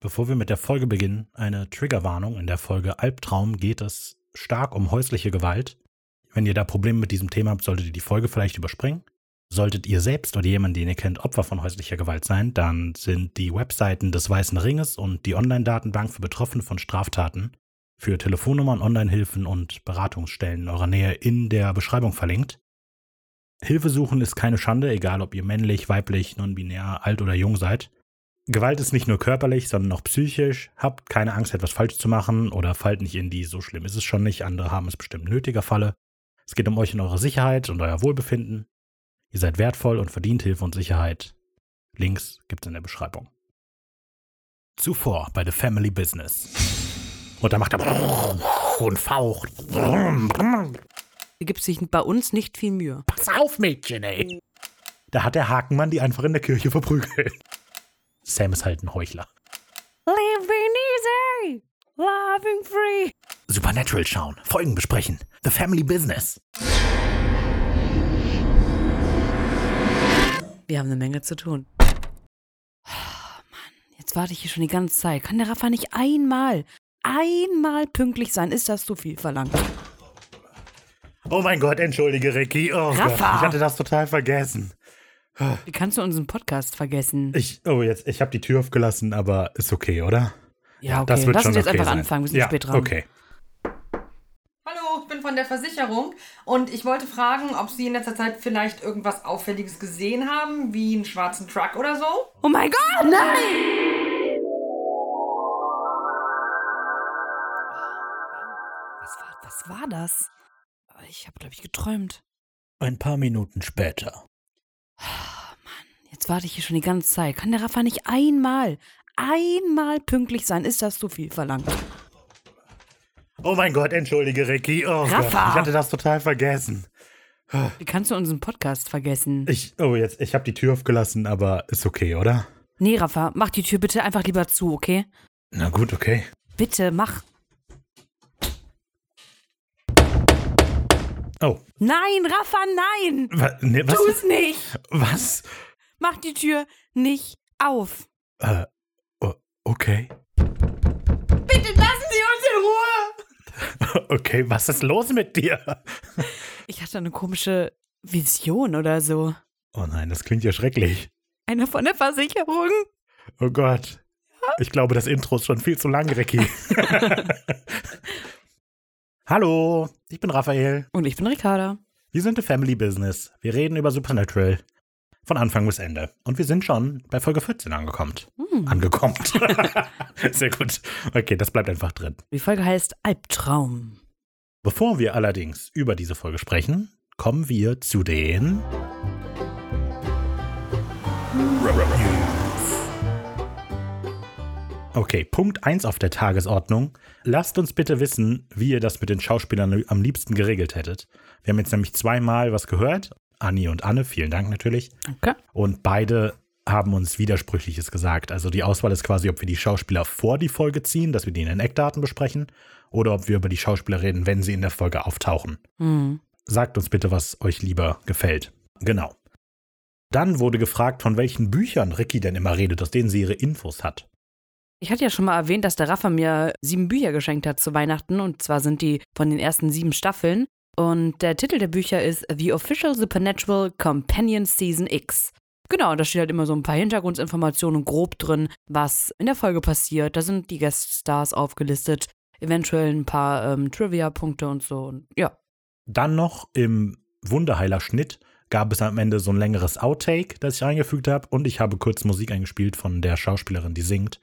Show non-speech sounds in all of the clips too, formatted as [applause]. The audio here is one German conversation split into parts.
Bevor wir mit der Folge beginnen, eine Triggerwarnung. In der Folge Albtraum geht es stark um häusliche Gewalt. Wenn ihr da Probleme mit diesem Thema habt, solltet ihr die Folge vielleicht überspringen. Solltet ihr selbst oder jemand, den ihr kennt, Opfer von häuslicher Gewalt sein, dann sind die Webseiten des Weißen Ringes und die Online-Datenbank für Betroffene von Straftaten für Telefonnummern, Online-Hilfen und Beratungsstellen in eurer Nähe in der Beschreibung verlinkt. Hilfe suchen ist keine Schande, egal ob ihr männlich, weiblich, non-binär, alt oder jung seid. Gewalt ist nicht nur körperlich, sondern auch psychisch. Habt keine Angst, etwas falsch zu machen oder fallt nicht in die, so schlimm ist es schon nicht, andere haben es bestimmt nötiger Falle. Es geht um euch und eure Sicherheit und euer Wohlbefinden. Ihr seid wertvoll und verdient Hilfe und Sicherheit. Links gibt's in der Beschreibung. Zuvor bei The Family Business. Und da macht er [laughs] und faucht. Gibt sich bei uns nicht viel Mühe. Pass auf, Mädchen, ey. Da hat der Hakenmann die einfach in der Kirche verprügelt. Sam ist halt ein Heuchler. Living easy, loving free. Supernatural schauen, Folgen besprechen. The Family Business. Wir haben eine Menge zu tun. Mann, jetzt warte ich hier schon die ganze Zeit. Kann der Rafa nicht einmal, einmal pünktlich sein? Ist das zu viel verlangt? Oh mein Gott, entschuldige, Ricky. Oh Rafa! Gott, ich hatte das total vergessen. Wie kannst du unseren Podcast vergessen? Ich, oh, jetzt, ich habe die Tür aufgelassen, aber ist okay, oder? Ja, okay. das wird Lass schon uns jetzt okay einfach sein. anfangen. Wir sind ja, spät dran. Okay. Hallo, ich bin von der Versicherung und ich wollte fragen, ob Sie in letzter Zeit vielleicht irgendwas Auffälliges gesehen haben, wie einen schwarzen Truck oder so? Oh mein Gott, nein! Was war, was war das? Ich habe, glaube ich, geträumt. Ein paar Minuten später. Jetzt warte ich hier schon die ganze Zeit. Kann der Rafa nicht einmal, einmal pünktlich sein? Ist das zu viel verlangt? Oh mein Gott, entschuldige, Ricky. Oh Gott, Rafa! ich hatte das total vergessen. Wie kannst du unseren Podcast vergessen? Ich, oh, jetzt, ich habe die Tür aufgelassen, aber ist okay, oder? Nee, Rafa, mach die Tür bitte einfach lieber zu, okay? Na gut, okay. Bitte, mach. Oh, Nein, Rafa, nein! wa, ne, was? Tu es nicht! Was? Mach die Tür nicht auf. Äh, okay. Bitte lassen Sie uns in Ruhe! [laughs] Okay, was ist los mit dir? Ich hatte eine komische Vision oder so. Oh nein, das klingt ja schrecklich. Eine von der Versicherung. Oh Gott. Ich glaube, das Intro ist schon viel zu lang, Ricky. [laughs] [laughs] Hallo, ich bin Raphael. Und ich bin Ricarda. Wir sind The Family Business. Wir reden über Supernatural. Von Anfang bis Ende. Und wir sind schon bei Folge 14 angekommen. Hm. Angekommen. [laughs] Sehr gut. Okay, das bleibt einfach drin. Die Folge heißt Albtraum. Bevor wir allerdings über diese Folge sprechen, kommen wir zu den Okay, Punkt 1 auf der Tagesordnung. Lasst uns bitte wissen, wie ihr das mit den Schauspielern am liebsten geregelt hättet. Wir haben jetzt nämlich zweimal was gehört. Anni und Anne, vielen Dank natürlich. Okay. Und beide haben uns Widersprüchliches gesagt. Also die Auswahl ist quasi, ob wir die Schauspieler vor die Folge ziehen, dass wir die in den Eckdaten besprechen, oder ob wir über die Schauspieler reden, wenn sie in der Folge auftauchen. Hm. Sagt uns bitte, was euch lieber gefällt. Genau. Dann wurde gefragt, von welchen Büchern Ricky denn immer redet, aus denen sie ihre Infos hat. Ich hatte ja schon mal erwähnt, dass der Rafa mir sieben Bücher geschenkt hat zu Weihnachten. Und zwar sind die von den ersten sieben Staffeln. Und der Titel der Bücher ist The Official Supernatural Companion Season X. Genau, da steht halt immer so ein paar Hintergrundinformationen grob drin, was in der Folge passiert. Da sind die Gueststars aufgelistet, eventuell ein paar ähm, Trivia-Punkte und so. Und ja. Dann noch im Wunderheiler-Schnitt gab es am Ende so ein längeres Outtake, das ich eingefügt habe. Und ich habe kurz Musik eingespielt von der Schauspielerin, die singt.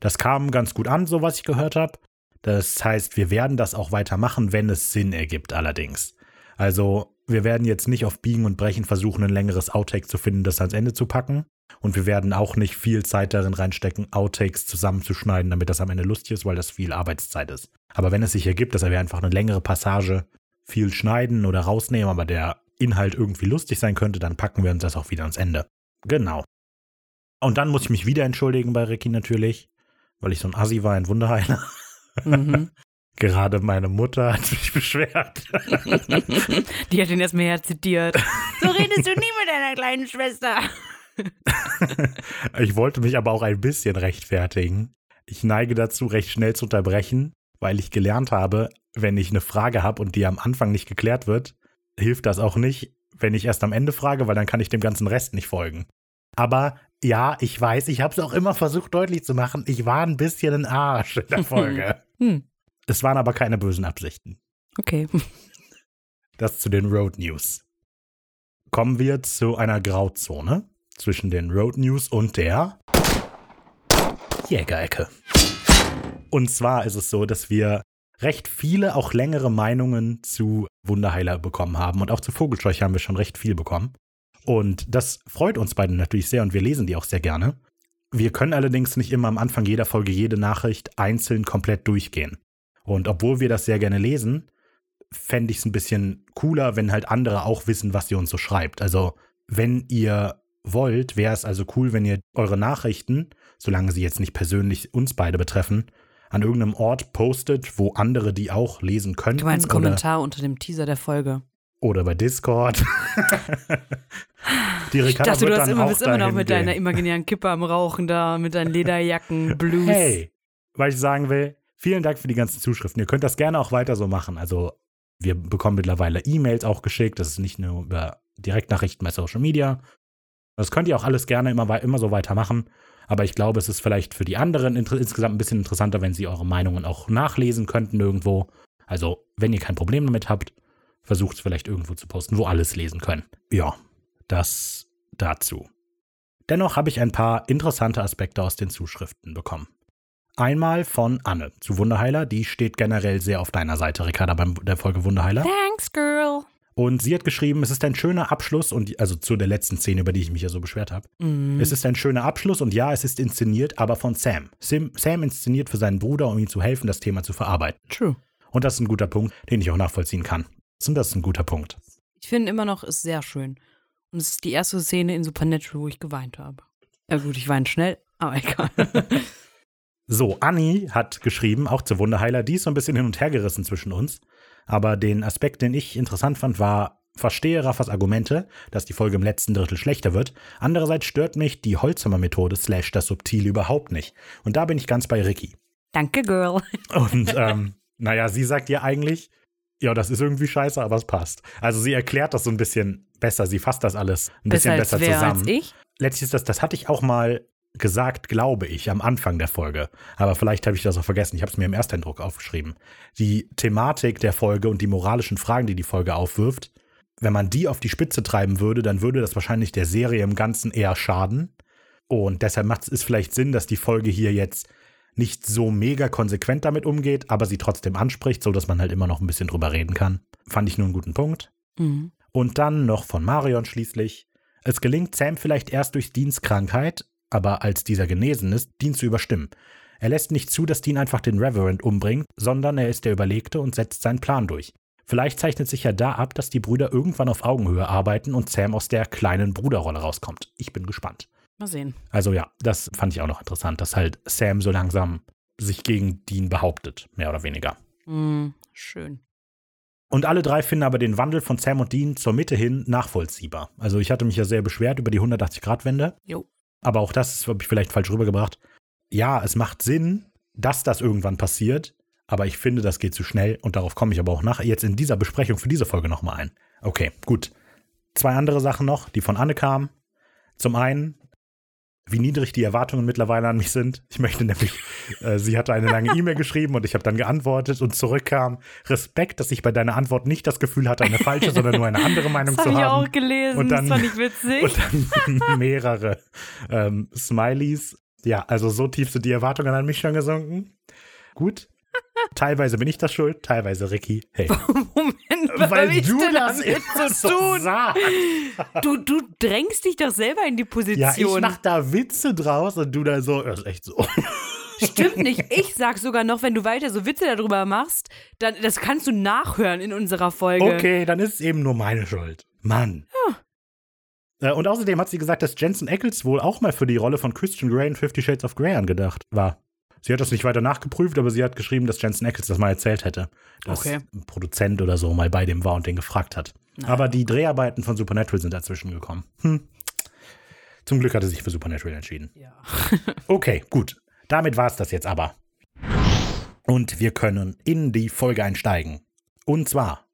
Das kam ganz gut an, so was ich gehört habe. Das heißt, wir werden das auch weitermachen, wenn es Sinn ergibt, allerdings. Also, wir werden jetzt nicht auf Biegen und Brechen versuchen, ein längeres Outtake zu finden, das ans Ende zu packen. Und wir werden auch nicht viel Zeit darin reinstecken, Outtakes zusammenzuschneiden, damit das am Ende lustig ist, weil das viel Arbeitszeit ist. Aber wenn es sich ergibt, dass wir einfach eine längere Passage viel schneiden oder rausnehmen, aber der Inhalt irgendwie lustig sein könnte, dann packen wir uns das auch wieder ans Ende. Genau. Und dann muss ich mich wieder entschuldigen bei Ricky natürlich, weil ich so ein Assi war, ein Wunderheiler. Mhm. [laughs] Gerade meine Mutter hat sich beschwert. [laughs] die hat ihn erstmal her zitiert. So redest du nie mit deiner kleinen Schwester. ich wollte mich aber auch ein bisschen rechtfertigen. Ich neige dazu, recht schnell zu unterbrechen, weil ich gelernt habe, wenn ich eine Frage habe und die am Anfang nicht geklärt wird, hilft das auch nicht, wenn ich erst am Ende frage, weil dann kann ich dem ganzen Rest nicht folgen. Aber ja, ich weiß, ich habe es auch immer versucht deutlich zu machen, ich war ein bisschen ein Arsch in der Folge. Hm. Es waren aber keine bösen Absichten. Okay. Das zu den Road News. Kommen wir zu einer Grauzone zwischen den Road News und der Jägerecke. Und zwar ist es so, dass wir recht viele, auch längere Meinungen zu Wunderheiler bekommen haben. Und auch zu Vogelscheuch haben wir schon recht viel bekommen. Und das freut uns beide natürlich sehr und wir lesen die auch sehr gerne. Wir können allerdings nicht immer am Anfang jeder Folge jede Nachricht einzeln komplett durchgehen. Und obwohl wir das sehr gerne lesen, fände ich es ein bisschen cooler, wenn halt andere auch wissen, was ihr uns so schreibt. Also, wenn ihr wollt, wäre es also cool, wenn ihr eure Nachrichten, solange sie jetzt nicht persönlich uns beide betreffen, an irgendeinem Ort postet, wo andere die auch lesen könnten. Du meinst oder, Kommentar unter dem Teaser der Folge. Oder bei Discord. [laughs] die Ich Ricarda dachte, du hast immer, bist immer noch mit gehen. deiner imaginären Kippe am Rauchen da, mit deinen Lederjacken, [laughs] Blues. Hey, weil ich sagen will, vielen Dank für die ganzen Zuschriften. Ihr könnt das gerne auch weiter so machen. Also, wir bekommen mittlerweile E-Mails auch geschickt. Das ist nicht nur über Direktnachrichten bei Social Media. Das könnt ihr auch alles gerne immer, immer so weitermachen. Aber ich glaube, es ist vielleicht für die anderen insgesamt ein bisschen interessanter, wenn sie eure Meinungen auch nachlesen könnten irgendwo. Also, wenn ihr kein Problem damit habt, versucht es vielleicht irgendwo zu posten, wo alles lesen können. Ja, das dazu. Dennoch habe ich ein paar interessante Aspekte aus den Zuschriften bekommen. Einmal von Anne zu Wunderheiler, die steht generell sehr auf deiner Seite, Ricarda, bei der Folge Wunderheiler. Thanks, girl. Und sie hat geschrieben, es ist ein schöner Abschluss und also zu der letzten Szene, über die ich mich ja so beschwert habe. Mhm. Es ist ein schöner Abschluss und ja, es ist inszeniert, aber von Sam. Sim, Sam inszeniert für seinen Bruder, um ihm zu helfen, das Thema zu verarbeiten. True. Und das ist ein guter Punkt, den ich auch nachvollziehen kann. Und das ist ein guter Punkt. Ich finde immer noch, ist sehr schön. Und es ist die erste Szene in Supernatural, wo ich geweint habe. Ja gut, ich weine schnell, aber egal. [laughs] [laughs] So, Anni hat geschrieben, auch zu Wunderheiler, die ist so ein bisschen hin und her gerissen zwischen uns. Aber den Aspekt, den ich interessant fand, war, verstehe Raffas Argumente, dass die Folge im letzten Drittel schlechter wird. Andererseits stört mich die Holzhammer-Methode slash das Subtil überhaupt nicht. Und da bin ich ganz bei Ricky. Danke, girl. Und [laughs] ähm, naja, sie sagt ja eigentlich, ja, das ist irgendwie scheiße, aber es passt. Also sie erklärt das so ein bisschen besser, sie fasst das alles ein bisschen Besser besser als wer zusammen als ich. letztlich ist das, das hatte ich auch mal gesagt, glaube ich, am Anfang der Folge. Aber vielleicht habe ich das auch vergessen. Ich habe es mir im Ersteindruck aufgeschrieben. Die Thematik der Folge und die moralischen Fragen, die die Folge aufwirft, wenn man die auf die Spitze treiben würde, dann würde das wahrscheinlich der Serie im Ganzen eher schaden. Und deshalb macht es vielleicht Sinn, dass die Folge hier jetzt nicht so mega konsequent damit umgeht, aber sie trotzdem anspricht, so dass man halt immer noch ein bisschen drüber reden kann. Fand ich nur einen guten Punkt. Mhm. Und dann noch von Marion schließlich. Es gelingt Sam vielleicht erst durch Deans Krankheit, aber als dieser genesen ist, Dean zu überstimmen. Er lässt nicht zu, dass Dean einfach den Reverend umbringt, sondern er ist der Überlegte und setzt seinen Plan durch. Vielleicht zeichnet sich ja da ab, dass die Brüder irgendwann auf Augenhöhe arbeiten und Sam aus der kleinen Bruderrolle rauskommt. Ich bin gespannt. Mal sehen. Also ja, das fand ich auch noch interessant, dass halt Sam so langsam sich gegen Dean behauptet, mehr oder weniger. Mhm. Schön. Und alle drei finden aber den Wandel von Sam und Dean zur Mitte hin nachvollziehbar. Also ich hatte mich ja sehr beschwert über die 180-Grad-Wende, Jo. aber auch das habe ich vielleicht falsch rübergebracht. Ja, es macht Sinn, dass das irgendwann passiert, aber ich finde, das geht zu schnell und darauf komme ich aber auch nach jetzt in dieser Besprechung für diese Folge nochmal ein. Okay, gut. Zwei andere Sachen noch, die von Anne kamen. Zum einen, wie niedrig die Erwartungen mittlerweile an mich sind. Ich möchte nämlich, [laughs] äh, sie hatte eine lange E-Mail geschrieben und ich habe dann geantwortet und zurückkam. Respekt, dass ich bei deiner Antwort nicht das Gefühl hatte, eine falsche, sondern nur eine andere [laughs] Meinung Das zu habe ich haben. auch gelesen. Und dann- das fand ich witzig. [laughs] Und dann mehrere ähm, Smileys. Ja, also so tief sind die Erwartungen an mich schon gesunken. Gut. Teilweise bin ich das schuld, teilweise Ricky. Hey, [laughs] Moment, was hab ich denn das jetzt zu so tun? sagst. Du, du drängst dich doch selber in die Position. Ja, ich mach da Witze draus und du da so, das ist echt so. Stimmt nicht. [laughs] Ich sag sogar noch, wenn du weiter so Witze darüber machst, dann das kannst du nachhören in unserer Folge. Okay, dann ist es eben nur meine Schuld. Mann. Äh, Und außerdem hat sie gesagt, dass Jensen Ackles wohl auch mal für die Rolle von Christian Grey in Fifty Shades of Grey angedacht war. Sie hat das nicht weiter nachgeprüft, aber sie hat geschrieben, dass Jensen Ackles das mal erzählt hätte. Dass Okay. ein Produzent oder so mal bei dem war und den gefragt hat. Aber die Dreharbeiten von Supernatural sind dazwischen gekommen. Hm. Zum Glück hat er sich für Supernatural entschieden. Ja. [laughs] Okay, gut. damit war es das jetzt aber. Und wir können in die Folge einsteigen. Und zwar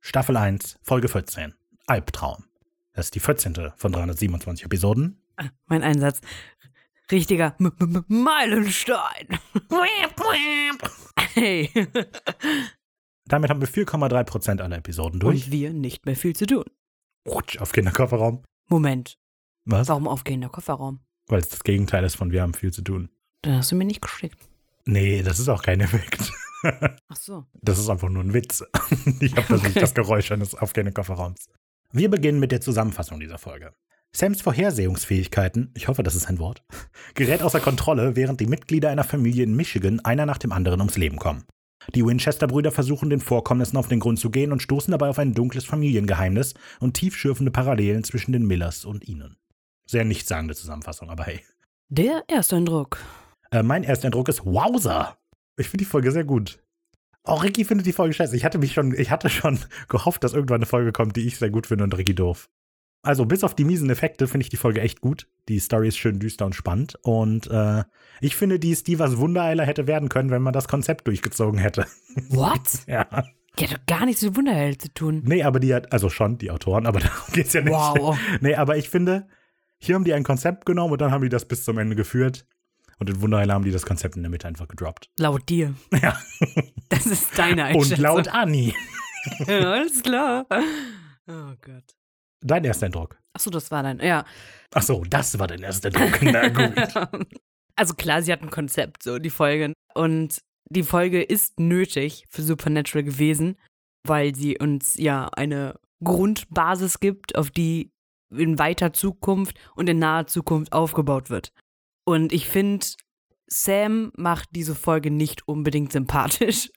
Staffel 1, Folge 14, Albtraum. Das ist die 14. von 327 Episoden. Mein Einsatz. Richtiger M -M Meilenstein. hey. Damit haben wir 4,3% aller Episoden durch. Und wir nicht mehr viel zu tun. Rutsch auf Kinderkofferraum. Moment. Was? Warum aufgehender Kofferraum? Weil es das Gegenteil ist von wir haben viel zu tun. Dann hast du mir nicht geschickt. Nee, das ist auch kein Effekt. [laughs] Ach so. Das ist einfach nur ein Witz. [laughs] Ich habe [laughs] Okay. das Geräusch eines aufgehenden Kofferraums. Wir beginnen mit der Zusammenfassung dieser Folge. Sams Vorhersehungsfähigkeiten, ich hoffe, das ist ein Wort, [laughs] gerät außer Kontrolle, während die Mitglieder einer Familie in Michigan einer nach dem anderen ums Leben kommen. Die Winchester-Brüder versuchen den Vorkommnissen auf den Grund zu gehen und stoßen dabei auf ein dunkles Familiengeheimnis und tiefschürfende Parallelen zwischen den Millers und ihnen. Sehr nichtssagende Zusammenfassung, aber hey. Der Ersteindruck. Äh, mein erster Eindruck ist Wowser. Ich finde die Folge sehr gut. Auch Ricky findet die Folge scheiße. Ich hatte mich schon, ich hatte schon [laughs] gehofft, dass irgendwann eine Folge kommt, die ich sehr gut finde und Ricky doof. Also bis auf die miesen Effekte finde ich die Folge echt gut. Die Story ist schön düster und spannend. Und äh, ich finde, die ist die, was Wundereiler hätte werden können, wenn man das Konzept durchgezogen hätte. [laughs] What? Ja. Die hat doch gar nichts mit Wunderheld zu tun. Nee, aber die hat, also schon die Autoren, aber [laughs] darum geht's ja nicht. Wow. Nee, aber ich finde, hier haben die ein Konzept genommen und dann haben die das bis zum Ende geführt. Und in Wunderheiler haben die das Konzept in der Mitte einfach gedroppt. Laut dir. [laughs] Ja. Das ist deine Einschätzung. Und laut Anni. Ja, alles klar. Oh Gott. Dein erster Eindruck. Achso, das war dein. Ja. Ach so, das war dein erster Eindruck. [laughs] Na gut. [laughs] Also klar, sie hat ein Konzept, so die Folge. Und die Folge ist nötig für Supernatural gewesen, weil sie uns ja eine Grundbasis gibt, auf die in weiter Zukunft und in naher Zukunft aufgebaut wird. Und ich finde, Sam macht diese Folge nicht unbedingt sympathisch.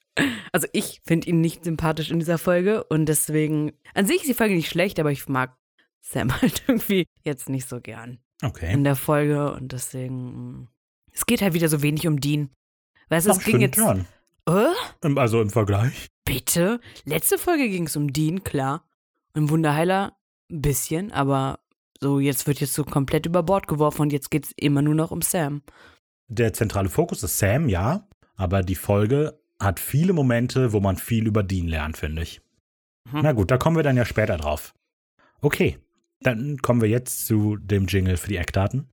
Also ich finde ihn nicht sympathisch in dieser Folge und deswegen, an sich ist die Folge nicht schlecht, aber ich mag Sam [laughs] halt irgendwie jetzt nicht so gern Okay. in der Folge und deswegen, mm, es geht halt wieder so wenig um Dean. Weißt du, es ging jetzt, schon. äh? Also im Vergleich. Bitte? Letzte Folge ging es um Dean, klar. Und im Wunderheiler ein bisschen, aber so jetzt wird jetzt so komplett über Bord geworfen und jetzt geht es immer nur noch um Sam. Der zentrale Fokus ist Sam, ja. Aber die Folge hat viele Momente, wo man viel über Dean lernt, finde ich. Mhm. Na gut, da kommen wir dann ja später drauf. Okay, dann kommen wir jetzt zu dem Jingle für die Eckdaten.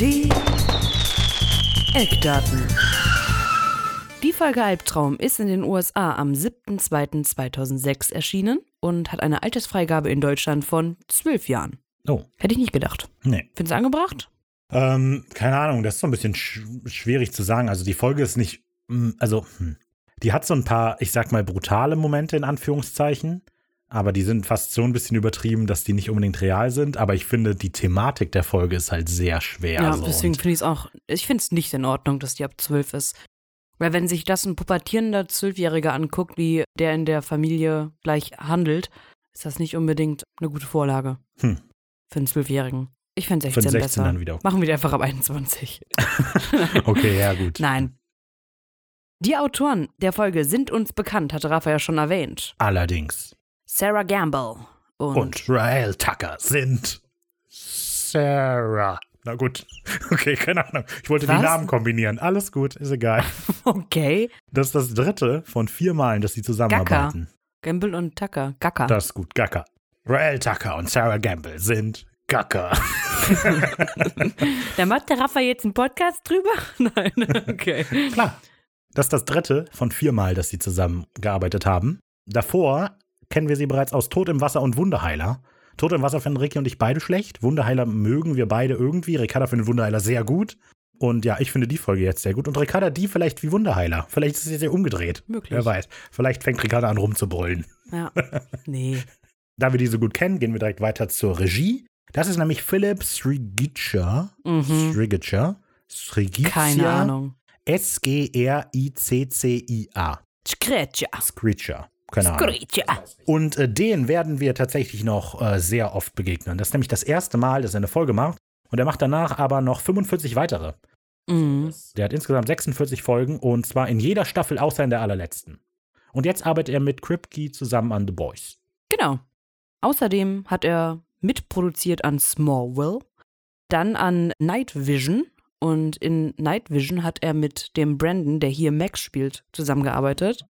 Die Eckdaten. Die Folge Albtraum ist in den USA am 7.2.2006 erschienen und hat eine Altersfreigabe in Deutschland von 12 Jahren. Oh, Hätte ich nicht gedacht. nee. Findest du angebracht? Ähm, keine Ahnung, das ist so ein bisschen sch schwierig zu sagen. Also die Folge ist nicht, also, hm. die hat so ein paar, ich sag mal, brutale Momente in Anführungszeichen, aber die sind fast so ein bisschen übertrieben, dass die nicht unbedingt real sind. Aber ich finde, die Thematik der Folge ist halt sehr schwer. Ja, so. deswegen finde ich es auch, ich finde es nicht in Ordnung, dass die ab 12 ist. Weil wenn sich das ein pubertierender Zwölfjähriger anguckt, wie der in der Familie gleich handelt, ist das nicht unbedingt eine gute Vorlage Hm. für einen Zwölfjährigen. Ich finde Für 16, einen 16 besser. Machen wir die einfach ab 21. [laughs] Okay, ja, gut. Nein. Die Autoren der Folge sind uns bekannt, hatte Rafa ja schon erwähnt. Allerdings. Sarah Gamble und, Und Rael Tucker sind Sarah. Na gut. [laughs] Okay, keine Ahnung. Ich wollte Was? die Namen kombinieren. Alles gut, ist egal. [laughs] okay, Das ist das dritte von vier Malen, dass sie zusammenarbeiten. Gamble und Tucker, Gacker. Das ist gut, Gacker. Rael Tucker und Sarah Gamble sind Gacker. [laughs] Da macht der Rafa jetzt einen Podcast drüber? Nein, okay. Klar. Das ist das dritte von vier Mal, dass sie zusammengearbeitet haben. Davor kennen wir sie bereits aus Tod im Wasser und Wunderheiler. Tod im Wasser finden Ricky und ich beide schlecht. Wunderheiler mögen wir beide irgendwie. Ricarda findet Wunderheiler sehr gut. Und ja, ich finde die Folge jetzt sehr gut. Und Ricarda die vielleicht wie Wunderheiler. Vielleicht ist es jetzt ja umgedreht. Möglich. Wer weiß. Vielleicht fängt Ricarda an rumzubrüllen. Ja. [laughs] Nee. Da wir die so gut kennen, gehen wir direkt weiter zur Regie. Das ist nämlich Philip Srigica. Mhm. Srigica. Srigicia. Keine Ahnung. S-G-R-I-C-C-I-A. Scratcher. Screecher. Keine Ahnung. Screecher. Und äh, den werden wir tatsächlich noch äh, sehr oft begegnen. Das ist nämlich das erste Mal, dass er eine Folge macht. Und er macht danach aber noch 45 weitere. Mhm. Der hat insgesamt 46 Folgen und zwar in jeder Staffel außer in der allerletzten. Und jetzt arbeitet er mit Kripke zusammen an The Boys. Genau. Außerdem hat er mitproduziert an Smallville, dann an Night Vision Und in Night Vision hat er mit dem Brandon, der hier Max spielt, zusammengearbeitet.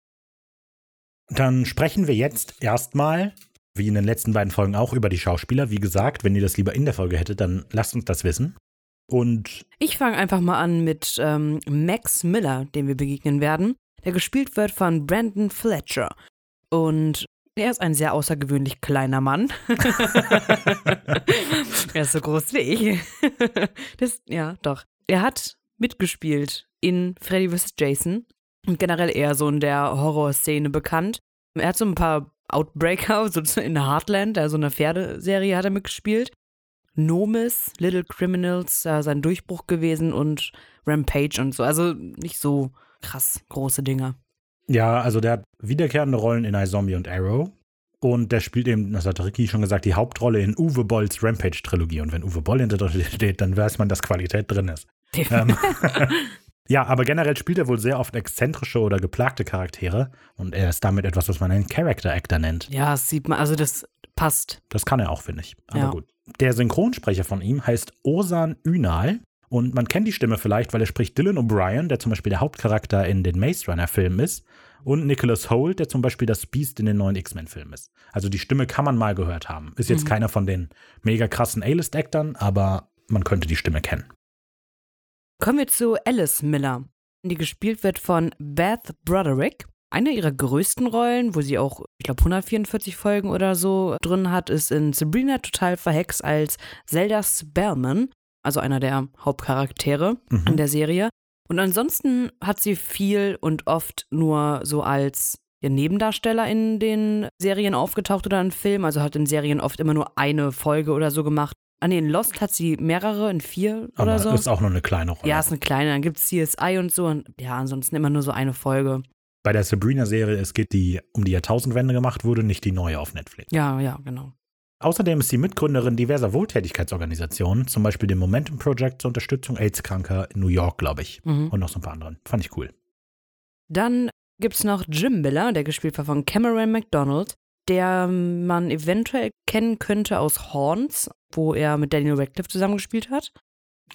Dann sprechen wir jetzt erstmal, wie in den letzten beiden Folgen auch, über die Schauspieler. Wie gesagt, wenn ihr das lieber in der Folge hättet, dann lasst uns das wissen. Und Ich fange einfach mal an mit ähm, Max Miller, dem wir begegnen werden, der gespielt wird von Brandon Fletcher. Und er ist ein sehr außergewöhnlich kleiner Mann. [laughs] er ist so groß wie ich. [laughs] das, ja, doch. Er hat mitgespielt in Freddy vs. Jason und generell eher so in der Horrorszene bekannt. Er hat so ein paar Outbreaker, [laughs] so in Heartland, also eine Pferdeserie hat er mitgespielt. Nomis, Little Criminals, äh, sein Durchbruch gewesen und Rampage und so. Also nicht so krass große Dinger. ja, also der hat wiederkehrende Rollen in iZombie und Arrow. Und der spielt eben, das hat Ricky schon gesagt, die Hauptrolle in Uwe Bolls Rampage-Trilogie. Und wenn Uwe Boll hinter der Titel steht, dann weiß man, dass Qualität drin ist. [laughs] Ähm, [laughs] ja, aber generell spielt er wohl sehr oft exzentrische oder geplagte Charaktere. Und er ist damit etwas, was man einen Character Actor nennt. ja, das sieht man, also das passt. Das kann er auch, finde ich. Aber Ja. gut. Der Synchronsprecher von ihm heißt Osan Ünal. Und man kennt die Stimme vielleicht, weil er spricht Dylan O'Brien, der zum Beispiel der Hauptcharakter in den Maze Runner-Filmen ist. Und Nicholas Holt, der zum Beispiel das Beast in den neuen X-Men-Filmen ist. Also die Stimme kann man mal gehört haben. Ist jetzt Mhm. keiner von den mega krassen A-List-Actern, aber man könnte die Stimme kennen. Kommen wir zu Alice Miller, die gespielt wird von Beth Broderick. Eine ihrer größten Rollen, wo sie auch, ich glaube, 144 Folgen oder so drin hat, ist in Sabrina Total Verhext als Zelda Spellman, also einer der Hauptcharaktere Mhm. in der Serie. Und ansonsten hat sie viel und oft nur so als ja, Nebendarsteller in den Serien aufgetaucht oder in Filmen. Also hat in Serien oft immer nur eine Folge oder so gemacht. Ah nee, in Lost hat sie mehrere, in vier oder Aber so. ist auch nur eine kleine Rolle. Ja, ist eine kleine. Dann gibt es CSI und so. Und ja, ansonsten immer nur so eine Folge. Bei der Sabrina-Serie, es geht die um die Jahrtausendwende gemacht wurde, nicht die neue auf Netflix. Ja, ja, genau. Außerdem ist sie Mitgründerin diverser Wohltätigkeitsorganisationen, zum Beispiel dem Momentum Project zur Unterstützung AIDS-Kranker in New York, glaube ich. Mhm. Und noch so ein paar anderen. Fand ich cool. Dann gibt es noch Jim Miller, der gespielt wird von Cameron McDonald, der man eventuell kennen könnte aus Horns, wo er mit Daniel Radcliffe zusammengespielt hat.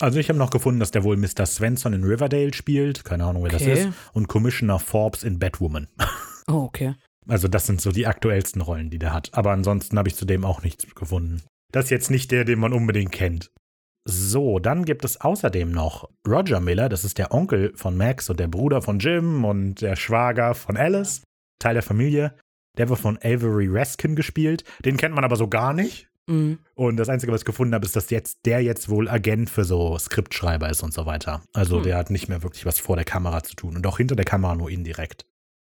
Also ich habe noch gefunden, dass der wohl Mr. Svensson in Riverdale spielt. Keine Ahnung, wer Okay. das ist. Und Commissioner Forbes in Batwoman. [laughs] Oh, okay. Also das sind so die aktuellsten Rollen, die der hat. Aber ansonsten habe ich zudem auch nichts gefunden. Das ist jetzt nicht der, den man unbedingt kennt. So, dann gibt es außerdem noch Roger Miller, das ist der Onkel von Max und der Bruder von Jim und der Schwager von Alice, Teil der Familie. Der wird von Avery Raskin gespielt. Den kennt man aber so gar nicht. Mhm. Und das Einzige, was ich gefunden habe, ist, dass jetzt der jetzt wohl Agent für so Skriptschreiber ist und so weiter. Also Hm. der hat nicht mehr wirklich was vor der Kamera zu tun und auch hinter der Kamera nur indirekt.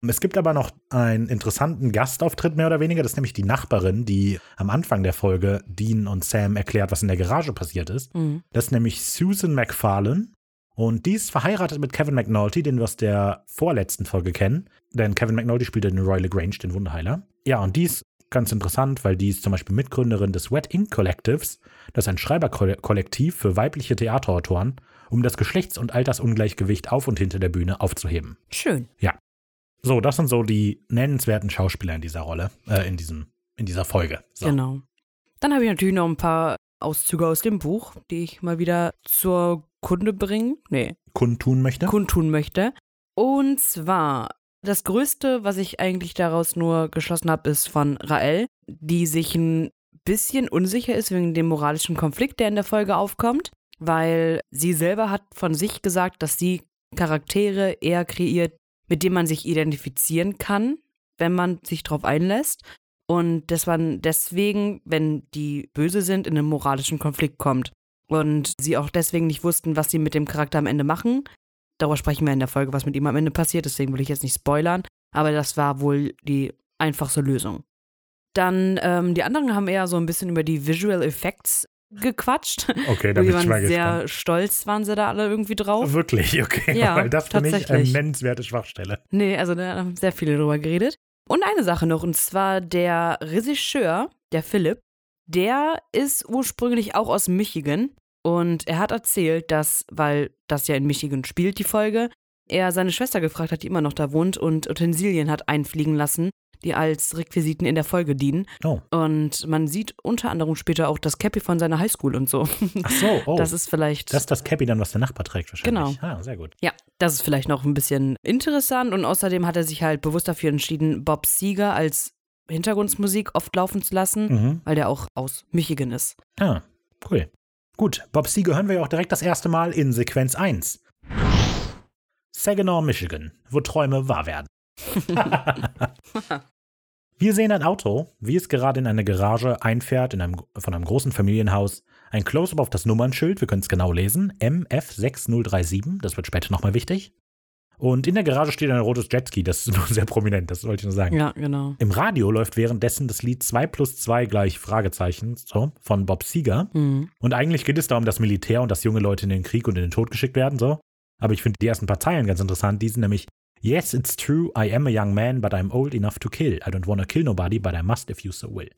Es gibt aber noch einen interessanten Gastauftritt, mehr oder weniger. Das ist nämlich die Nachbarin, die am Anfang der Folge Dean und Sam erklärt, was in der Garage passiert ist. Mhm. Das ist nämlich Susan McFarlane. Und die ist verheiratet mit Kevin McNulty, den wir aus der vorletzten Folge kennen. Denn Kevin McNulty spielt ja den Roy LaGrange, den Wunderheiler. Ja, und die ist ganz interessant, weil die ist zum Beispiel Mitgründerin des Wet Ink Collectives. Das ist ein Schreiberkollektiv für weibliche Theaterautoren, um das Geschlechts- und Altersungleichgewicht auf und hinter der Bühne aufzuheben. Schön. So, das sind so die nennenswerten Schauspieler in dieser Rolle, äh, in diesem, in dieser Folge. So. Genau. Dann habe ich natürlich noch ein paar Auszüge aus dem Buch, die ich mal wieder zur Kunde bringen, nee, Kundtun möchte. kundtun möchte. Und zwar, das Größte, was ich eigentlich daraus nur geschlossen habe, ist von Rael, die sich ein bisschen unsicher ist wegen dem moralischen Konflikt, der in der Folge aufkommt, weil sie selber hat von sich gesagt, dass sie Charaktere eher kreiert, mit denen man sich identifizieren kann, wenn man sich darauf einlässt. Und dass man deswegen, wenn die böse sind, in einen moralischen Konflikt kommt. Und sie auch deswegen nicht wussten, was sie mit dem Charakter am Ende machen. Darüber sprechen wir in der Folge, was mit ihm am Ende passiert, deswegen will ich jetzt nicht spoilern. Aber das war wohl die einfachste Lösung. Dann, ähm, die anderen haben eher so ein bisschen über die Visual Effects gequatscht. Okay, da bin ich mal waren sehr gespannt. stolz, waren sie da alle irgendwie drauf. Wirklich, okay. Ja, [laughs] weil das finde ich eine nennenswerte Schwachstelle. Nee, also da haben sehr viele drüber geredet. Und eine Sache noch, und zwar der Regisseur, der Philipp, der ist ursprünglich auch aus Michigan. Und er hat erzählt, dass, weil das ja in Michigan spielt, die Folge, er seine Schwester gefragt hat, die immer noch da wohnt und Utensilien hat einfliegen lassen, die als Requisiten in der Folge dienen. Oh. Und man sieht unter anderem später auch das Cappy von seiner Highschool und so. Ach so, oh. Das ist vielleicht. das ist das Cappy dann, was der Nachbar trägt wahrscheinlich. Genau. Ah, sehr gut. ja, das ist vielleicht noch ein bisschen interessant. Und außerdem hat er sich halt bewusst dafür entschieden, Bob Seger als Hintergrundmusik oft laufen zu lassen, Mhm. weil der auch aus Michigan ist. Ah, cool. Gut, Bob Seger hören wir ja auch direkt das erste Mal in Sequenz 1. Saginaw, Michigan, wo Träume wahr werden. [laughs] wir sehen ein Auto, wie es gerade in eine Garage einfährt in einem, von einem großen Familienhaus. Ein Close-up auf das Nummernschild, wir können es genau lesen, MF6037, das wird später nochmal wichtig. Und in der Garage steht ein rotes Jetski, das ist [laughs] nur sehr prominent, das wollte ich nur sagen. Ja, genau. Im Radio läuft währenddessen das Lied 2 plus 2 gleich Fragezeichen so, von Bob Seger. Mhm. Und eigentlich geht es da um das Militär und dass junge Leute in den Krieg und in den Tod geschickt werden, so. Aber ich finde die ersten paar Zeilen ganz interessant. Die sind nämlich Yes, it's true, I am a young man, but I'm old enough to kill. I don't wanna kill nobody, but I must if you so will.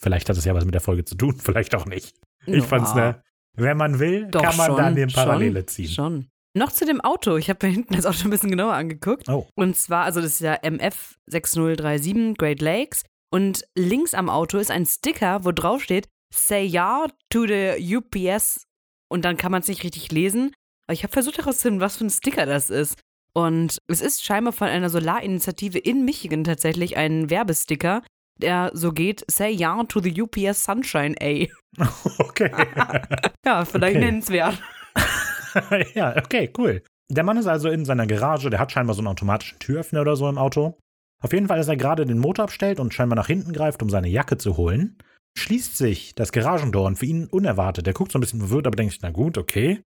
Vielleicht hat es ja was mit der Folge zu tun, [laughs] vielleicht auch nicht. Ich Ja. fand's ne, wenn man will, Doch, kann man schon, da den Parallele schon, ziehen. Schon. Noch zu dem Auto. Ich habe mir hinten das Auto ein bisschen genauer angeguckt. Oh. Und zwar, also das ist ja MF 6037 Great Lakes. Und links am Auto ist ein Sticker, wo drauf steht, Say ja to the UPS. Und dann kann man es nicht richtig lesen. Aber ich habe versucht herauszufinden, was für ein Sticker das ist. Und es ist scheinbar von einer Solarinitiative in Michigan tatsächlich ein Werbesticker, der so geht, Say ja to the UPS Sunshine A. [laughs] Okay. Ja, vielleicht Okay. nennenswert. [laughs] ja, okay, cool. Der Mann ist also in seiner Garage, der hat scheinbar so einen automatischen Türöffner oder so im Auto. Auf jeden Fall, als er gerade den Motor abstellt und scheinbar nach hinten greift, um seine Jacke zu holen, schließt sich das Garagentor und für ihn unerwartet. Er guckt so ein bisschen verwirrt, aber denkt sich, na gut, okay.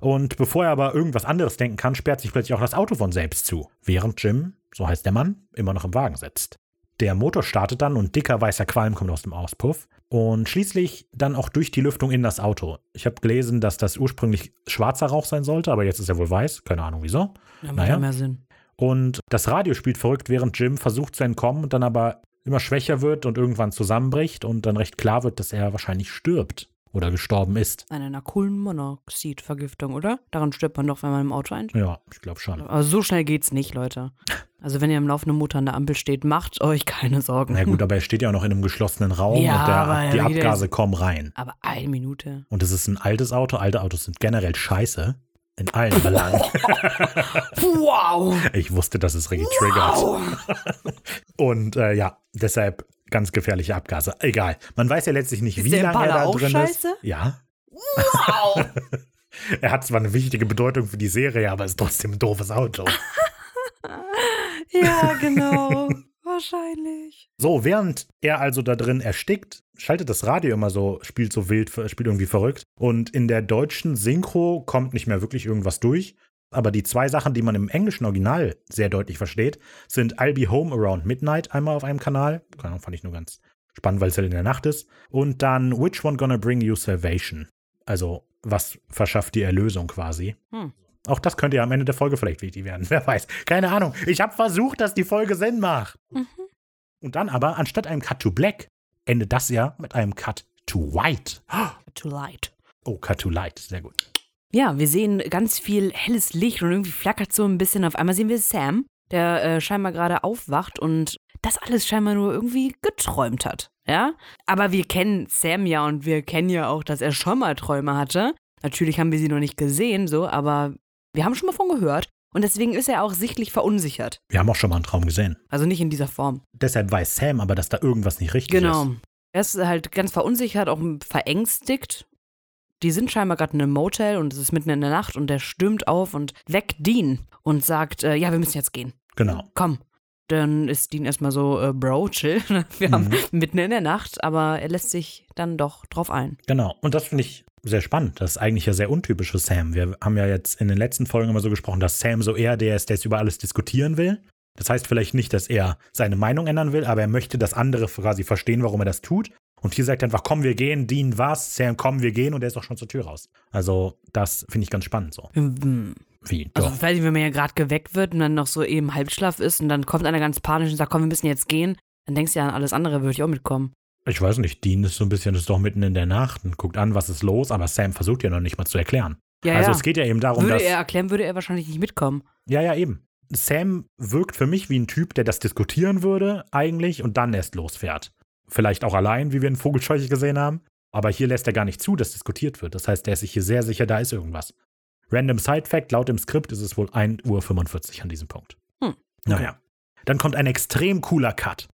Und bevor er aber irgendwas anderes denken kann, sperrt sich plötzlich auch das Auto von selbst zu, während Jim, so heißt der Mann, immer noch im Wagen sitzt. Der Motor startet dann und dicker weißer Qualm kommt aus dem Auspuff und schließlich dann auch durch die Lüftung in das Auto. Ich habe gelesen, dass das ursprünglich schwarzer Rauch sein sollte, aber jetzt ist er wohl weiß, keine Ahnung wieso. Ja, macht Naja. ja mehr Sinn. Und das Radio spielt verrückt, während Jim versucht zu entkommen und dann aber immer schwächer wird und irgendwann zusammenbricht und dann recht klar wird, dass er wahrscheinlich stirbt oder gestorben ist. An einer Kohlenmonoxidvergiftung, oder? Daran stirbt man doch, wenn man im Auto einsteigt. Ja, ich glaube schon. Aber so schnell geht's nicht, Leute. Also wenn ihr im laufenden Motor an der Ampel steht, macht euch keine Sorgen. Na gut, [laughs] aber er steht ja auch noch in einem geschlossenen Raum Ja, und der, die Abgase ist- kommen rein. Aber eine Minute. Und es ist ein altes Auto. Alte Autos sind generell scheiße. In allen Belangen. [laughs] Wow! Ich wusste, dass es Reggie triggert. [laughs] Und äh, ja, deshalb ganz gefährliche Abgase. Egal. Man weiß ja letztlich nicht, Ist wie der lange er da auch drin scheiße? ist. Ja. Wow! [laughs] Er hat zwar eine wichtige Bedeutung für die Serie, aber ist trotzdem ein doofes Auto. [laughs] ja, [laughs] genau. Wahrscheinlich. So, während er also da drin erstickt, schaltet das Radio immer so, spielt so wild, spielt irgendwie verrückt. Und in der deutschen Synchro kommt nicht mehr wirklich irgendwas durch. Aber die zwei Sachen, die man im englischen Original sehr deutlich versteht, sind I'll Be Home Around Midnight einmal auf einem Kanal. Keine Ahnung, fand ich nur ganz spannend, weil es halt in der Nacht ist. Und dann Which One Gonna Bring You Salvation? Also, was verschafft die Erlösung quasi? Hm. Auch das könnte ja am Ende der Folge vielleicht wichtig werden. [laughs] Wer weiß. Keine Ahnung. Ich habe versucht, dass die Folge Sinn macht. Mhm. Und dann aber, anstatt einem Cut to Black, endet das ja mit einem Cut to White. [gasps] Too light. Oh, Cut to Light. Sehr gut. Ja, wir sehen ganz viel helles Licht und irgendwie flackert so ein bisschen. Auf einmal sehen wir Sam, der äh, scheinbar gerade aufwacht und das alles scheinbar nur irgendwie geträumt hat. Ja? Aber wir kennen Sam ja und wir kennen ja auch, dass er schon mal Träume hatte. Natürlich haben wir sie noch nicht gesehen, so, aber wir haben schon mal von gehört. Und deswegen ist er auch sichtlich verunsichert. Wir haben auch schon mal einen Traum gesehen. Also nicht in dieser Form. Deshalb weiß Sam aber, dass da irgendwas nicht richtig Genau. ist. Er ist halt ganz verunsichert, auch verängstigt. Die sind scheinbar gerade in einem Motel und es ist mitten in der Nacht und der stürmt auf und weckt Dean und sagt, äh, ja, wir müssen jetzt gehen. Genau. Komm. Dann ist Dean erstmal so, äh, Bro, chill. [laughs] Wir haben Mhm. mitten in der Nacht, aber er lässt sich dann doch drauf ein. Genau. Und das finde ich sehr spannend. Das ist eigentlich ja sehr untypisch für Sam. Wir haben ja jetzt in den letzten Folgen immer so gesprochen, dass Sam so eher der ist, der jetzt über alles diskutieren will. Das heißt vielleicht nicht, dass er seine Meinung ändern will, aber er möchte, dass andere quasi verstehen, warum er das tut. Und hier sagt er einfach, komm, wir gehen, Dean, was? Sam, komm, wir gehen. Und er ist auch schon zur Tür raus. Also, das finde ich ganz spannend so. Hm. Wie? Also, Doch. ich weiß nicht, wenn man ja gerade geweckt wird und dann noch so eben Halbschlaf ist und dann kommt einer ganz panisch und sagt, komm, wir müssen jetzt gehen, dann denkst du ja an alles andere, würde ich auch mitkommen. Ich weiß nicht, Dean ist so ein bisschen, ist doch mitten in der Nacht und guckt an, was ist los, aber Sam versucht ja noch nicht mal zu erklären. Ja, also ja. es geht ja eben darum, würde dass. er erklären, würde er wahrscheinlich nicht mitkommen. ja, ja, eben. Sam wirkt für mich wie ein Typ, der das diskutieren würde, eigentlich, und dann erst losfährt. Vielleicht auch allein, wie wir in Vogelscheuche gesehen haben. Aber hier lässt er gar nicht zu, dass diskutiert wird. Das heißt, er ist sich hier sehr sicher, da ist irgendwas. Random Side Fact: laut dem Skript ist es wohl 1.45 Uhr an diesem Punkt. Hm. Naja. Dann kommt ein extrem cooler Cut.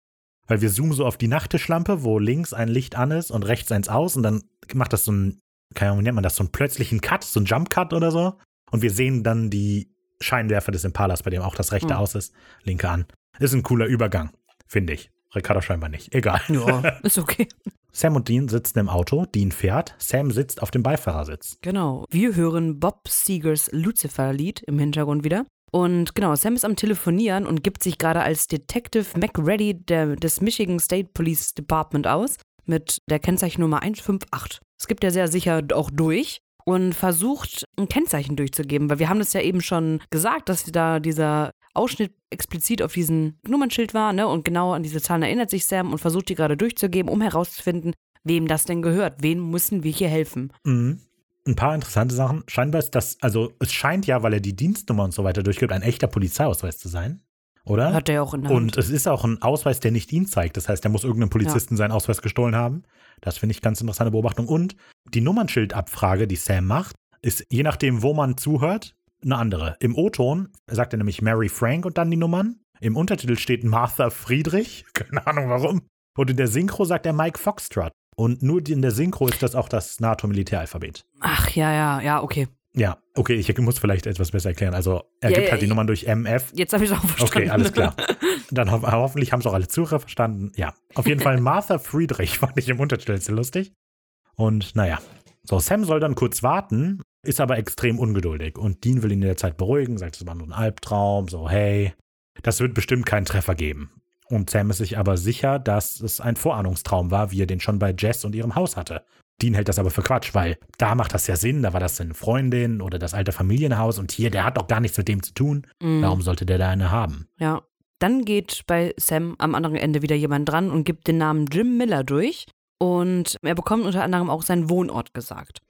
Weil wir zoomen so auf die Nachttischlampe, wo links ein Licht an ist und rechts eins aus. Und dann macht das so ein, keine Ahnung, wie nennt man das, so einen plötzlichen Cut, so einen Jump Cut oder so. Und wir sehen dann die Scheinwerfer des Impalas, bei dem auch das rechte Mhm. aus ist, linke an. Ist ein cooler Übergang, finde ich. Ricardo scheinbar nicht. Egal. Ja, [laughs] ist okay. Sam und Dean sitzen im Auto, Dean fährt, Sam sitzt auf dem Beifahrersitz. Genau. Wir hören Bob Seegers Lucifer-Lied im Hintergrund wieder. Und genau, Sam ist am Telefonieren und gibt sich gerade als Detective McReady der, des Michigan State Police Department aus mit der Kennzeichennummer 158. Das gibt er sehr sicher auch durch und versucht, ein Kennzeichen durchzugeben, weil wir haben das ja eben schon gesagt, dass da dieser Ausschnitt explizit auf diesen Nummernschild war, ne? Und genau an diese Zahlen erinnert sich Sam und versucht die gerade durchzugeben, um herauszufinden, wem das denn gehört. Wen müssen wir hier helfen? Mhm. Ein paar interessante Sachen. Scheinbar ist das, also es scheint ja, weil er die Dienstnummer und so weiter durchgibt, ein echter Polizeiausweis zu sein. Oder? Hat er ja auch in der Hand. Und es ist auch ein Ausweis, der nicht ihn zeigt. Das heißt, er muss irgendeinem Polizisten seinen Ausweis gestohlen haben. Das finde ich ganz interessante Beobachtung. Und die Nummernschildabfrage, die Sam macht, ist je nachdem, wo man zuhört, eine andere. Im O-Ton sagt er nämlich Mary Frank und dann die Nummern. Im Untertitel steht Martha Friedrich. [laughs] Keine Ahnung warum. Und in der Synchro sagt er Mike Foxtrot. Und nur in der Synchro ist das auch das NATO-Militäralphabet. Ach ja, ja, ja, okay. Ja, okay, ich muss vielleicht etwas besser erklären. Also er Ja, gibt ja, halt die Nummern durch MF Jetzt habe ich es auch verstanden. Okay, alles klar. [laughs] Dann ho hoffentlich haben es auch alle Zuhörer verstanden. Ja, auf jeden Fall Martha Friedrich [laughs] fand ich im Untertitel sehr lustig. Und naja, so Sam soll dann kurz warten, ist aber extrem ungeduldig. Und Dean will ihn in der Zeit beruhigen, sagt, es war nur ein Albtraum, so hey, das wird bestimmt keinen Treffer geben. Und Sam ist sich aber sicher, dass es ein Vorahnungstraum war, wie er den schon bei Jess und ihrem Haus hatte. Dean hält das aber für Quatsch, weil da macht das ja Sinn, da war das seine Freundin oder das alte Familienhaus und hier, der hat doch gar nichts mit dem zu tun. Mhm. Warum sollte der da eine haben? Ja. Dann geht bei Sam am anderen Ende wieder jemand dran und gibt den Namen Jim Miller durch. Und er bekommt unter anderem auch seinen Wohnort gesagt.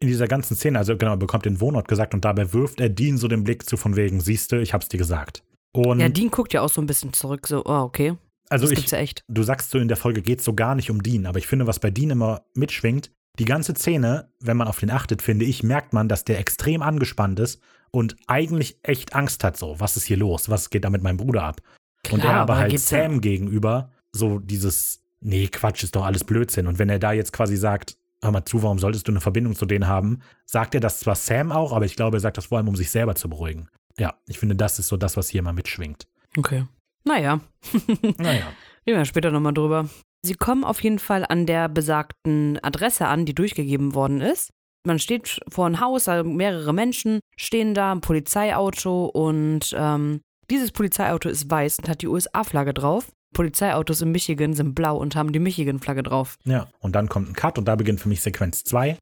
In dieser ganzen Szene, also genau, er bekommt den Wohnort gesagt und dabei wirft er Dean so den Blick zu von wegen, siehste, ich hab's dir gesagt. Und Ja, Dean guckt ja auch so ein bisschen zurück, so, oh, okay. also Das ich, gibt's ja echt. du sagst so in der Folge geht's so gar nicht um Dean, aber ich finde, was bei Dean immer mitschwingt, die ganze Szene, wenn man auf den achtet, finde ich, merkt man, dass der extrem angespannt ist und eigentlich echt Angst hat, so, was ist hier los, was geht da mit meinem Bruder ab? und Klar, er aber halt gibt's ja- Sam gegenüber so dieses, nee, Quatsch, ist doch alles Blödsinn. Und wenn er da jetzt quasi sagt, hör mal zu, warum solltest du eine Verbindung zu denen haben, sagt er das zwar Sam auch, aber ich glaube, er sagt das vor allem, um sich selber zu beruhigen. Ja, ich finde, das ist so das, was hier immer mitschwingt. Okay. Naja, [laughs] Naja. reden wir später nochmal drüber. Sie kommen auf jeden Fall an der besagten Adresse an, die durchgegeben worden ist. Man steht vor einem Haus, also mehrere Menschen stehen da, ein Polizeiauto und ähm, dieses Polizeiauto ist weiß und hat die USA-Flagge drauf. Polizeiautos in Michigan sind blau und haben die Michigan-Flagge drauf. Ja, und dann kommt ein Cut und da beginnt für mich Sequenz 2,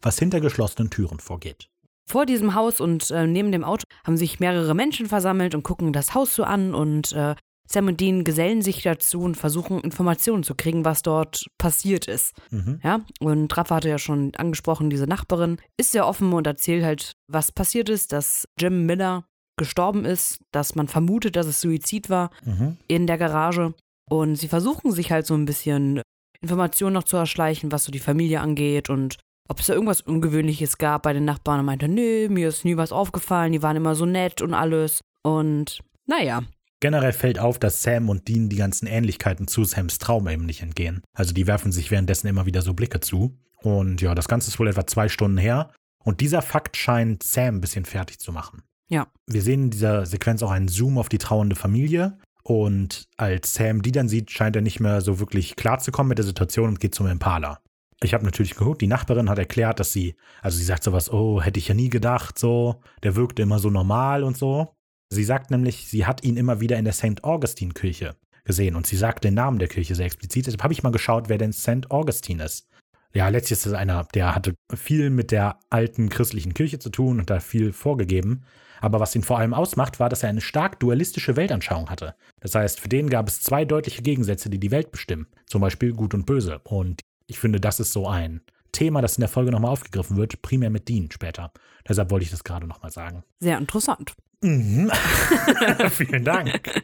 was hinter geschlossenen Türen vorgeht. Vor diesem Haus und äh, neben dem Auto haben sich mehrere Menschen versammelt und gucken das Haus so an und äh, Sam und Dean gesellen sich dazu und versuchen Informationen zu kriegen, was dort passiert ist. Mhm. Ja, und Rafa hatte ja schon angesprochen, diese Nachbarin ist sehr offen und erzählt halt, was passiert ist, dass Jim Miller gestorben ist, dass man vermutet, dass es Suizid war Mhm. in der Garage. Und sie versuchen sich halt so ein bisschen Informationen noch zu erschleichen, was so die Familie angeht und ob es da irgendwas Ungewöhnliches gab bei den Nachbarn. Er meinte, nö, mir ist nie was aufgefallen, die waren immer so nett und alles. Und naja, Generell fällt auf, dass Sam und Dean die ganzen Ähnlichkeiten zu Sams Traum eben nicht entgehen. Also die werfen sich währenddessen immer wieder so Blicke zu. Und ja, das Ganze ist wohl etwa zwei Stunden her. Und dieser Fakt scheint Sam ein bisschen fertig zu machen. Ja. Wir sehen in dieser Sequenz auch einen Zoom auf die trauernde Familie. Und als Sam die dann sieht, scheint er nicht mehr so wirklich klarzukommen mit der Situation und geht zum Impala. Ich habe natürlich geguckt, die Nachbarin hat erklärt, dass sie, also sie sagt sowas, oh, hätte ich ja nie gedacht, so, der wirkte immer so normal und so. Sie sagt nämlich, sie hat ihn immer wieder in der St. Augustine-Kirche gesehen und sie sagt den Namen der Kirche sehr explizit. Deshalb habe ich mal geschaut, wer denn St. Augustine ist. Ja, letztlich ist es einer, der hatte viel mit der alten christlichen Kirche zu tun und da viel vorgegeben. Aber was ihn vor allem ausmacht, war, dass er eine stark dualistische Weltanschauung hatte. Das heißt, für den gab es zwei deutliche Gegensätze, die die Welt bestimmen. Zum Beispiel Gut und Böse. Und ich finde, das ist so ein Thema, das in der Folge nochmal aufgegriffen wird, primär mit Dean später. Deshalb wollte ich das gerade nochmal sagen. Sehr interessant. Mhm. [laughs] Vielen Dank. [laughs]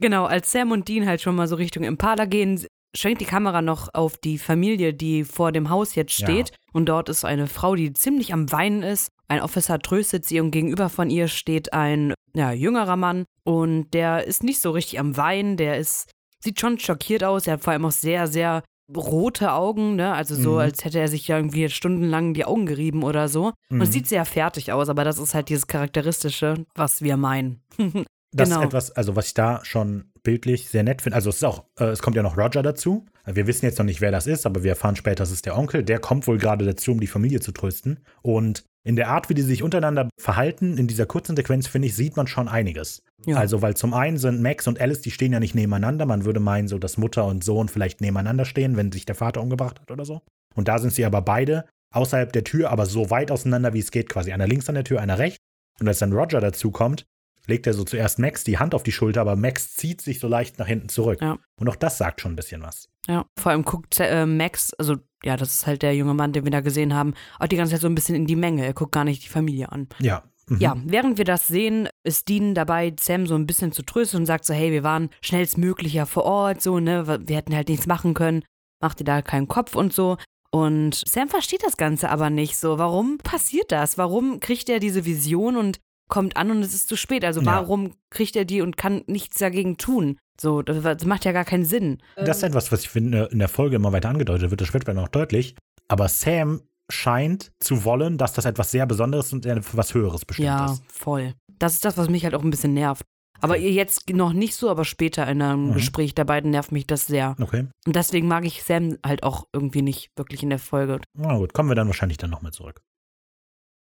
Genau, als Sam und Dean halt schon mal so Richtung Impala gehen, schwenkt die Kamera noch auf die Familie, die vor dem Haus jetzt steht. Ja. Und dort ist eine Frau, die ziemlich am Weinen ist. Ein Officer tröstet sie und gegenüber von ihr steht ein ja, jüngerer Mann. Und der ist nicht so richtig am Weinen. Der ist, sieht schon schockiert aus. Er hat vor allem auch sehr, sehr rote Augen, ne? Also so, Mhm. als hätte er sich ja irgendwie stundenlang die Augen gerieben oder so. Und Mhm. es sieht sehr fertig aus, aber das ist halt dieses Charakteristische, was wir meinen. [laughs] Das Genau. ist etwas, also was ich da schon bildlich sehr nett finde. Also es ist auch, äh, es kommt ja noch Roger dazu. Wir wissen jetzt noch nicht, wer das ist, aber wir erfahren später, es ist der Onkel. Der kommt wohl gerade dazu, um die Familie zu trösten. Und in der Art, wie die sich untereinander verhalten, in dieser kurzen Sequenz, finde ich, sieht man schon einiges. Ja. Also, weil zum einen sind Max und Alice, die stehen ja nicht nebeneinander. Man würde meinen, so, dass Mutter und Sohn vielleicht nebeneinander stehen, wenn sich der Vater umgebracht hat oder so. Und da sind sie aber beide außerhalb der Tür, aber so weit auseinander, wie es geht, quasi. Einer links an der Tür, einer rechts. Und als dann Roger dazu kommt, legt er so zuerst Max die Hand auf die Schulter, aber Max zieht sich so leicht nach hinten zurück. Ja. Und auch das sagt schon ein bisschen was. Ja, vor allem guckt äh, Max, also ja, das ist halt der junge Mann, den wir da gesehen haben, auch die ganze Zeit so ein bisschen in die Menge. Er guckt gar nicht die Familie an. Ja. Mhm. Ja, während wir das sehen, ist Dean dabei, Sam so ein bisschen zu trösten und sagt so, hey, wir waren schnellstmöglich ja vor Ort, so, ne, wir hätten halt nichts machen können, mach dir da keinen Kopf und so. Und Sam versteht das Ganze aber nicht so. Warum passiert das? Warum kriegt er diese Vision und kommt an und es ist zu spät? Also Ja. warum kriegt er die und kann nichts dagegen tun? So, das, macht ja gar keinen Sinn. Das ist etwas, was ich finde, in der Folge immer weiter angedeutet wird. Das wird dann auch deutlich. Aber Sam scheint zu wollen, dass das etwas sehr Besonderes und etwas Höheres bestimmt Ja, ist. voll. Das ist das, was mich halt auch ein bisschen nervt. Aber ihr jetzt noch nicht so, aber später in einem Mhm. Gespräch der beiden nervt mich das sehr. Okay. Und deswegen mag ich Sam halt auch irgendwie nicht wirklich in der Folge. Na gut, kommen wir dann wahrscheinlich dann nochmal zurück.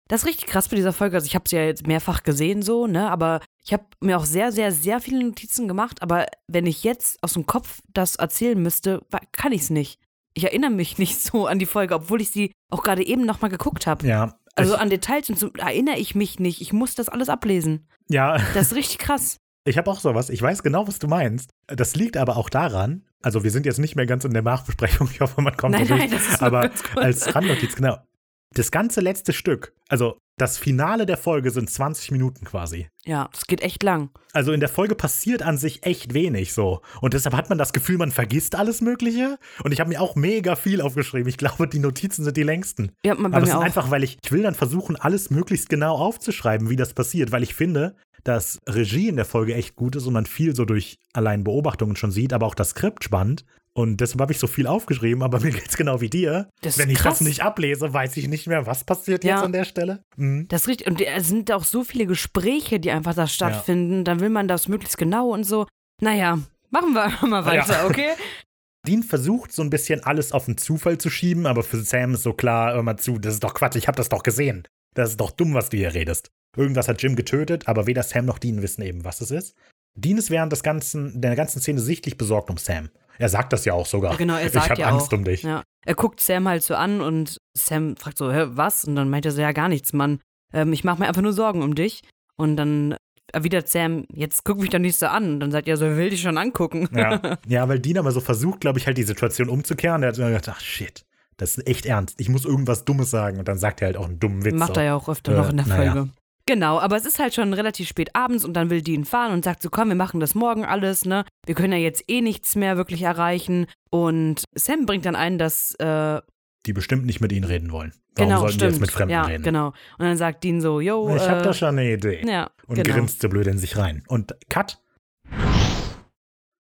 Das ist richtig krass bei dieser Folge. Also ich habe sie ja jetzt mehrfach gesehen so, ne? Aber ich habe mir auch sehr, sehr, sehr viele Notizen gemacht. Aber wenn ich jetzt aus dem Kopf das erzählen müsste, kann ich es nicht. Ich erinnere mich [laughs] nicht so an die Folge, obwohl ich sie auch gerade eben nochmal geguckt habe. Ja. Also an Details und so erinnere ich mich nicht. Ich muss das alles ablesen. ja, Das ist richtig krass. ich habe auch sowas. Ich weiß genau, was du meinst. Das liegt aber auch daran, also wir sind jetzt nicht mehr ganz in der Nachbesprechung. Ich hoffe, man kommt Nein, da durch. nein, das ist aber ganz kurz. als Randnotiz, genau. Das ganze letzte Stück, also das Finale der Folge sind 20 Minuten quasi. Ja, das geht echt lang. Also in der Folge passiert an sich echt wenig so. Und deshalb hat man das Gefühl, man vergisst alles Mögliche. Und ich habe mir auch mega viel aufgeschrieben. Ich glaube, die Notizen sind die längsten. Ja, man, bei Aber es mir ist einfach, weil ich, ich will dann versuchen, alles möglichst genau aufzuschreiben, wie das passiert, weil ich finde, dass Regie in der Folge echt gut ist und man viel so durch allein Beobachtungen schon sieht, aber auch das Skript spannend. Und deshalb habe ich so viel aufgeschrieben, aber [laughs] mir geht's genau wie dir. Das Wenn ich krass. das nicht ablese, weiß ich nicht mehr, was passiert Ja. jetzt an der Stelle. Mhm. Das ist richtig. Und es sind auch so viele Gespräche, die einfach da stattfinden. Dann will man das möglichst genau und so. Naja, machen wir [laughs] mal weiter, Ja. okay? [laughs] Dean versucht so ein bisschen alles auf den Zufall zu schieben, aber für Sam ist so klar, hör mal zu, das ist doch Quatsch, ich habe das doch gesehen. Das ist doch dumm, was du hier redest. Irgendwas hat Jim getötet, aber weder Sam noch Dean wissen eben, was es ist. Dean ist während des ganzen, der ganzen Szene sichtlich besorgt um Sam. Er sagt das ja auch sogar. Genau, er sagt ich habe ja Angst auch. um dich. Ja. Er guckt Sam halt so an und Sam fragt so, Hä, was? Und dann meint er so, ja, gar nichts, Mann. Ähm, ich mache mir einfach nur Sorgen um dich. Und dann erwidert Sam, jetzt guck mich doch nicht so an. Und dann sagt er so, will dich schon angucken. Ja. [laughs] ja, weil Dean aber so versucht, glaube ich, halt die Situation umzukehren. Der hat immer gedacht, ach shit, das ist echt ernst. Ich muss irgendwas Dummes sagen. Und dann sagt er halt auch einen dummen Witz. Macht er ja auch öfter Äh, noch in der naja. Folge. Genau, aber es ist halt schon relativ spät abends und dann will Dean fahren und sagt so, komm, wir machen das morgen alles, ne? Wir können ja jetzt eh nichts mehr wirklich erreichen. Und Sam bringt dann ein, dass, äh, Die bestimmt nicht mit ihnen reden wollen. Warum genau, sollten stimmt. die jetzt mit Fremden ja, reden? genau. Und dann sagt Dean so, yo, Ich äh, da schon eine Idee. ja, und genau. grinst so blöd in sich rein. Und Cut.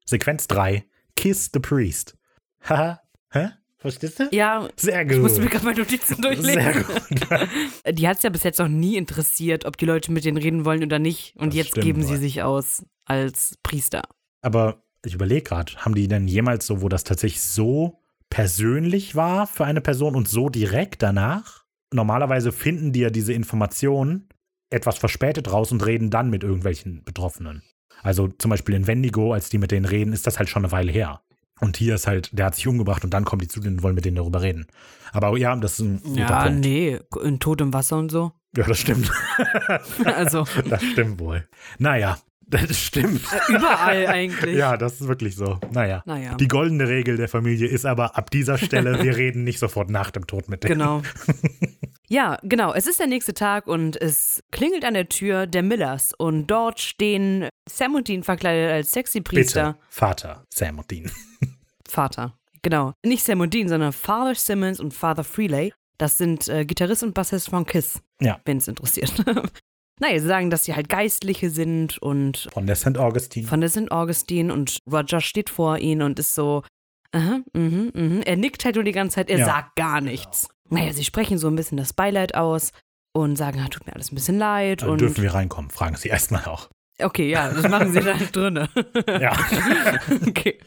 Sequenz 3. Kiss the Priest. Haha. Hä? Verstehst du? Ja, Sehr ich musste mir gut. gerade meine Notizen durchlesen. Sehr gut. [laughs] Die hat es ja bis jetzt noch nie interessiert, ob die Leute mit denen reden wollen oder nicht. Und Das jetzt stimmt geben sie sich aus als Priester. Aber ich überlege gerade, haben die denn jemals so, wo das tatsächlich so persönlich war für eine Person und so direkt danach? Normalerweise finden die ja diese Informationen etwas verspätet raus und reden dann mit irgendwelchen Betroffenen. Also zum Beispiel in Wendigo, als die mit denen reden, ist das halt schon eine Weile her. Und hier ist halt, der hat sich umgebracht und dann kommen die zu denen und wollen mit denen darüber reden. Aber ja, das ist ein guter Ja, Punkt. nee, in Tod im Wasser und so. Ja, das stimmt. [laughs] [laughs] Also, Das stimmt wohl. Naja, [laughs] Das stimmt. Überall eigentlich. Ja, das ist wirklich so. Naja. Naja. Die goldene Regel der Familie ist aber ab dieser Stelle, wir reden nicht sofort nach dem Tod mit denen. Genau. Ja, genau. Es ist der nächste Tag und es klingelt an der Tür der Millers und dort stehen Sam und Dean verkleidet als sexy Priester. Bitte, Vater, Sam und Dean. [laughs] Vater. Genau. Nicht Sam und Dean, sondern Father Simmons und Father Freeley. Das sind äh, Gitarrist und Bassist von Kiss. Ja. Wenn es interessiert. [laughs] naja, sie sagen, dass sie halt Geistliche sind und Von der St. Augustine. von der St. Augustine und Roger steht vor ihnen und ist so, aha, mhm, mhm. Er nickt halt nur die ganze Zeit, er Ja. sagt gar nichts. Naja, sie sprechen so ein bisschen das Beileid aus und sagen, ah, tut mir alles ein bisschen leid. Äh, und Dürfen wir reinkommen? Fragen sie erstmal auch. Okay, ja, das machen sie dann [laughs] drinne. Ja. [laughs] okay.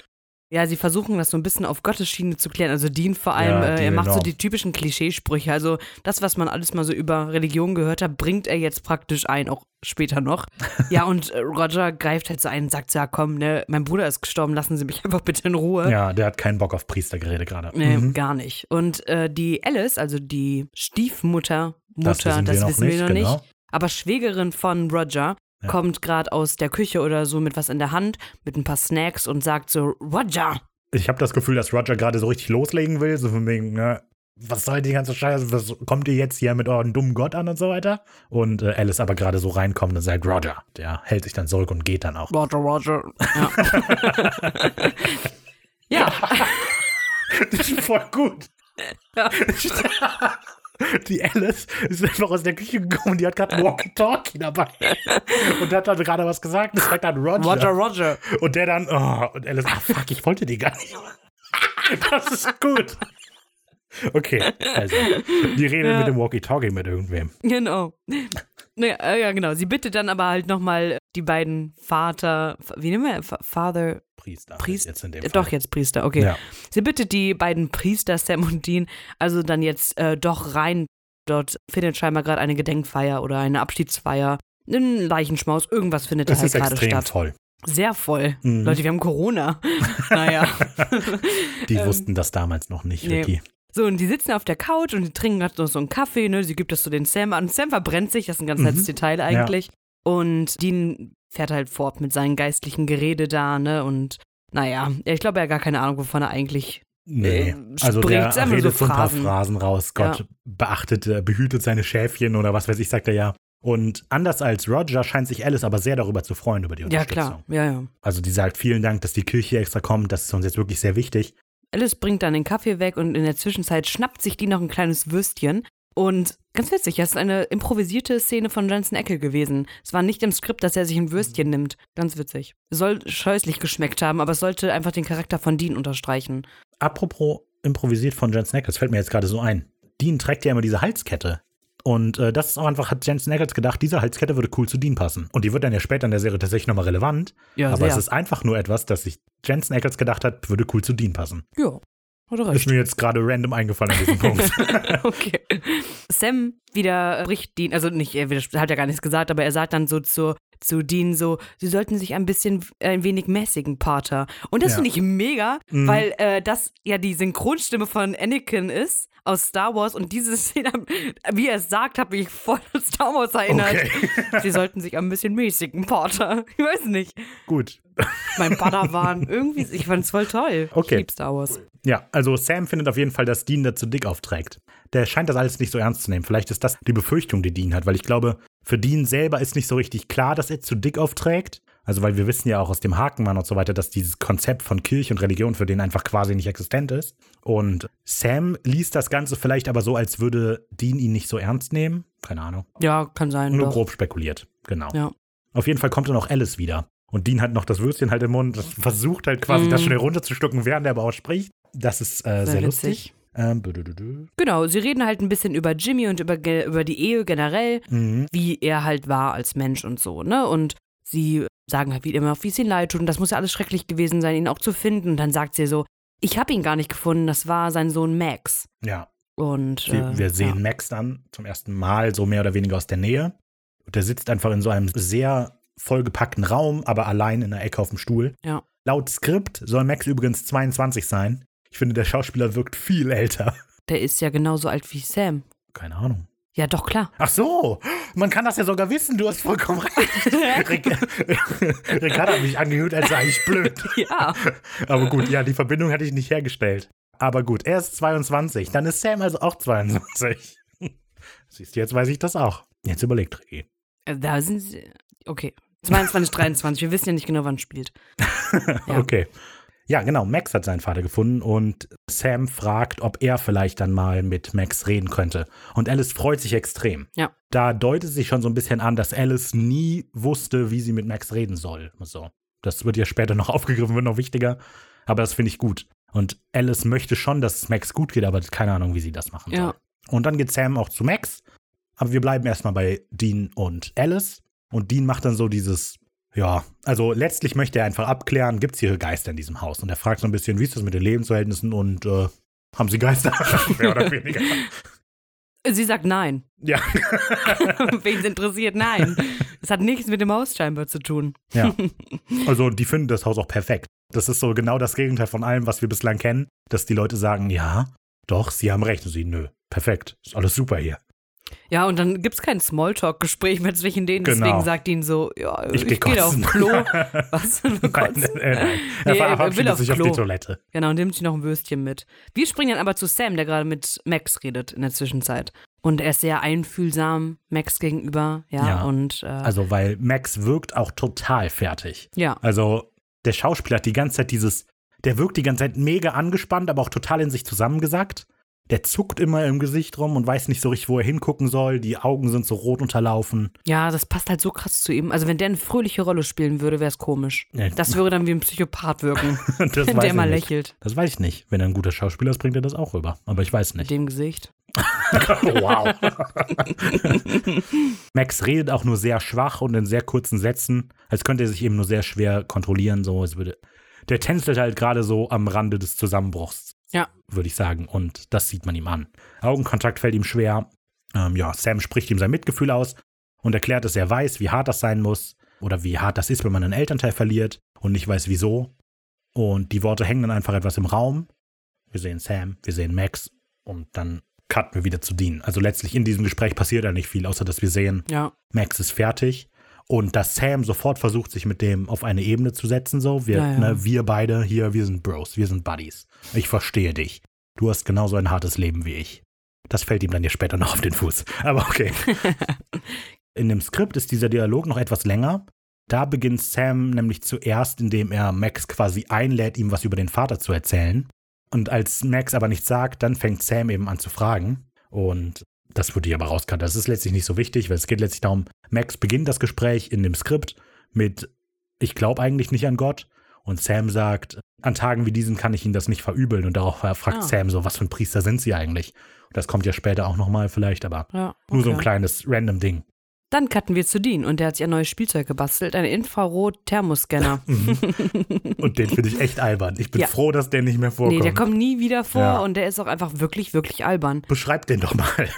Ja, sie versuchen das so ein bisschen auf Gottes Schiene zu klären. Also Dean vor allem, Ja, äh, er macht so enorm. die typischen Klischeesprüche. Also das, was man alles mal so über Religion gehört hat, bringt er jetzt praktisch ein, auch später noch. [laughs] Ja, und äh, Roger greift halt so ein und sagt so, ja komm, ne, mein Bruder ist gestorben, lassen Sie mich [laughs] einfach bitte in Ruhe. ja, der hat keinen Bock auf Priestergerede gerade. Nee, Mhm. gar nicht. Und äh, die Alice, also die Stiefmutter, Das Mutter, wissen wir noch nicht, noch genau. nicht, aber Schwägerin von Roger, Ja. kommt gerade aus der Küche oder so mit was in der Hand, mit ein paar Snacks und sagt so, Roger, Ich habe das Gefühl, dass Roger gerade so richtig loslegen will, so von wegen, ne, was soll die ganze Scheiße, was kommt ihr jetzt hier mit eurem dummen Gott an und so weiter? Und äh, Alice aber gerade so reinkommt und sagt, Roger, der hält sich dann zurück und geht dann auch. Roger, Roger. Ja. [laughs] ja. [laughs] Das ist voll gut. Ja. [laughs] [laughs] Die Alice ist einfach aus der Küche gekommen und die hat gerade ein Walkie-Talkie dabei. Und hat dann gerade was gesagt und sagt dann Roger. Roger, Roger. Und der dann, oh, und Alice, ah fuck, ich wollte die gar nicht. [laughs] Das ist gut. Okay, also, die redet Ja. mit dem Walkie-Talkie mit irgendwem. Genau. Naja, äh, ja, genau. Sie bittet dann aber halt nochmal die beiden Vater, wie nennen wir? Fa- Father, Priester. Priester. Jetzt in dem äh, Fall. doch jetzt Priester, okay. Ja. Sie bittet die beiden Priester, Sam und Dean, also dann jetzt äh, doch rein. Dort findet scheinbar gerade eine Gedenkfeier oder eine Abschiedsfeier. Ein Leichenschmaus, irgendwas findet da Das halt ist gerade statt. toll. Sehr voll. Mhm. Leute, wir haben Corona. [laughs] naja. [laughs] Die wussten das damals noch nicht, Ähm, nee. Ricky. So, und die sitzen auf der Couch und die trinken gerade noch so einen Kaffee, ne? Sie gibt das so den Sam an. Sam verbrennt sich, das ist ein ganz Mhm. nettes Detail eigentlich. Und Dean fährt halt fort mit seinen geistlichen Gerede da, ne? Und naja, ich glaube, er hat gar keine Ahnung, wovon er eigentlich. Nee, Äh, also der redet so so ein paar Phrasen. Raus. Gott Ja. beachtet, äh, behütet seine Schäfchen oder was weiß ich, sagt er ja. Und anders als Roger scheint sich Alice aber sehr darüber zu freuen, über die Ja, Unterstützung. klar. Ja, ja. Also die sagt, vielen Dank, dass die Kirche extra kommt, das ist uns jetzt wirklich sehr wichtig. Alice bringt dann den Kaffee weg und in der Zwischenzeit schnappt sich die noch ein kleines Würstchen. Und ganz witzig, das ist eine improvisierte Szene von Jensen Eckel gewesen. Es war nicht im Skript, dass er sich ein Würstchen nimmt. Ganz witzig. Soll scheußlich geschmeckt haben, aber es sollte einfach den Charakter von Dean unterstreichen. Apropos improvisiert von Jensen Ackles, fällt mir jetzt gerade so ein. Dean trägt ja immer diese Halskette. Und äh, das ist auch einfach, hat Jensen Ackles gedacht, diese Halskette würde cool zu Dean passen. Und die wird dann ja später in der Serie tatsächlich nochmal relevant. Ja, aber sehr. es ist einfach nur etwas, das sich Jensen Ackles gedacht hat, würde cool zu Dean passen. Ja, hat er Ist recht. mir jetzt gerade random eingefallen an diesem Punkt. [laughs] okay. Sam wieder bricht Dean, also nicht, er hat ja gar nichts gesagt, aber er sagt dann so zu, zu Dean so, sie sollten sich ein bisschen, ein wenig mäßigen, Pater. Und das Ja. finde ich mega, Mhm. weil äh, das ja die Synchronstimme von Anakin ist aus Star Wars und diese [laughs] Szene, wie er es sagt, hat mich voll an Star Wars erinnert. Okay. [laughs] Sie sollten sich ein bisschen mäßigen, Pater. Ich weiß nicht. Gut. Mein Padawan, [laughs] irgendwie, ich fand es voll toll. Okay. Ich lieb Star Wars. Ja, also Sam findet auf jeden Fall, dass Dean da zu dick aufträgt. Der scheint das alles nicht so ernst zu nehmen. Vielleicht ist das die Befürchtung, die Dean hat, weil ich glaube, für Dean selber ist nicht so richtig klar, dass er zu dick aufträgt. Also, weil wir wissen ja auch aus dem Hakenmann und so weiter, dass dieses Konzept von Kirche und Religion für den einfach quasi nicht existent ist. Und Sam liest das Ganze vielleicht aber so, als würde Dean ihn nicht so ernst nehmen. Keine Ahnung. Ja, kann sein. Nur doch. grob spekuliert. Genau. Ja. Auf jeden Fall kommt dann auch Alice wieder. Und Dean hat noch das Würstchen halt im Mund, versucht halt quasi Mhm. das schnell runterzuschlucken, während er aber auch spricht. Das ist äh, sehr, Sehr lustig. Ähm. Genau, sie reden halt ein bisschen über Jimmy und über, über die Ehe generell, mhm. wie er halt war als Mensch und so, ne? Und sie sagen halt wie immer, wie es ihnen leid tut und das muss ja alles schrecklich gewesen sein, ihn auch zu finden. Und dann sagt sie so, ich habe ihn gar nicht gefunden, das war sein Sohn Max. Ja, Und wir, äh, wir sehen ja. Max dann zum ersten Mal so mehr oder weniger aus der Nähe. Und der sitzt einfach in so einem sehr vollgepackten Raum, aber allein in der Ecke auf dem Stuhl. Ja. Laut Skript soll Max übrigens 22 sein. Ich finde, der Schauspieler wirkt viel älter. Der ist ja genauso alt wie Sam. Keine Ahnung. Ja, doch, klar. Ach so, man kann das ja sogar wissen, du hast vollkommen recht. [laughs] Rick- [laughs] Ricardo hat mich angehört, als sei ich blöd. [laughs] Ja. Aber gut, ja, die Verbindung hatte ich nicht hergestellt. Aber gut, er ist 22, dann ist Sam also auch 22. Siehst du, jetzt weiß ich das auch. Jetzt überlegt Ricky. Äh, Da sind sie. Okay. 22, 23. Wir wissen ja nicht genau, wann es spielt. Ja. Okay. Ja, genau. Max hat seinen Vater gefunden und Sam fragt, ob er vielleicht dann mal mit Max reden könnte. Und Alice freut sich extrem. Ja. Da deutet sich schon so ein bisschen an, dass Alice nie wusste, wie sie mit Max reden soll. So. Das wird ja später noch [laughs] aufgegriffen, wird noch wichtiger. Aber das finde ich gut. Und Alice möchte schon, dass es Max gut geht, aber keine Ahnung, wie sie das machen soll. Ja. Und dann geht Sam auch zu Max. Aber wir bleiben erstmal bei Dean und Alice. Und Dean macht dann so dieses, ja, also letztlich möchte er einfach abklären, gibt es hier Geister in diesem Haus? Und er fragt so ein bisschen, wie ist das mit den Lebensverhältnissen und äh, haben sie Geister? [laughs] Mehr oder weniger. Sie sagt nein. Ja. [laughs] Wen es interessiert, nein. Es hat nichts mit dem Haus scheinbar zu tun. ja. Also die finden das Haus auch perfekt. Das ist so genau das Gegenteil von allem, was wir bislang kennen, dass die Leute sagen, ja, doch, sie haben recht. Und sie, nö, perfekt, ist alles super hier. Ja, und dann gibt es kein Smalltalk-Gespräch mehr zwischen denen. Genau. Deswegen sagt ihn so, ja, ich, geh gehe auf. Klo. [laughs] Was? Nein, nein. Er Nee, er will verabschiedet auf sich auf die Klo. Toilette. Genau, und nimmt sich noch ein Würstchen mit. Wir springen dann aber zu Sam, der gerade mit Max redet in der Zwischenzeit. Und er ist sehr einfühlsam Max gegenüber, ja, Ja. und äh, Also, weil Max wirkt auch total fertig. ja, Also, der Schauspieler hat die ganze Zeit dieses, der wirkt die ganze Zeit mega angespannt, aber auch total in sich zusammengesackt. Der zuckt immer im Gesicht rum und weiß nicht so richtig, wo er hingucken soll. Die Augen sind so rot unterlaufen. ja, das passt halt so krass zu ihm. Also wenn der eine fröhliche Rolle spielen würde, wäre es komisch. Ja. Das würde dann wie ein Psychopath wirken, [laughs] das wenn der mal nicht. lächelt. Das weiß ich nicht. Wenn er ein guter Schauspieler ist, bringt er das auch rüber. Aber ich weiß Mit nicht. dem Gesicht. [laughs] [laughs] wow. Max redet auch nur sehr schwach und in sehr kurzen Sätzen, als könnte er sich eben nur sehr schwer kontrollieren. So, es würde. Der tänzelt halt gerade so am Rande des Zusammenbruchs. Ja. Würde ich sagen. Und das sieht man ihm an. Augenkontakt fällt ihm schwer. Ähm, ja, Sam spricht ihm sein Mitgefühl aus und erklärt, dass er weiß, wie hart das sein muss oder wie hart das ist, wenn man einen Elternteil verliert und nicht weiß wieso. Und die Worte hängen dann einfach etwas im Raum. Wir sehen Sam, wir sehen Max und dann cutten wir wieder zu Dean. Also letztlich in diesem Gespräch passiert ja nicht viel, außer dass wir sehen, Ja, Max ist fertig und dass Sam sofort versucht, sich mit dem auf eine Ebene zu setzen. So, wir, Ja, ja. Ne, wir beide hier, wir sind Bros, wir sind Buddies. Ich verstehe dich. Du hast genauso ein hartes Leben wie ich. Das fällt ihm dann ja später noch auf den Fuß. Aber okay. [laughs] In dem Skript ist dieser Dialog noch etwas länger. Da beginnt Sam nämlich zuerst, indem er Max quasi einlädt, ihm was über den Vater zu erzählen. Und als Max aber nichts sagt, dann fängt Sam eben an zu fragen. Und das wurde hier aber rausgekannt. Das ist letztlich nicht so wichtig, weil es geht letztlich darum, Max beginnt das Gespräch in dem Skript mit Ich glaube eigentlich nicht an Gott. Und Sam sagt, an Tagen wie diesen kann ich Ihnen das nicht verübeln. Und darauf fragt Ah. Sam so, was für ein Priester sind Sie eigentlich? Und das kommt ja später auch nochmal vielleicht, aber ja. nur so ein okay. kleines random Ding. Dann cutten wir zu Dean und der hat sich ein neues Spielzeug gebastelt, einen Infrarot-Thermoscanner. [laughs] Und den finde ich echt albern. Ich bin Ja. froh, dass der nicht mehr vorkommt. Nee, der kommt nie wieder vor Ja. und der ist auch einfach wirklich, wirklich albern. Beschreib den doch mal.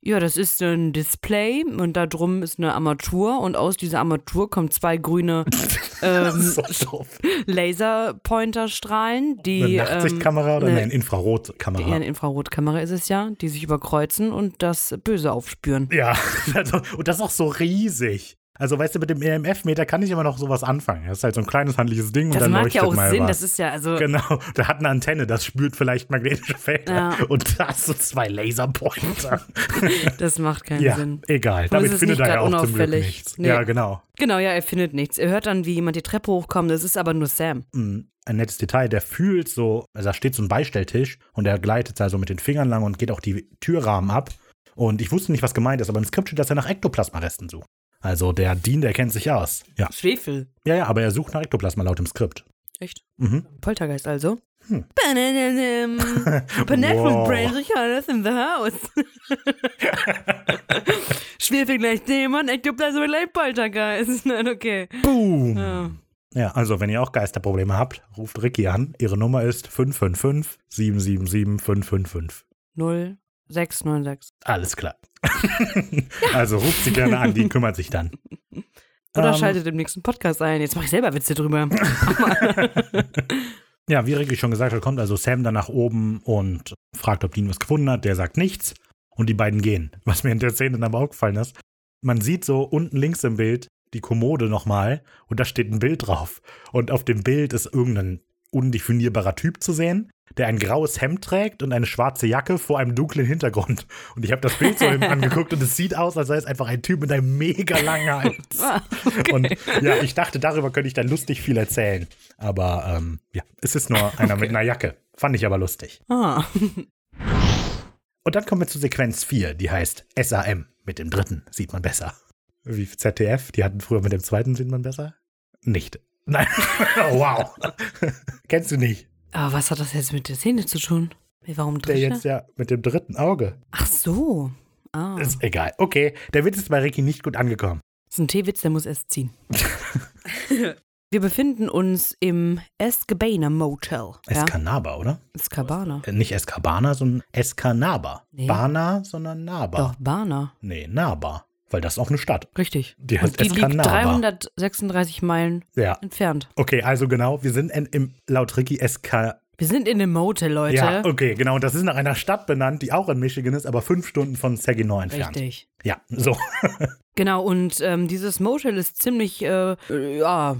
Ja, das ist ein Display und da drum ist eine Armatur und aus dieser Armatur kommen zwei grüne [laughs] ähm, so. Laserpointerstrahlen, die Eine ähm, Nachtsichtkamera oder eine- eine Infrarotkamera? eher eine Infrarotkamera ist es ja, die sich überkreuzen und das Böse aufspüren. Ja, [laughs] also, und das ist auch so riesig. Also, weißt du, mit dem EMF-Meter kann ich immer noch sowas anfangen. Das ist halt so ein kleines handliches Ding und Das dann macht ja auch Sinn, was. das ist ja, also, Genau, der hat eine Antenne, das spürt vielleicht magnetische Felder. Ja. Und da hast du zwei Laserpointer. das macht keinen ja, Sinn. egal. Damit findet er ja auch zum Glück unauffällig. nichts. Nee. Ja, genau. Genau, ja, er findet nichts. Er hört dann, wie jemand die Treppe hochkommt, das ist aber nur Sam. Mm, Ein nettes Detail, der fühlt so, also da steht so ein Beistelltisch und er gleitet da so mit den Fingern lang und geht auch die Türrahmen ab. Und ich wusste nicht, was gemeint ist, aber im Skript steht, dass er nach Ektoplasmaresten sucht. Also der Dean, der kennt sich aus. Ja. Schwefel. Ja, ja, aber er sucht nach Ektoplasma laut dem Skript. Echt? Mhm. Poltergeist also. Hm. Banana [laughs] Wow. Brain Ricardo's in the house. [laughs] Schwefel gleich Dämon, Ektoplasma gleich Poltergeist. [laughs] Nein, okay. Boom! Ja. Ja, also wenn ihr auch Geisterprobleme habt, ruft Ricky an. Ihre Nummer ist 555 777 555. 0696. Alles klar. [laughs] also ruft sie gerne an, die [laughs] kümmert sich dann. Oder Ähm, schaltet im nächsten Podcast ein. Jetzt mache ich selber Witze drüber. [laughs] Ja, wie Ricky schon gesagt hat, kommt also Sam dann nach oben und fragt, ob Dean was gefunden hat. Der sagt nichts. und die beiden gehen. Was mir in der Szene dann aber aufgefallen ist, man sieht so unten links im Bild die Kommode nochmal und da steht ein Bild drauf. Und auf dem Bild ist irgendein undefinierbarer Typ zu sehen, der ein graues Hemd trägt und eine schwarze Jacke vor einem dunklen Hintergrund. Und ich habe das Bild so eben [laughs] angeguckt und es sieht aus, als sei es einfach ein Typ mit einem mega langen [laughs] Hals. Ah, okay. Und ja, ich dachte, darüber könnte ich dann lustig viel erzählen. Aber ähm, ja, es ist nur einer mit einer Jacke. Fand ich aber lustig. Ah. [laughs] Und dann kommen wir zu Sequenz 4, die heißt SAM. Mit dem dritten sieht man besser. Wie ZDF, die hatten früher mit dem zweiten sieht man besser? Nicht. Nein. Oh, wow. Kennst du nicht? Aber was hat das jetzt mit der Szene zu tun? Warum Der jetzt ja mit dem dritten Auge. Ach so. Ah. Ist egal. Okay, der Witz ist bei Ricky nicht gut angekommen. Das ist ein Teewitz, der muss erst ziehen. [laughs] [laughs] Wir befinden uns im Escabana Motel. Ja? Escanaba, oder? Escabana. Äh, Nicht Escabana, sondern Escanaba. Nee. Bana, sondern Naba. Doch, Bana. Nee, Naba. Weil das ist auch eine Stadt. Richtig. Die heißt Und die liegt Escanaba. 336 Meilen Ja. entfernt. Okay, also genau, wir sind in, im laut Ricky Esca. Wir sind in einem Motel, Leute. Ja, okay, genau. Und das ist nach einer Stadt benannt, die auch in Michigan ist, aber fünf Stunden von Saginaw entfernt. Richtig. Ja, so. Genau, und ähm, dieses Motel ist ziemlich, äh, äh, ja,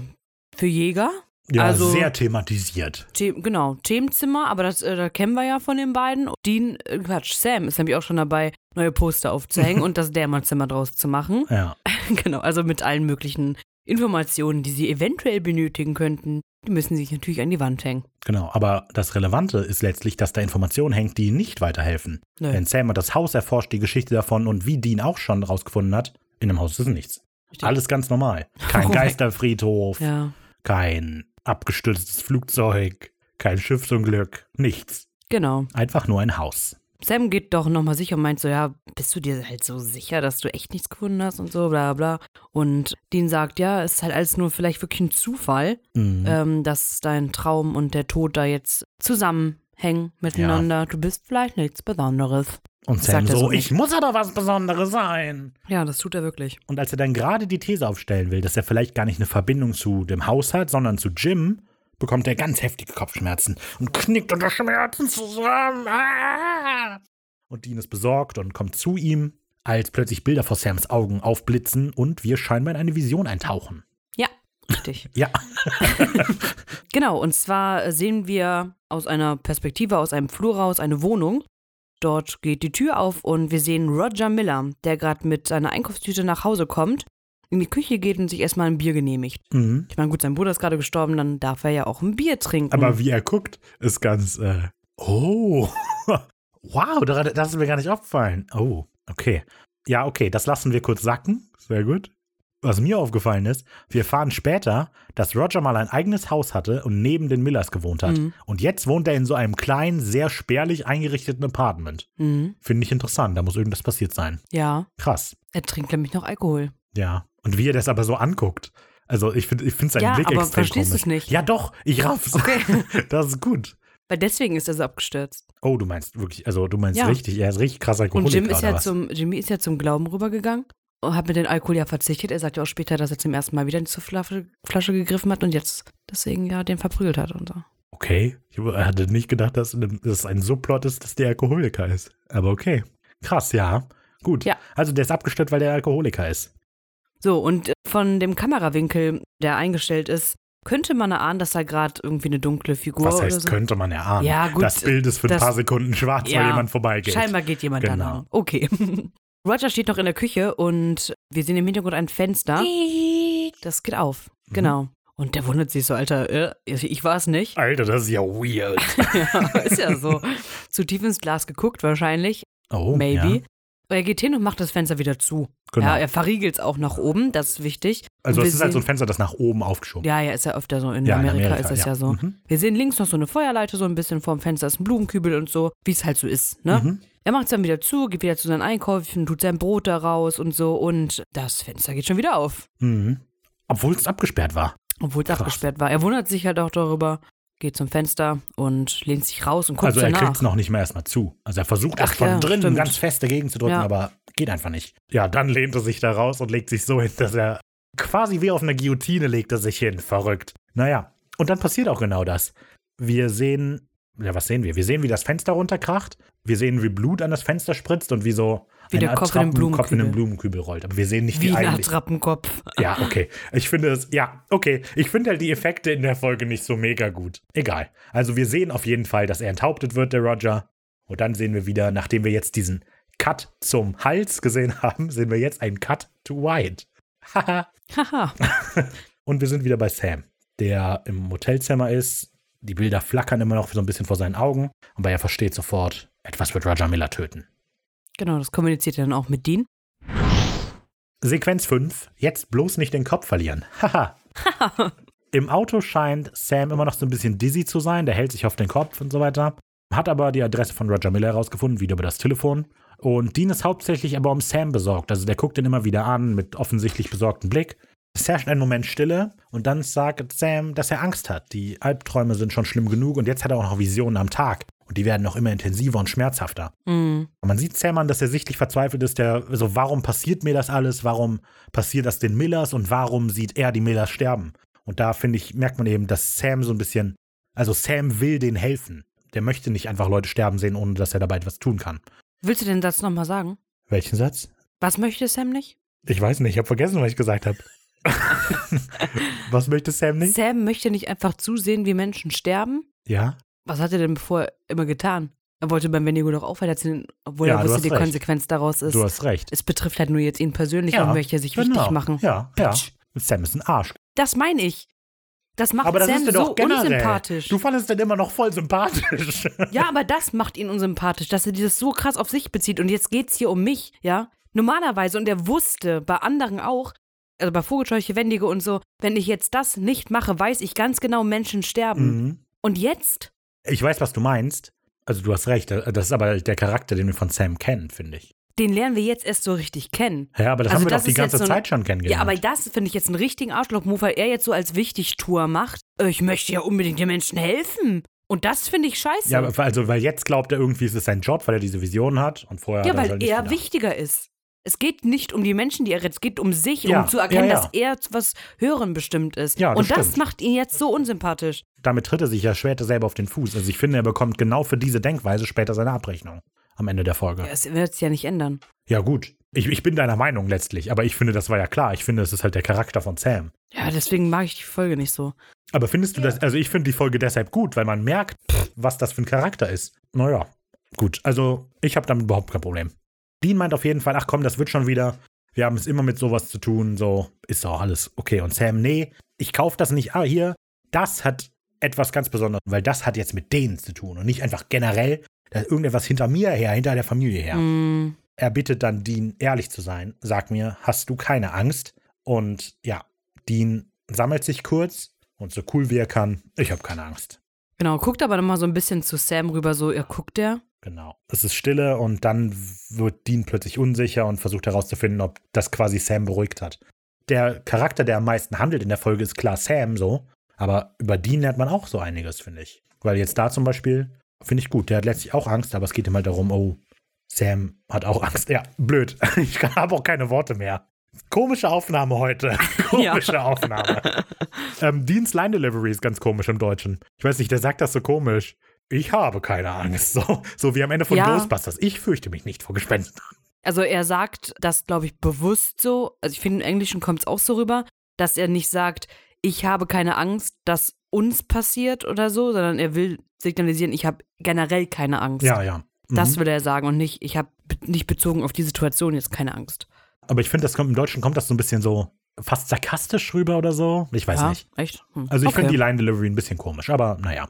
für Jäger. Ja, Also- sehr thematisiert. The genau, Themenzimmer, aber das, äh, das kennen wir ja von den beiden. Dean, äh, Quatsch, Sam ist nämlich auch schon dabei, neue Poster aufzuhängen [laughs] und das Dämmerzimmer draus zu machen. Ja. [laughs] genau, also mit allen möglichen Informationen, die sie eventuell benötigen könnten, die müssen sich natürlich an die Wand hängen. Genau, aber das Relevante ist letztlich, dass da Informationen hängt, die ihnen nicht weiterhelfen. Nö. Denn Sam hat das Haus erforscht, die Geschichte davon und wie Dean auch schon rausgefunden hat, in dem Haus ist nichts. Richtig. Alles ganz normal. Kein [laughs] Oh Geisterfriedhof, Ja, kein abgestürztes Flugzeug, kein Schiffsunglück, nichts. genau. Einfach nur ein Haus. Sam geht doch nochmal sicher und meint so, ja, bist du dir halt so sicher, dass du echt nichts gefunden hast und so, bla bla. Und Dean sagt, ja, es ist halt alles nur vielleicht wirklich ein Zufall, Mhm. ähm, dass dein Traum und der Tod da jetzt zusammenhängen miteinander. Du bist vielleicht nichts Besonderes. Und Sam sagt so, so ich muss aber was Besonderes sein. Ja, das tut er wirklich. Und als er dann gerade die These aufstellen will, dass er vielleicht gar nicht eine Verbindung zu dem Haus hat, sondern zu Jim, bekommt er ganz heftige Kopfschmerzen und knickt unter Schmerzen zusammen. Ah! Und Dean ist besorgt und kommt zu ihm, als plötzlich Bilder vor Sams Augen aufblitzen und wir scheinbar in eine Vision eintauchen. Ja, richtig. Ja, [laughs] Genau, und zwar sehen wir aus einer Perspektive, aus einem Flur raus, eine Wohnung. Dort geht die Tür auf und wir sehen Roger Miller, der gerade mit seiner Einkaufstüte nach Hause kommt, in die Küche geht und sich erstmal ein Bier genehmigt. mhm. Ich meine, gut, sein Bruder ist gerade gestorben, dann darf er ja auch ein Bier trinken. aber wie er guckt, ist ganz, äh, oh, [laughs] wow, das ist mir gar nicht aufgefallen. Oh, okay. Ja, okay, das lassen wir kurz sacken. Sehr gut. Was mir aufgefallen ist, wir erfahren später, dass Roger mal ein eigenes Haus hatte und neben den Millers gewohnt hat. Mhm. Und jetzt wohnt er in so einem kleinen, sehr spärlich eingerichteten Apartment. Mhm. Finde ich interessant, da muss irgendwas passiert sein. Ja, Krass. er trinkt nämlich noch Alkohol. Ja. Und wie er das aber so anguckt. Also ich finde ich find seinen Ja, Blick aber extrem verstehst komisch. du's nicht? Ja doch, ich raff's. Okay. [laughs] das ist gut. Weil deswegen ist er so abgestürzt. Oh, du meinst wirklich, also du meinst Ja. richtig, er ist richtig krass Und Alkoholiker Jim ist ja zum, Jimmy ist ja zum Glauben rübergegangen hat mit dem Alkohol ja verzichtet. Er sagt ja auch später, dass er zum ersten Mal wieder zur Flasche, Flasche gegriffen hat und jetzt deswegen ja den verprügelt hat und so. Okay, ich hatte nicht gedacht, dass es ein Subplot ist, dass der Alkoholiker ist. Aber okay. Krass, ja. Gut. Ja. Also der ist abgestürzt, weil der Alkoholiker ist. So, und von dem Kamerawinkel, der eingestellt ist, könnte man erahnen, dass da gerade irgendwie eine dunkle Figur Was oder heißt, so. könnte man erahnen. Ja, gut, Das Bild ist für ein das- paar Sekunden schwarz, weil Ja, jemand vorbeigeht. Scheinbar geht jemand da Genau. lang. Okay. [laughs] Roger steht noch in der Küche und wir sehen im Hintergrund ein Fenster. Das geht auf. Mhm. Genau. Und der wundert sich so, Alter, äh, ich war es nicht. Alter, das ist ja weird. [laughs] ja, ist ja so. Zu tief ins Glas geguckt wahrscheinlich. Oh, Maybe. Ja, Er geht hin und macht das Fenster wieder zu. genau. Ja, er verriegelt es auch nach oben, das ist wichtig. also es ist halt so ein Fenster, das nach oben aufgeschoben. Ja, ja, ist ja öfter so. In, Ja, in Amerika, Amerika, ist das ja, ja. so. Mhm. Wir sehen links noch so eine Feuerleiter, so ein bisschen vorm Fenster ist ein Blumenkübel und so, wie es halt so ist, ne? Mhm. Er macht es dann wieder zu, geht wieder zu seinen Einkäufen, tut sein Brot da raus und so und das Fenster geht schon wieder auf, Mhm. Obwohl es abgesperrt war. obwohl es abgesperrt war. Er wundert sich halt auch darüber, geht zum Fenster und lehnt sich raus und guckt also so er kriegt es noch nicht mal erstmal zu. Also er versucht Ach erst von ja, drinnen stimmt. ganz fest dagegen zu drücken, Ja. aber geht einfach nicht. Ja, dann lehnt er sich da raus und legt sich so hin, dass er quasi wie auf einer Guillotine legt er sich hin. Verrückt. Naja, und dann passiert auch genau das. Wir sehen ja, was sehen wir? Wir sehen, wie das Fenster runterkracht. Wir sehen, wie Blut an das Fenster spritzt und wie so Wie ein der Kopf in in den Blumenkübel. Rollt. Aber wir sehen nicht, wie, Wie ein eigentlich. Attrappenkopf. [laughs] Ja, okay. Ich finde es, ja, okay. Ich finde halt die Effekte in der Folge nicht so mega gut. Egal. Also wir sehen auf jeden Fall, dass er enthauptet wird, der Roger. Und dann sehen wir wieder, nachdem wir jetzt diesen Cut zum Hals gesehen [laughs] haben, sehen wir jetzt einen Cut to White. Haha. Haha. [laughs] Und wir sind wieder bei Sam, der im Hotelzimmer ist. Die Bilder flackern immer noch so ein bisschen vor seinen Augen. Aber er versteht sofort, etwas wird Roger Miller töten. Genau, das kommuniziert er dann auch mit Dean. Sequenz 5. Jetzt bloß nicht den Kopf verlieren. Haha. [laughs] Im Auto scheint Sam immer noch so ein bisschen dizzy zu sein. Der hält sich auf den Kopf und so weiter. Hat aber die Adresse von Roger Miller herausgefunden, wieder über das Telefon. Und Dean ist hauptsächlich aber um Sam besorgt. Also der guckt ihn immer wieder an mit offensichtlich besorgtem Blick. Es herrscht einen Moment Stille und dann sagt Sam, dass er Angst hat. Die Albträume sind schon schlimm genug und jetzt hat er auch noch Visionen am Tag. Und die werden noch immer intensiver und schmerzhafter. Mhm. Man sieht Sam an, dass er sichtlich verzweifelt ist. Der, so, warum passiert mir das alles? Warum passiert das den Millers? Und warum sieht er die Millers sterben? Und da, finde ich, merkt man eben, dass Sam so ein bisschen, also Sam will denen helfen. Der möchte nicht einfach Leute sterben sehen, ohne dass er dabei etwas tun kann. Willst du den Satz nochmal sagen? Welchen Satz? Was möchte Sam nicht? Ich weiß nicht, ich habe vergessen, was ich gesagt habe. [laughs] was möchte Sam nicht? Sam möchte nicht einfach zusehen, wie Menschen sterben. Ja? Was hat er denn bevor immer getan? Er wollte beim Wendigo doch auch weiterziehen, obwohl Ja, er wusste, die recht. Konsequenz daraus ist. Du hast recht. Es betrifft halt nur jetzt ihn persönlich Ja, und möchte sich wichtig genau. machen. Ja, ja. Pitsch. Sam ist ein Arsch. Das meine ich. Das macht Aber das Sam ist so generell. unsympathisch. Du fandest den immer noch voll sympathisch. [laughs] Ja, aber das macht ihn unsympathisch, dass er dieses so krass auf sich bezieht. Und jetzt geht's hier um mich, ja? Normalerweise, und er wusste, bei anderen auch, also bei Vogelscheuche, Wendige und so, wenn ich jetzt das nicht mache, weiß ich ganz genau, Menschen sterben. mhm. Und jetzt? Ich weiß, was du meinst. Also du hast recht. Das ist aber der Charakter, den wir von Sam kennen, finde ich. Den lernen wir jetzt erst so richtig kennen. Ja, aber das Also haben wir das doch die ist ganze so ein- Zeit schon kennengelernt. Ja, aber das finde ich jetzt einen richtigen Arschloch-Move, weil er jetzt so als Wichtigtour macht. Äh, Ich möchte ja unbedingt den Menschen helfen. Und das finde ich scheiße. Ja, also, weil jetzt glaubt er irgendwie, es ist sein Job, weil er diese Vision hat und vorher Ja, hat er weil halt nicht er gedacht. wichtiger ist. Es geht nicht um die Menschen, die er rettet, es geht um sich, Ja, um zu erkennen, ja, ja. dass er zu was Höheren bestimmt ist. Das Und das stimmt. macht ihn jetzt so unsympathisch. Damit tritt er sich ja später selber auf den Fuß. Also ich finde, er bekommt genau für diese Denkweise später seine Abrechnung am Ende der Folge. Es wird es ja nicht ändern. Ja, gut. Ich, ich bin deiner Meinung letztlich, aber ich finde, das war ja klar. Ich finde, es ist halt der Charakter von Sam. Ja, deswegen mag ich die Folge nicht so. Aber findest du das, also ich finde die Folge deshalb gut, weil man merkt, pff, was das für ein Charakter ist. Naja, gut. Also ich habe damit überhaupt kein Problem. Dean meint auf jeden Fall, ach komm, das wird schon wieder. Wir haben es immer mit sowas zu tun, so ist auch alles okay. Und Sam, nee, ich kaufe das nicht. Aber hier, das hat etwas ganz Besonderes, weil das hat jetzt mit denen zu tun und nicht einfach generell, da ist irgendetwas hinter mir her, hinter der Familie her. Mm, Er bittet dann Dean, ehrlich zu sein. Sag mir, hast du keine Angst? Und ja, Dean sammelt sich kurz und so cool wie er kann, ich habe keine Angst. genau, guckt aber nochmal so ein bisschen zu Sam rüber, so, ja, guckt der? Genau. Es ist Stille und dann wird Dean plötzlich unsicher und versucht herauszufinden, ob das quasi Sam beruhigt hat. Der Charakter, der am meisten handelt in der Folge, ist klar Sam so, aber über Dean lernt man auch so einiges, finde ich. Weil jetzt da zum Beispiel, finde ich gut, der hat letztlich auch Angst, aber es geht ihm halt darum, oh, Sam hat auch Angst. Ja, blöd. [laughs] Ich habe auch keine Worte mehr. Komische Aufnahme heute. [laughs] [laughs] Komische Aufnahme. Ähm, Deans Line Delivery ist ganz komisch im Deutschen. Ich weiß nicht, der sagt das so komisch. Ich habe keine Angst. [laughs] So, so wie am Ende von Ja. Ghostbusters. Ich fürchte mich nicht vor Gespenstern. Also er sagt das, glaube ich, bewusst so. Also ich finde, im Englischen kommt es auch so rüber, dass er nicht sagt, ich habe keine Angst, dass uns passiert oder so, sondern er will signalisieren, ich habe generell keine Angst. Ja, ja. Mhm. Das will er sagen und nicht, ich habe be- nicht bezogen auf die Situation jetzt keine Angst. Aber ich finde, das kommt im Deutschen kommt das so ein bisschen so fast sarkastisch rüber oder so. Ich weiß ja, nicht. Echt? Hm. Also ich Okay. finde die Line Delivery ein bisschen komisch, aber naja.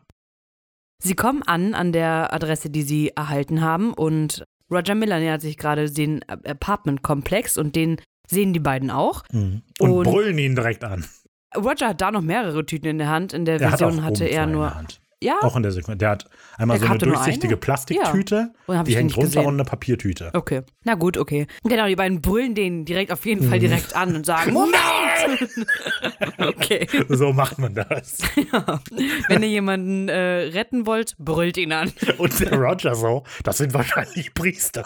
Sie kommen an an der Adresse, die sie erhalten haben und Roger Miller nähert sich gerade den Apartment-Komplex und den sehen die beiden auch. Mhm. Und, Und- brüllen ihn direkt an. Roger hat da noch mehrere Tüten in der Hand. In der Er hat Vision hatte er nur. Hand. Ja, Auch in der Sequenz. Der hat einmal Der so eine durchsichtige eine? Plastiktüte, und habe die hängt runter gesehen. und eine Papiertüte. Okay. Na gut, okay. Genau, die beiden brüllen den direkt auf jeden Fall Mhm. direkt an und sagen, [laughs] Moment! [laughs] okay. So macht man das. [laughs] Ja. Wenn ihr jemanden äh, retten wollt, brüllt ihn an. Und der Roger so, das sind wahrscheinlich Priester.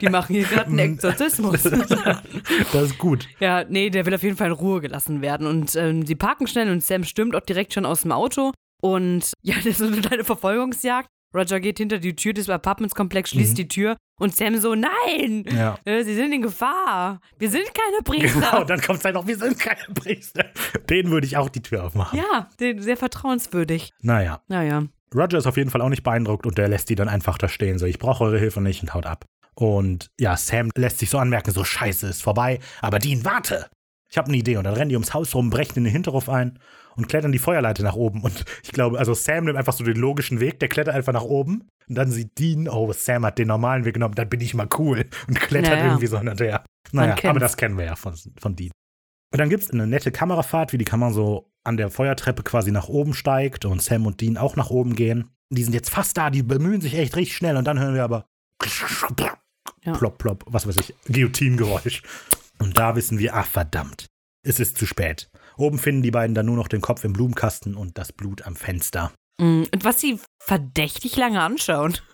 Die machen hier gerade einen Mhm. Exorzismus. Das ist gut. ja, nee, der will auf jeden Fall in Ruhe gelassen werden. Und ähm, sie parken schnell und Sam stürmt auch direkt schon aus dem Auto. Und [laughs] ja, das ist eine kleine Verfolgungsjagd. Roger geht hinter die Tür des Apartmentskomplex, schließt Mhm. die Tür und Sam so, nein, Ja. äh, sie sind in Gefahr. Wir sind keine Priester. Genau, [laughs] dann kommt es halt noch, wir sind keine [laughs] Priester. Den würde ich auch die Tür aufmachen. Ja, den- sehr vertrauenswürdig. Naja, Naja. Roger ist auf jeden Fall auch nicht beeindruckt und der lässt die dann einfach da stehen. So, ich brauche eure Hilfe nicht und haut ab. Und ja, Sam lässt sich so anmerken, so scheiße, ist vorbei. Aber Dean, warte! Ich habe eine Idee. Und dann rennen die ums Haus rum, brechen in den Hinterhof ein und klettern die Feuerleiter nach oben. Und ich glaube, also Sam nimmt einfach so den logischen Weg, der klettert einfach nach oben. Und dann sieht Dean, oh, Sam hat den normalen Weg genommen, dann bin ich mal cool. Und klettert Naja. irgendwie so hinterher. Naja, aber das kennen wir ja von, von Dean. Und dann gibt es eine nette Kamerafahrt, wie die Kamera so an der Feuertreppe quasi nach oben steigt und Sam und Dean auch nach oben gehen. Die sind jetzt fast da, die bemühen sich echt richtig schnell und dann hören wir aber Ja. plopp, plopp, was weiß ich, Guillotinengeräusch. Und da wissen wir, ach verdammt, es ist zu spät. Oben finden die beiden dann nur noch den Kopf im Blumenkasten und das Blut am Fenster. Mm, Und was sie verdächtig lange anschauen. [laughs]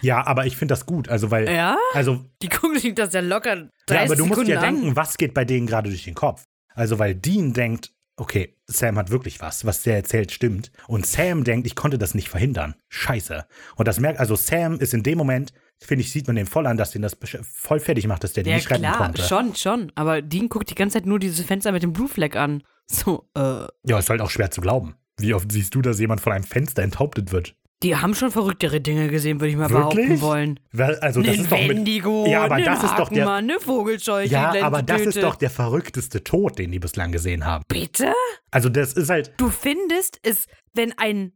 Ja, aber ich finde das gut, also weil, Ja? also Die gucken sich das ja locker 30 Ja, aber du musst Sekunden ja an. denken, was geht bei denen gerade durch den Kopf? Also, weil Dean denkt, okay, Sam hat wirklich was, was der erzählt, stimmt. Und Sam denkt, ich konnte das nicht verhindern. Scheiße. Und das merkt, also Sam ist in dem Moment, finde ich, sieht man dem voll an, dass den das voll fertig macht, dass der den Ja, nicht retten klar, konnte. schon, schon. Aber Dean guckt die ganze Zeit nur dieses Fenster mit dem Blutfleck an. [laughs] So, äh, Ja, ist halt auch schwer zu glauben. Wie oft siehst du, dass jemand von einem Fenster enthauptet wird? die haben schon verrücktere Dinge gesehen, würde ich mal Wirklich? behaupten wollen. Also, das ist doch mit, Ja, aber das ist doch der- eine Vogelscheuche, Ja, aber das ist doch der verrückteste Tod, den die bislang gesehen haben. Bitte? Also, das ist halt, Du findest es, wenn ein,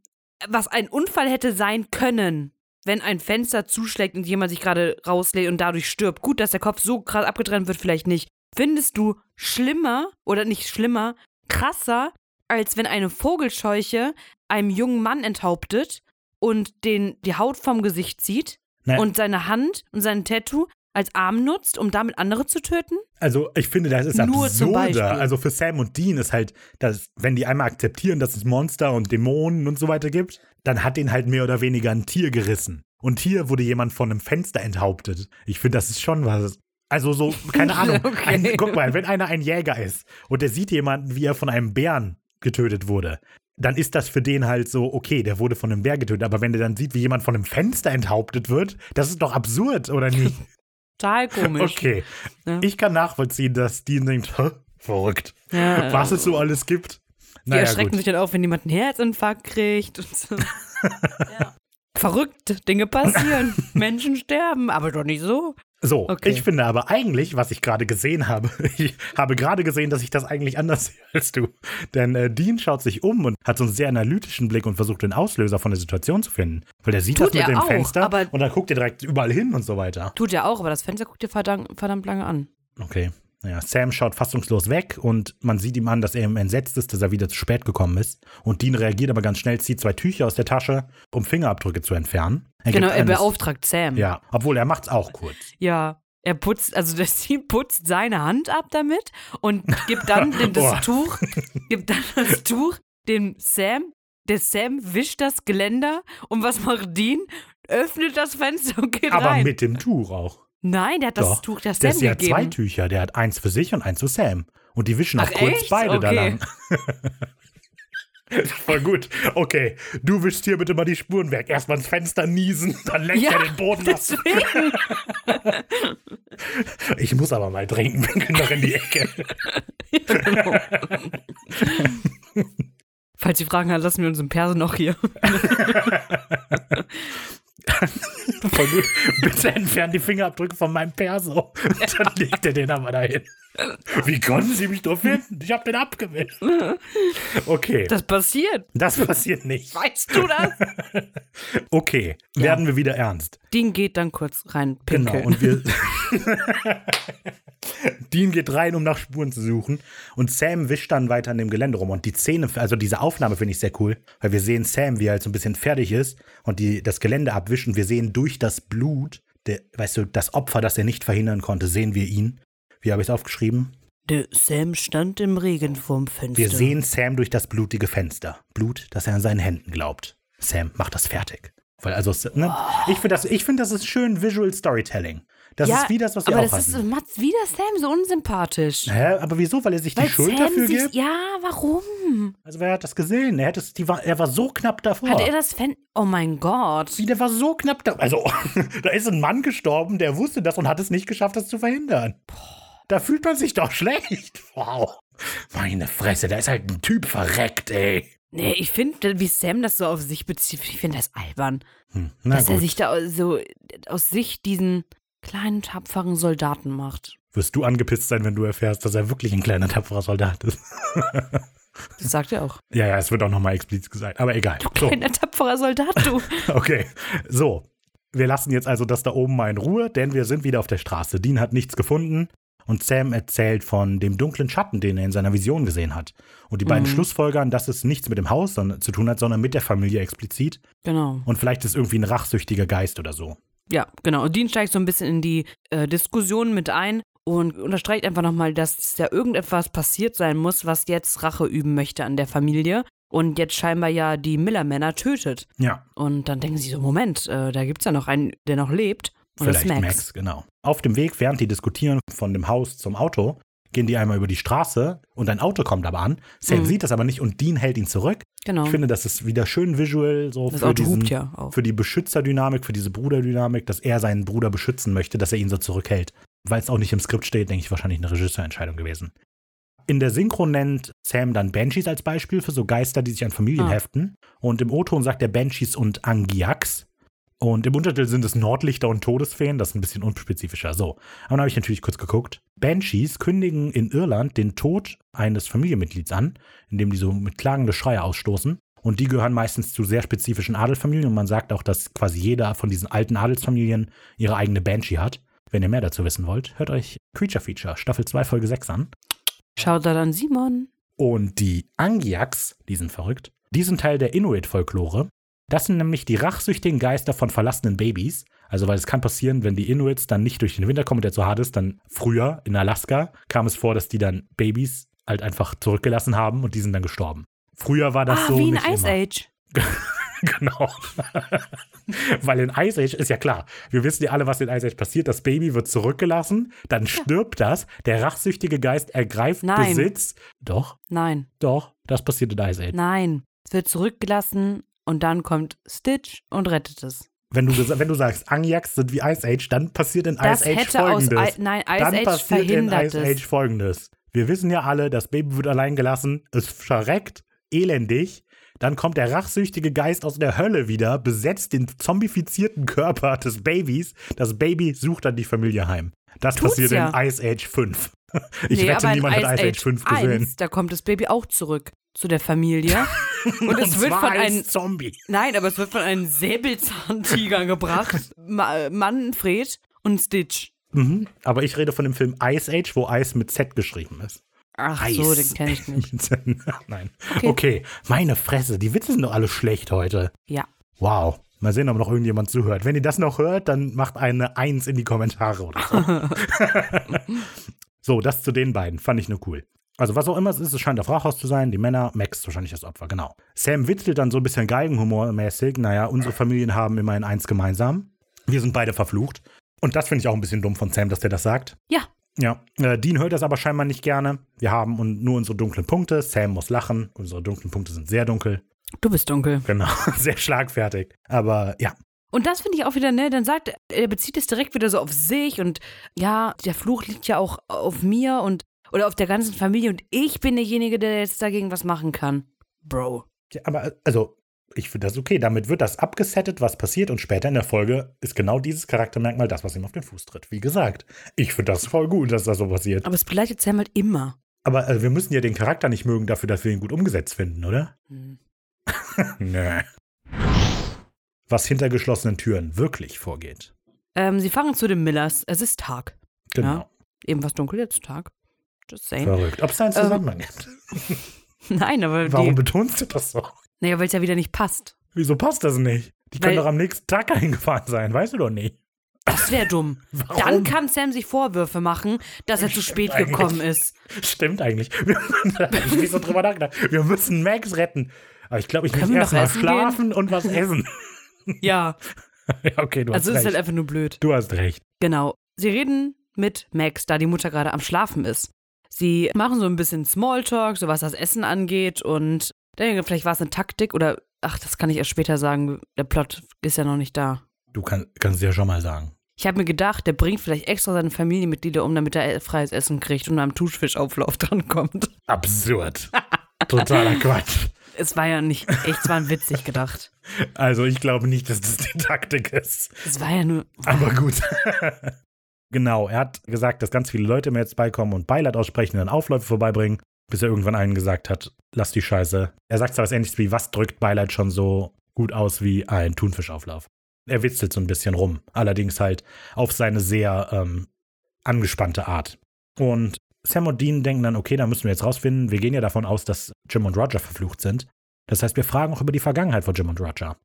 was ein Unfall hätte sein können, wenn ein Fenster zuschlägt und jemand sich gerade rauslehnt und dadurch stirbt. Gut, dass der Kopf so krass abgetrennt wird, vielleicht nicht. Findest du schlimmer oder nicht schlimmer, krasser, als wenn eine Vogelscheuche einem jungen Mann enthauptet und den die Haut vom Gesicht zieht ne, und seine Hand und sein Tattoo als Arm nutzt, um damit andere zu töten? Also ich finde, das ist Nur absurder. Also für Sam und Dean ist halt, dass, wenn die einmal akzeptieren, dass es Monster und Dämonen und so weiter gibt, dann hat den halt mehr oder weniger ein Tier gerissen. Und hier wurde jemand von einem Fenster enthauptet. Ich finde, das ist schon was. Also so, keine [laughs] Ahnung. Okay. Ein, guck mal, wenn einer ein Jäger ist und der sieht jemanden, wie er von einem Bären getötet wurde, dann ist das für den halt so, okay, der wurde von einem Bär getötet. Aber wenn der dann sieht, wie jemand von einem Fenster enthauptet wird, das ist doch absurd, oder nicht? [laughs] Total komisch. Okay. Ja. Ich kann nachvollziehen, dass Dean denkt, "Hä, verrückt. Ja. Was es so alles gibt. Die Naja, erschrecken gut. sich dann auch, wenn jemand einen Herzinfarkt kriegt. Und so. [laughs] ja. Verrückt, Dinge passieren. Menschen sterben, aber doch nicht so. So, Okay. ich finde aber eigentlich, was ich gerade gesehen habe, [laughs] ich habe gerade gesehen, dass ich das eigentlich anders [laughs] sehe als du. Denn äh, Dean schaut sich um und hat so einen sehr analytischen Blick und versucht den Auslöser von der Situation zu finden. Weil der sieht Tut das mit dem auch, Fenster aber- und dann guckt er direkt überall hin und so weiter. Tut er auch, aber das Fenster guckt dir verdammt, verdammt lange an. Okay. Naja, Sam schaut fassungslos weg und man sieht ihm an, dass er ihm entsetzt ist, dass er wieder zu spät gekommen ist. Und Dean reagiert aber ganz schnell, zieht zwei Tücher aus der Tasche, um Fingerabdrücke zu entfernen. Er genau, er beauftragt Sam. Ja, obwohl er macht's auch kurz. Ja. Er putzt, also das [laughs] Team putzt seine Hand ab damit und gibt dann [laughs] den, das. Tuch, gibt dann das Tuch dem Sam. Der Sam wischt das Geländer und was macht Dean? Öffnet das Fenster und geht Aber rein. mit dem Tuch auch. Nein, der hat das Doch. Tuch der Sam Der ist ja gegeben. zwei Tücher. Der hat eins für sich und eins für Sam. Und die wischen auch kurz echt? beide da Okay. lang. [laughs] Voll gut. Okay, du wischst hier bitte mal die Spuren weg. Erstmal ins Fenster niesen, dann leckt Ja, er den Boden ab. [laughs] Ich muss aber mal trinken, wir können noch in die Ecke. [laughs] Falls Sie Fragen haben, lassen wir uns im Perso noch hier. Voll [laughs] gut. Bitte entfernen die Fingerabdrücke von meinem Perso. Und [laughs] dann legt er den aber dahin. Wie konnten Sie mich doch finden? Ich habe den abgewischt. Okay, Das passiert. das passiert nicht. Weißt du das? [laughs] Okay, Ja. werden wir wieder ernst. Dean geht dann kurz rein Genau, pinkeln. und wir. [laughs] Dean geht rein, um nach Spuren zu suchen. Und Sam wischt dann weiter an dem Gelände rum. Und die Szene, also diese Aufnahme finde ich sehr cool, weil wir sehen Sam, wie er halt so ein bisschen fertig ist und die, das Gelände abwischt. Und wir sehen durch das Blut, der, weißt du, das Opfer, das er nicht verhindern konnte, sehen wir ihn. Wie habe ich es aufgeschrieben? Der Sam stand im Regen vorm Fenster. Wir sehen Sam durch das blutige Fenster. Blut, das er an seinen Händen glaubt. Sam macht das fertig. Weil also, ne, ich finde das, ich finde das ist schön Visual Storytelling. Das ja, ist wie das, was wir aber auch das ist, hatten. macht wieder Sam so unsympathisch. Hä, aber wieso? Weil er sich die Weil Schuld Sam dafür sich, gibt? Ja, warum? Also wer hat das gesehen? Er, hätte es, die war, er war so knapp davor. Hat er das Fan. Oh mein Gott. Wie, der war so knapp davor. Also, [laughs] da ist ein Mann gestorben, der wusste das und hat es nicht geschafft, das zu verhindern. Da fühlt man sich doch schlecht. Wow. Meine Fresse, da ist halt ein Typ verreckt, ey. Nee, ich finde, wie Sam das so auf sich bezieht, ich finde das albern. Hm, dass er gut. sich da so aus sich diesen kleinen, tapferen Soldaten macht. Wirst du angepisst sein, wenn du erfährst, dass er wirklich ein kleiner, tapferer Soldat ist? [laughs] Das sagt er auch. ja, ja, es wird auch nochmal explizit gesagt, aber egal. So. Kleiner, tapferer Soldat, du. [laughs] Okay, so. Wir lassen jetzt also das da oben mal in Ruhe, denn wir sind wieder auf der Straße. Dean hat nichts gefunden und Sam erzählt von dem dunklen Schatten, den er in seiner Vision gesehen hat. Und die beiden Mhm. schlussfolgern, dass es nichts mit dem Haus zu tun hat, sondern mit der Familie explizit. Genau. Und vielleicht ist irgendwie ein rachsüchtiger Geist oder so. Ja, genau. Und Dean steigt so ein bisschen in die äh, Diskussion mit ein und unterstreicht einfach nochmal, dass ja irgendetwas passiert sein muss, was jetzt Rache üben möchte an der Familie und jetzt scheinbar ja die Miller-Männer tötet. Ja, Und dann denken sie so, Moment, äh, da gibt's ja noch einen, der noch lebt. Vielleicht Max. Max. genau. Auf dem Weg, während die diskutieren von dem Haus zum Auto, gehen die einmal über die Straße und ein Auto kommt aber an. Sam Mhm. sieht das aber nicht und Dean hält ihn zurück. Genau. Ich finde, das ist wieder schön visual, so das für, Auto diesen, ja für die Beschützerdynamik, für diese Bruderdynamik, dass er seinen Bruder beschützen möchte, dass er ihn so zurückhält. Weil es auch nicht im Skript steht, denke ich, wahrscheinlich eine Regisseurentscheidung gewesen. In der Synchro nennt Sam dann Banshees als Beispiel für so Geister, die sich an Familien Ah. heften. Und im O-Ton sagt er Banshees und Angiax. Und im Untertitel sind es Nordlichter und Todesfeen, das ist ein bisschen unspezifischer. So, aber dann habe ich natürlich kurz geguckt. Banshees kündigen in Irland den Tod eines Familienmitglieds an, indem die so mit klagende Schreie ausstoßen. Und die gehören meistens zu sehr spezifischen Adelsfamilien. Und man sagt auch, dass quasi jeder von diesen alten Adelsfamilien ihre eigene Banshee hat. Wenn ihr mehr dazu wissen wollt, hört euch Creature Feature Staffel 2 Folge 6 an. Schaut da dann Simon. Und die Angiaks, die sind verrückt, die sind Teil der Inuit-Folklore. Das sind nämlich die rachsüchtigen Geister von verlassenen Babys. Also, weil es kann passieren, wenn die Inuits dann nicht durch den Winter kommen und der zu hart ist, dann früher in Alaska kam es vor, dass die dann Babys halt einfach zurückgelassen haben und die sind dann gestorben. Früher war das ah, so wie in Ice immer. Age. [laughs] Genau. [laughs] Weil in Ice Age ist ja klar, wir wissen ja alle, was in Ice Age passiert. Das Baby wird zurückgelassen, dann stirbt das, der rachsüchtige Geist ergreift Nein. Besitz. Doch, Nein, doch, das passiert in Ice Age. nein. Es wird zurückgelassen und dann kommt Stitch und rettet es. Wenn du, wenn du sagst, Angiaks sind wie Ice Age, dann passiert in Das Ice Age aus folgendes. I Nein, Ice dann Age passiert in Ice es. Age folgendes. Wir wissen ja alle, das Baby wird allein gelassen, es verreckt, elendig. Dann kommt der rachsüchtige Geist aus der Hölle wieder, besetzt den zombifizierten Körper des Babys. Das Baby sucht dann die Familie heim. Das Tut's passiert ja. in Ice Age 5. Ich nee, wette, aber niemand hat Ice Age 5 1, gesehen. Da kommt das Baby auch zurück zu der Familie. Und es [laughs] wird von einem Zombie. Nein, aber es wird von einem Säbelzahntiger gebracht. [laughs] Ma Manfred und Stitch. Mhm. Aber ich rede von dem Film Ice Age, wo Ice mit Z geschrieben ist. Ach Eis. so, den kenne ich nicht. [laughs] Nein. Okay. Okay. meine Fresse, die Witze sind doch alle schlecht heute. Ja. Wow. Mal sehen, ob noch irgendjemand zuhört. Wenn ihr das noch hört, dann macht eine Eins in die Kommentare oder so. So, das zu den beiden. Fand ich nur cool. Also, was auch immer es ist, es scheint auf Rachhaus zu sein. Die Männer, Max wahrscheinlich das Opfer, genau. Sam witzelt dann so ein bisschen Geigenhumormäßig. Naja, unsere Familien haben immerhin eins gemeinsam. Wir sind beide verflucht. Und das finde ich auch ein bisschen dumm von Sam, dass der das sagt. Ja. Ja, äh, Dean hört das aber scheinbar nicht gerne. Wir haben un- nur unsere dunklen Punkte. Sam muss lachen. Unsere dunklen Punkte sind sehr dunkel. Du bist dunkel. Genau, [laughs] sehr schlagfertig. Aber ja, Und das finde ich auch wieder, ne, dann sagt er, er bezieht es direkt wieder so auf sich und ja, der Fluch liegt ja auch auf mir und oder auf der ganzen Familie und ich bin derjenige, der jetzt dagegen was machen kann. Bro. Ja, aber äh, also, ich finde das okay. Damit wird das abgesettet, was passiert. Und später in der Folge ist genau dieses Charaktermerkmal das, was ihm auf den Fuß tritt. Wie gesagt, ich finde das voll gut, dass das so passiert. Aber es begleitet Sam halt immer. Aber äh, wir müssen ja den Charakter nicht mögen dafür, dass wir ihn gut umgesetzt finden, oder? Hm. [laughs] Nö. Was hinter geschlossenen Türen wirklich vorgeht. Ähm, sie fahren zu den Millers. Es ist Tag. Genau. Ja. Eben was dunkel, jetzt Tag. Just saying. Verrückt. Ob es da einen Zusammenhang gibt. [laughs] Nein, aber Warum die, betonst du das so? naja, weil es ja wieder nicht passt. Wieso passt das nicht? Die können Weil- doch am nächsten Tag [laughs] eingefahren sein, weißt du doch nicht. Das wäre dumm. [laughs] Warum? Dann kann Sam sich Vorwürfe machen, dass er zu spät eigentlich. gekommen ist. Stimmt eigentlich. Wir, nicht so drüber nachgedacht. Wir müssen Max retten. Aber ich glaube, ich muss Können wir erst noch mal essen schlafen und was essen. Ja, [laughs] ja, okay, du also hast ist halt recht. einfach nur blöd. Du hast recht. Genau. Sie reden mit Max, da die Mutter gerade am Schlafen ist. Sie machen so ein bisschen Smalltalk, so was das Essen angeht und denke, vielleicht war es eine Taktik oder, ach, das kann ich erst später sagen, der Plot ist ja noch nicht da. Du kann, kannst es ja schon mal sagen. Ich habe mir gedacht, der bringt vielleicht extra seine Familienmitglieder um, damit er freies Essen kriegt und am Thunfischauflauf [laughs] drankommt. Absurd. Totaler [laughs] Quatsch. Es war ja nicht echt, es war witzig gedacht. Also ich glaube nicht, dass das die Taktik ist. Es war ja nur. Aber gut. [laughs] genau, er hat gesagt, dass ganz viele Leute mir jetzt beikommen und Beileid aussprechen und dann Aufläufe vorbeibringen, bis er irgendwann einen gesagt hat, lass die Scheiße. Er sagt zwar was ähnliches wie, was drückt Beileid schon so gut aus wie ein Thunfischauflauf. Er witzelt so ein bisschen rum, allerdings halt auf seine sehr ähm, angespannte Art. Und Sam und Dean denken dann, okay, da müssen wir jetzt rausfinden. Wir gehen ja davon aus, dass Jim und Roger verflucht sind. Das heißt, wir fragen auch über die Vergangenheit von Jim und Roger.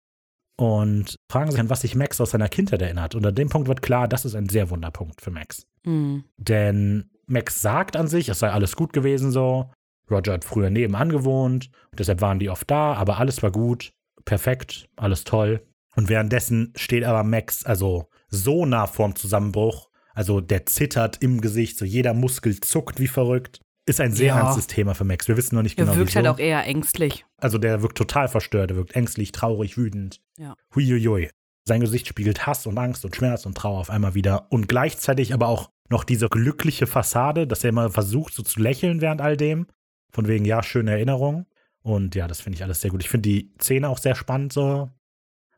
Und fragen sich an, was sich Max aus seiner Kindheit erinnert. Und an dem Punkt wird klar, das ist ein sehr Wunderpunkt für Max. Hm. Denn Max sagt an sich, es sei alles gut gewesen so. Roger hat früher nebenan gewohnt, und deshalb waren die oft da, aber alles war gut, perfekt, alles toll. Und währenddessen steht aber Max also so nah vorm Zusammenbruch, also der zittert im Gesicht, so jeder Muskel zuckt wie verrückt. Ist ein sehr Ja. ernstes Thema für Max. Wir wissen noch nicht Er genau, wirkt wieso. halt auch eher ängstlich. Also der wirkt total verstört, er wirkt ängstlich, traurig, wütend. Ja. Huiuiui. Sein Gesicht spiegelt Hass und Angst und Schmerz und Trauer auf einmal wieder. Und gleichzeitig aber auch noch diese glückliche Fassade, dass er immer versucht, so zu lächeln während all dem. Von wegen, ja, schöne Erinnerungen. Und ja, das finde ich alles sehr gut. Ich finde die Szene auch sehr spannend so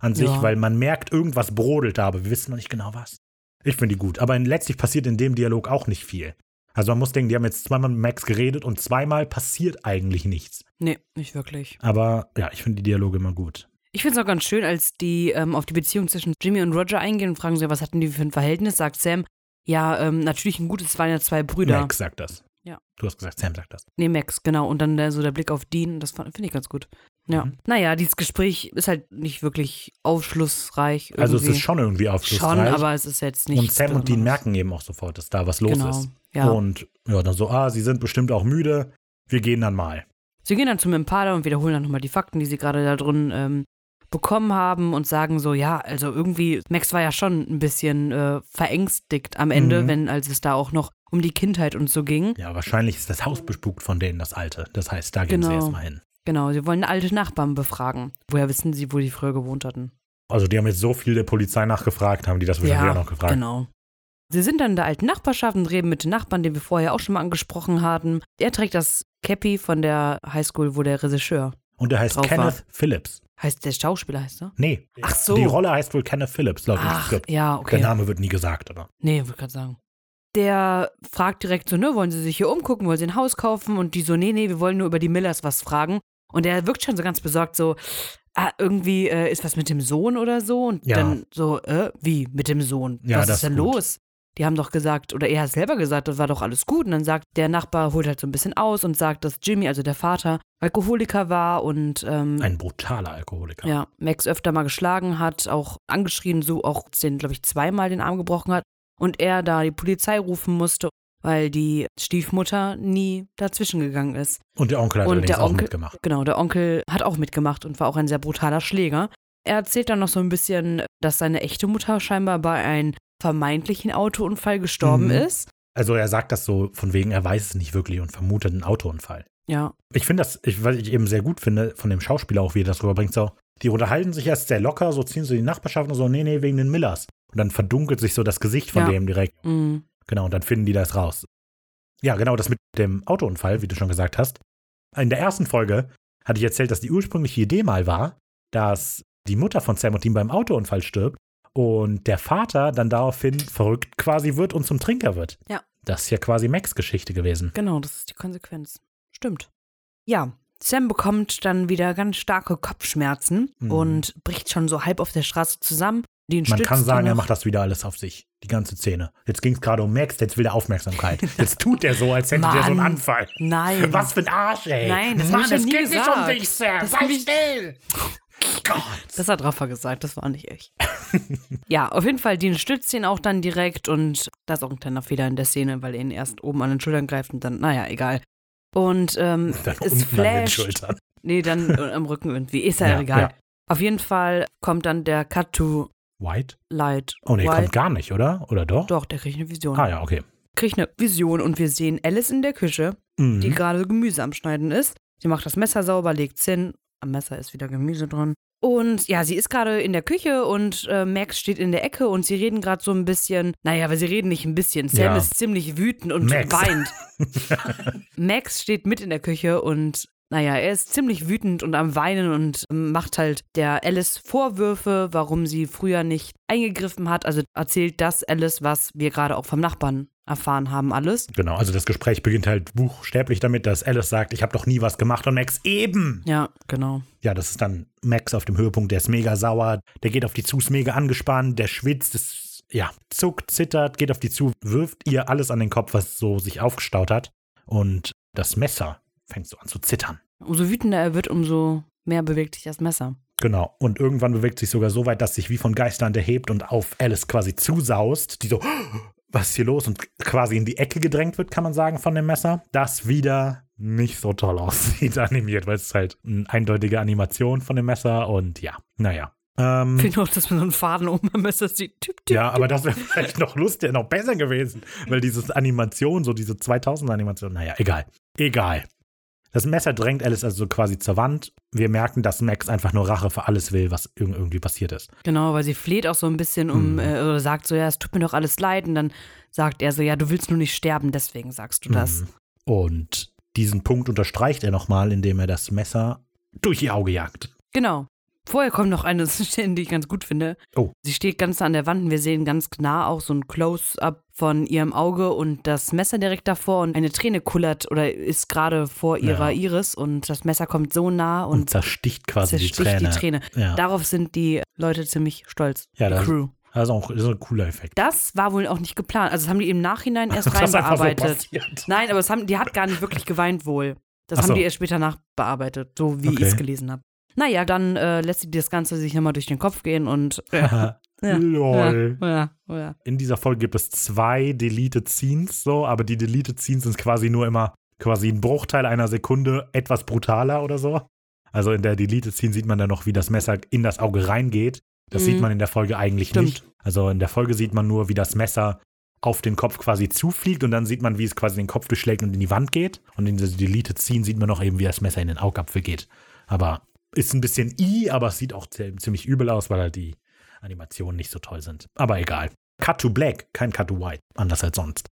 an sich, Ja. weil man merkt, irgendwas brodelt da, aber wir wissen noch nicht genau was. Ich finde die gut. Aber letztlich passiert in dem Dialog auch nicht viel. Also man muss denken, die haben jetzt zweimal mit Max geredet und zweimal passiert eigentlich nichts. Nee, nicht wirklich. Aber ja, ich finde die Dialoge immer gut. Ich finde es auch ganz schön, als die ähm, auf die Beziehung zwischen Jimmy und Roger eingehen und fragen sie, was hatten die für ein Verhältnis, sagt Sam, ja, ähm, natürlich ein gutes, es waren ja zwei Brüder. Max sagt das. Ja. Du hast gesagt, Sam sagt das. Nee, Max, genau. Und dann der, so der Blick auf Dean, das finde ich ganz gut. Ja. Mhm. Naja, dieses Gespräch ist halt nicht wirklich aufschlussreich. Irgendwie. Also es ist schon irgendwie aufschlussreich. Schon, aber es ist jetzt nicht. und Sam und Dean merken eben auch sofort, dass da was los genau. ist. Ja. Und ja, dann so, ah, sie sind bestimmt auch müde. Wir gehen dann mal. Sie gehen dann zum Impala und wiederholen dann nochmal die Fakten, die sie gerade da drin ähm, bekommen haben und sagen so, ja, also irgendwie, Max war ja schon ein bisschen äh, verängstigt am Ende, Mhm. wenn, als es da auch noch um die Kindheit und so ging. Ja, wahrscheinlich ist das Haus bespukt von denen, das alte. Das heißt, da gehen sie Genau. erstmal hin. Genau, sie wollen alte Nachbarn befragen. Woher wissen sie, wo die früher gewohnt hatten? Also die haben jetzt so viel der Polizei nachgefragt, haben die das wahrscheinlich auch noch gefragt. genau. Sie sind dann in der alten Nachbarschaft und reden mit den Nachbarn, den wir vorher auch schon mal angesprochen hatten. Er trägt das Cappy von der Highschool, wo der Regisseur Und der heißt Kenneth Phillips. heißt. Der Schauspieler heißt er? Nee. Ach so. Die Rolle heißt wohl Kenneth Phillips, laut dem Ach, Skript. ja, okay. Der Name wird nie gesagt, aber. Nee, wollte gerade sagen. Der fragt direkt so, ne, wollen Sie sich hier umgucken, wollen Sie ein Haus kaufen? Und die so, nee, nee, wir wollen nur über die Millers was fragen. Und der wirkt schon so ganz besorgt, so, ah, irgendwie äh, ist was mit dem Sohn oder so. Und Ja. dann so, äh, wie mit dem Sohn? Ja, was ist denn gut. los? Die haben doch gesagt, oder er hat selber gesagt, das war doch alles gut. Und dann sagt der Nachbar, holt halt so ein bisschen aus und sagt, dass Jimmy, also der Vater, Alkoholiker war und ähm, Ein brutaler Alkoholiker. ja, Max öfter mal geschlagen hat, auch angeschrien, so auch den, glaube ich, zweimal den Arm gebrochen hat. Und er da die Polizei rufen musste, weil die Stiefmutter nie dazwischen gegangen ist. Und der Onkel hat Und allerdings der auch Onkel- mitgemacht. Genau, der Onkel hat auch mitgemacht und war auch ein sehr brutaler Schläger. Er erzählt dann noch so ein bisschen, dass seine echte Mutter scheinbar bei einem vermeintlichen Autounfall gestorben Mhm. ist. Also er sagt das so von wegen, er weiß es nicht wirklich und vermutet einen Autounfall. Ja, Ich finde das, ich, was ich eben sehr gut finde, von dem Schauspieler auch, wie er das rüberbringt, so, die unterhalten sich erst sehr locker, so ziehen sie die Nachbarschaft und so, nee, nee, wegen den Millers. Und dann verdunkelt sich so das Gesicht von Ja. dem direkt. mm, Genau, und dann finden die das raus. Ja, genau, das mit dem Autounfall, wie du schon gesagt hast. In der ersten Folge hatte ich erzählt, dass die ursprüngliche Idee mal war, dass die Mutter von Sam und Dean beim Autounfall stirbt und der Vater dann daraufhin verrückt quasi wird und zum Trinker wird. Ja. Das ist ja quasi Max Geschichte gewesen. genau, das ist die Konsequenz. Stimmt. Ja, Sam bekommt dann wieder ganz starke Kopfschmerzen Mhm. und bricht schon so halb auf der Straße zusammen. Den Man kann sagen, er macht das wieder alles auf sich. Die ganze Szene. Jetzt ging es gerade um Max, jetzt will er Aufmerksamkeit. [laughs] Jetzt tut er so, als hätte der so einen. Anfall. Nein. Was für ein Arsch, ey. Nein, das Mann, es geht nicht um gesagt. dich, Sam. Das Sei still. Gott. Das hat Rafa gesagt, das war nicht ich. [laughs] ja, auf jeden Fall, Dean stützt ihn auch dann direkt und da ist auch ein kleiner Fehler in der Szene, weil er ihn erst oben an den Schultern greift und dann, naja, egal. Und ähm, [laughs] Dann es unten an den flasht. Schultern. Nee, dann äh, am Rücken irgendwie. Ist ja, Ja, egal. ja. Auf jeden Fall kommt dann der Cut to White? Light. Oh nee, White. kommt gar nicht, oder? Oder doch? Doch, der kriegt eine Vision. Ah ja, okay. kriege ich eine Vision und wir sehen Alice in der Küche, Mhm. die gerade Gemüse am Schneiden ist. Sie macht das Messer sauber, legt's hin. Am Messer ist wieder Gemüse dran. Und ja, sie ist gerade in der Küche und äh, Max steht in der Ecke und sie reden gerade so ein bisschen. Naja, aber sie reden nicht ein bisschen. Sam Ja. ist ziemlich wütend und Max. weint. [laughs] Max steht mit in der Küche und naja, er ist ziemlich wütend und am Weinen und macht halt der Alice Vorwürfe, warum sie früher nicht eingegriffen hat. Also erzählt das Alice, was wir gerade auch vom Nachbarn erfahren haben, alles. Genau, also das Gespräch beginnt halt buchstäblich damit, dass Alice sagt, ich habe doch nie was gemacht und Max eben. Ja, genau. Ja, das ist dann Max auf dem Höhepunkt, der ist mega sauer, der geht auf die zu, ist mega angespannt, der schwitzt, ist, ja, zuckt, zittert, geht auf die zu, wirft ihr alles an den Kopf, was so sich aufgestaut hat und das Messer fängt so an zu zittern. Umso wütender er wird, umso mehr bewegt sich das Messer. Genau. Und irgendwann bewegt sich sogar so weit, dass sich wie von Geistern erhebt und auf Alice quasi zusaust, die so, [gasps] was ist hier los? Und quasi in die Ecke gedrängt wird, kann man sagen, von dem Messer. Das wieder nicht so toll [laughs] aussieht animiert, weil es ist halt eine eindeutige Animation von dem Messer und ja, naja. Ähm, Ich finde auch, dass man so einen Faden oben am Messer sieht. Tipp, tipp. ja, aber das wäre vielleicht noch lustig, noch besser gewesen, weil diese Animation, so diese 2000er-Animation, naja, egal. Egal. Das Messer drängt Alice also quasi zur Wand. Wir merken, dass Max einfach nur Rache für alles will, was irg- irgendwie passiert ist. Genau, weil sie fleht auch so ein bisschen um, Mhm. äh, oder sagt so, ja, es tut mir doch alles leid. Und dann sagt er so, ja, du willst nur nicht sterben, deswegen sagst du das. Mhm. Und diesen Punkt unterstreicht er nochmal, indem er das Messer durch ihr Auge jagt. Genau. Vorher kommt noch eine [laughs] Szene, die ich ganz gut finde. Oh. Sie steht ganz an der Wand und wir sehen ganz nah auch so ein Close-up von ihrem Auge und das Messer direkt davor und eine Träne kullert oder ist gerade vor ihrer Ja. Iris und das Messer kommt so nah Und, und, zersticht quasi die zersticht Träne. die Träne. Ja, Darauf sind die Leute ziemlich stolz. Ja, die das- Crew. das ist auch das ist ein cooler Effekt. Das war wohl auch nicht geplant. Also das haben die im Nachhinein erst [laughs] einfach so. Nein, aber haben, die hat gar nicht wirklich geweint wohl. Das Ach haben so. die erst später nachbearbeitet, so wie Okay. ich es gelesen habe. Naja, dann äh, lässt sie das Ganze sich nochmal durch den Kopf gehen und [laughs] Ja. Lol. ja, ja, ja. In dieser Folge gibt es zwei Deleted Scenes, so, aber die Deleted Scenes sind quasi nur immer quasi ein Bruchteil einer Sekunde etwas brutaler oder so. Also in der Deleted Scene sieht man dann noch, wie das Messer in das Auge reingeht. Das Mhm. sieht man in der Folge eigentlich Stimmt. nicht. Also in der Folge sieht man nur, wie das Messer auf den Kopf quasi zufliegt und dann sieht man, wie es quasi den Kopf durchschlägt und in die Wand geht. Und in dieser Deleted Scene sieht man noch eben, wie das Messer in den Augapfel geht. Aber ist ein bisschen i, aber es sieht auch zi- ziemlich übel aus, weil halt die Animationen nicht so toll sind. Aber egal. Cut to Black, kein Cut to White, anders als sonst.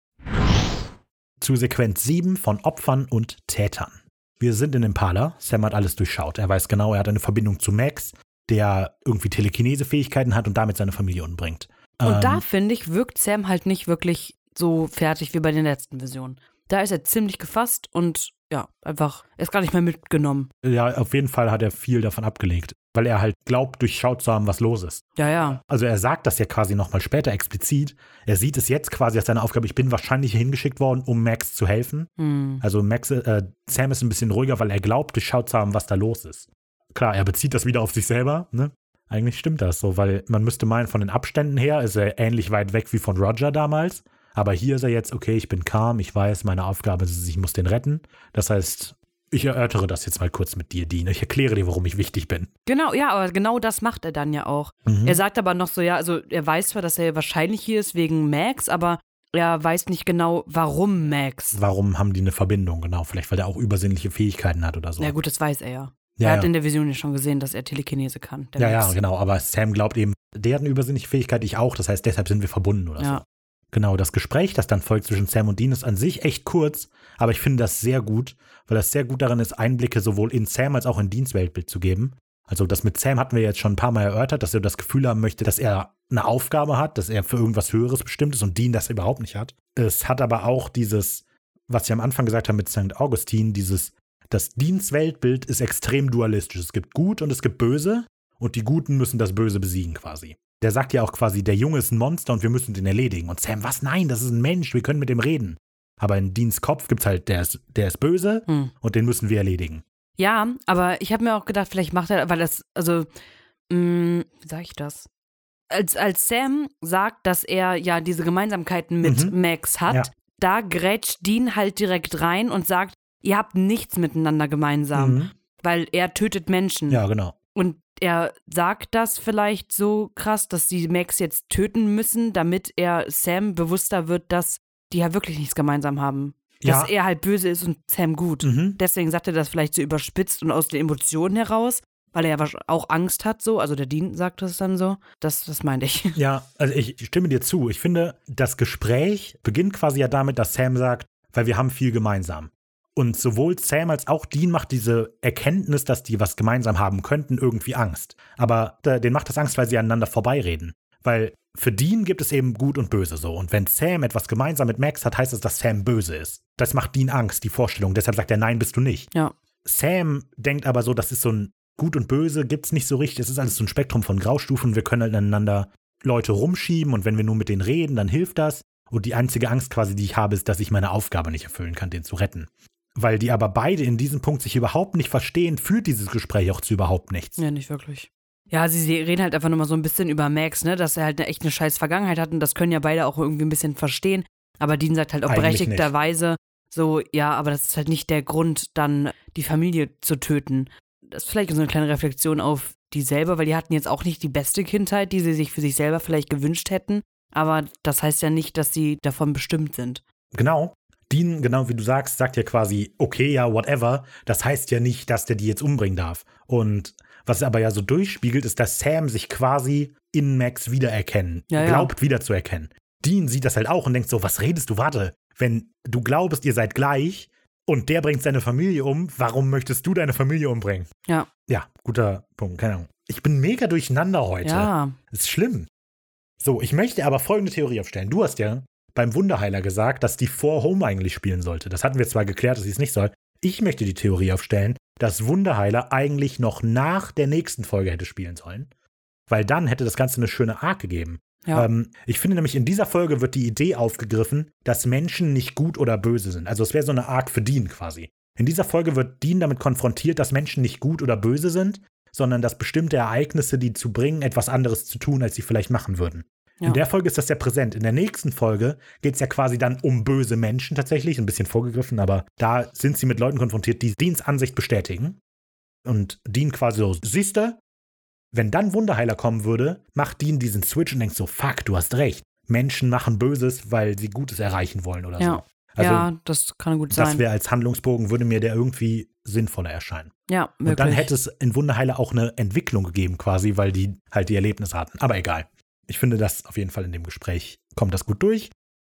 Zu Sequenz 7 von Opfern und Tätern. Wir sind in Impala. Sam hat alles durchschaut. Er weiß genau, er hat eine Verbindung zu Max, der irgendwie Telekinese-Fähigkeiten hat und damit seine Familie umbringt. Und Ähm, da, finde ich, wirkt Sam halt nicht wirklich so fertig wie bei den letzten Versionen. Da ist er ziemlich gefasst und ja, einfach, er ist gar nicht mehr mitgenommen. Ja, auf jeden Fall hat er viel davon abgelegt, weil er halt glaubt, durchschaut zu haben, was los ist. Ja, ja. Also er sagt das ja quasi nochmal später explizit. Er sieht es jetzt quasi als seine Aufgabe, ich bin wahrscheinlich hier hingeschickt worden, um Max zu helfen. Hm. Also Max, äh, Sam ist ein bisschen ruhiger, weil er glaubt, durchschaut zu haben, was da los ist. Klar, er bezieht das wieder auf sich selber, ne? Eigentlich stimmt das so, weil man müsste meinen, von den Abständen her ist er ähnlich weit weg wie von Roger damals. Aber hier ist er jetzt, okay, ich bin calm, ich weiß, meine Aufgabe ist es, ich muss den retten. Das heißt, ich erörtere das jetzt mal kurz mit dir, Dean. Ich erkläre dir, warum ich wichtig bin. Genau, ja, aber genau das macht er dann ja auch. Mhm. Er sagt aber noch so, ja, also er weiß zwar, dass er wahrscheinlich hier ist wegen Max, aber er weiß nicht genau, warum Max. Warum haben die eine Verbindung? Genau, vielleicht, weil er auch übersinnliche Fähigkeiten hat oder so. Ja gut, das weiß er ja. Ja, er hat ja. in der Vision ja schon gesehen, dass er Telekinese kann. Ja, ja, Max. genau. Aber Sam glaubt eben, der hat eine übersinnliche Fähigkeit, ich auch. Das heißt, deshalb sind wir verbunden oder Ja. so. Genau, das Gespräch, das dann folgt zwischen Sam und Dean, ist an sich echt kurz, aber ich finde das sehr gut, weil das sehr gut darin ist, Einblicke sowohl in Sam als auch in Deans Weltbild zu geben. Also das mit Sam hatten wir jetzt schon ein paar Mal erörtert, dass er das Gefühl haben möchte, dass er eine Aufgabe hat, dass er für irgendwas Höheres bestimmt ist und Dean das überhaupt nicht hat. Es hat aber auch dieses, was ich am Anfang gesagt habe mit St. Augustin, dieses, das Deans Weltbild ist extrem dualistisch. Es gibt Gut und es gibt Böse und die Guten müssen das Böse besiegen quasi. Der sagt ja auch quasi, der Junge ist ein Monster und wir müssen den erledigen. Und Sam, was? Nein, das ist ein Mensch, wir können mit dem reden. Aber in Deans Kopf gibt es halt, der ist, der ist böse Hm. und den müssen wir erledigen. Ja, aber ich habe mir auch gedacht, vielleicht macht er, weil das, also, mh, wie sage ich das? Als, als Sam sagt, dass er ja diese Gemeinsamkeiten mit Mhm. Max hat, Ja. da grätscht Dean halt direkt rein und sagt, ihr habt nichts miteinander gemeinsam, Mhm. weil er tötet Menschen. Ja, genau. Und er sagt das vielleicht so krass, dass sie Max jetzt töten müssen, damit er Sam bewusster wird, dass die ja wirklich nichts gemeinsam haben. Dass Ja. er halt böse ist und Sam gut. Mhm. Deswegen sagt er das vielleicht so überspitzt und aus den Emotionen heraus, weil er ja auch Angst hat, so. Also der Dean sagt das dann so. Das, das meinte ich. Ja, also ich stimme dir zu. Ich finde, das Gespräch beginnt quasi ja damit, dass Sam sagt, weil wir haben viel gemeinsam. Und sowohl Sam als auch Dean macht diese Erkenntnis, dass die was gemeinsam haben könnten, irgendwie Angst. Aber äh, denen macht das Angst, weil sie aneinander vorbeireden. Weil für Dean gibt es eben Gut und Böse so. Und wenn Sam etwas gemeinsam mit Max hat, heißt es, dass Sam böse ist. Das macht Dean Angst, die Vorstellung. Deshalb sagt er, nein, bist du nicht. Ja. Sam denkt aber so, das ist so ein Gut und Böse, gibt's nicht so richtig. Es ist alles so ein Spektrum von Graustufen. Wir können halt aneinander Leute rumschieben und wenn wir nur mit denen reden, dann hilft das. Und die einzige Angst quasi, die ich habe, ist, dass ich meine Aufgabe nicht erfüllen kann, den zu retten. Weil die aber beide in diesem Punkt sich überhaupt nicht verstehen, führt dieses Gespräch auch zu überhaupt nichts. Ja, nicht wirklich. Ja, sie reden halt einfach nur mal so ein bisschen über Max, ne, dass er halt eine, echt eine scheiß Vergangenheit hat und das können ja beide auch irgendwie ein bisschen verstehen. Aber Dean sagt halt auch Eigentlich berechtigterweise so, ja, aber das ist halt nicht der Grund, dann die Familie zu töten. Das ist vielleicht so eine kleine Reflexion auf die selber, weil die hatten jetzt auch nicht die beste Kindheit, die sie sich für sich selber vielleicht gewünscht hätten. Aber das heißt ja nicht, dass sie davon bestimmt sind. Genau. Dean, genau wie du sagst, sagt ja quasi, okay, ja, whatever. Das heißt ja nicht, dass der die jetzt umbringen darf. Und was aber ja so durchspiegelt, ist, dass Sam sich quasi in Max wiedererkennen, Ja, ja. glaubt wiederzuerkennen. Dean sieht das halt auch und denkt so, was redest du? Warte, wenn du glaubst, ihr seid gleich und der bringt seine Familie um, warum möchtest du deine Familie umbringen? Ja. Ja, guter Punkt, keine Ahnung. Ich bin mega durcheinander heute. Ja. Ist schlimm. So, ich möchte aber folgende Theorie aufstellen. Du hast ja beim Wunderheiler gesagt, dass die vor Home eigentlich spielen sollte. Das hatten wir zwar geklärt, dass sie es nicht soll. Ich möchte die Theorie aufstellen, dass Wunderheiler eigentlich noch nach der nächsten Folge hätte spielen sollen. Weil dann hätte das Ganze eine schöne Arc gegeben. Ja. Ähm, ich finde nämlich, in dieser Folge wird die Idee aufgegriffen, dass Menschen nicht gut oder böse sind. Also es wäre so eine Arc für Dean quasi. In dieser Folge wird Dean damit konfrontiert, dass Menschen nicht gut oder böse sind, sondern dass bestimmte Ereignisse die zu bringen, etwas anderes zu tun, als sie vielleicht machen würden. Ja. In der Folge ist das sehr präsent. In der nächsten Folge geht es ja quasi dann um böse Menschen tatsächlich, ein bisschen vorgegriffen, aber da sind sie mit Leuten konfrontiert, die Deans Ansicht bestätigen. Und Dean quasi so, siehste, wenn dann Wunderheiler kommen würde, macht Dean diesen Switch und denkt so, fuck, du hast recht. Menschen machen Böses, weil sie Gutes erreichen wollen oder Ja. so. Also ja, das kann gut das sein. wäre als Handlungsbogen, würde mir der irgendwie sinnvoller erscheinen. ja, wirklich. Und dann hätte es in Wunderheiler auch eine Entwicklung gegeben, quasi, weil die halt die Erlebnisse hatten. Aber egal. Ich finde das auf jeden Fall in dem Gespräch kommt das gut durch.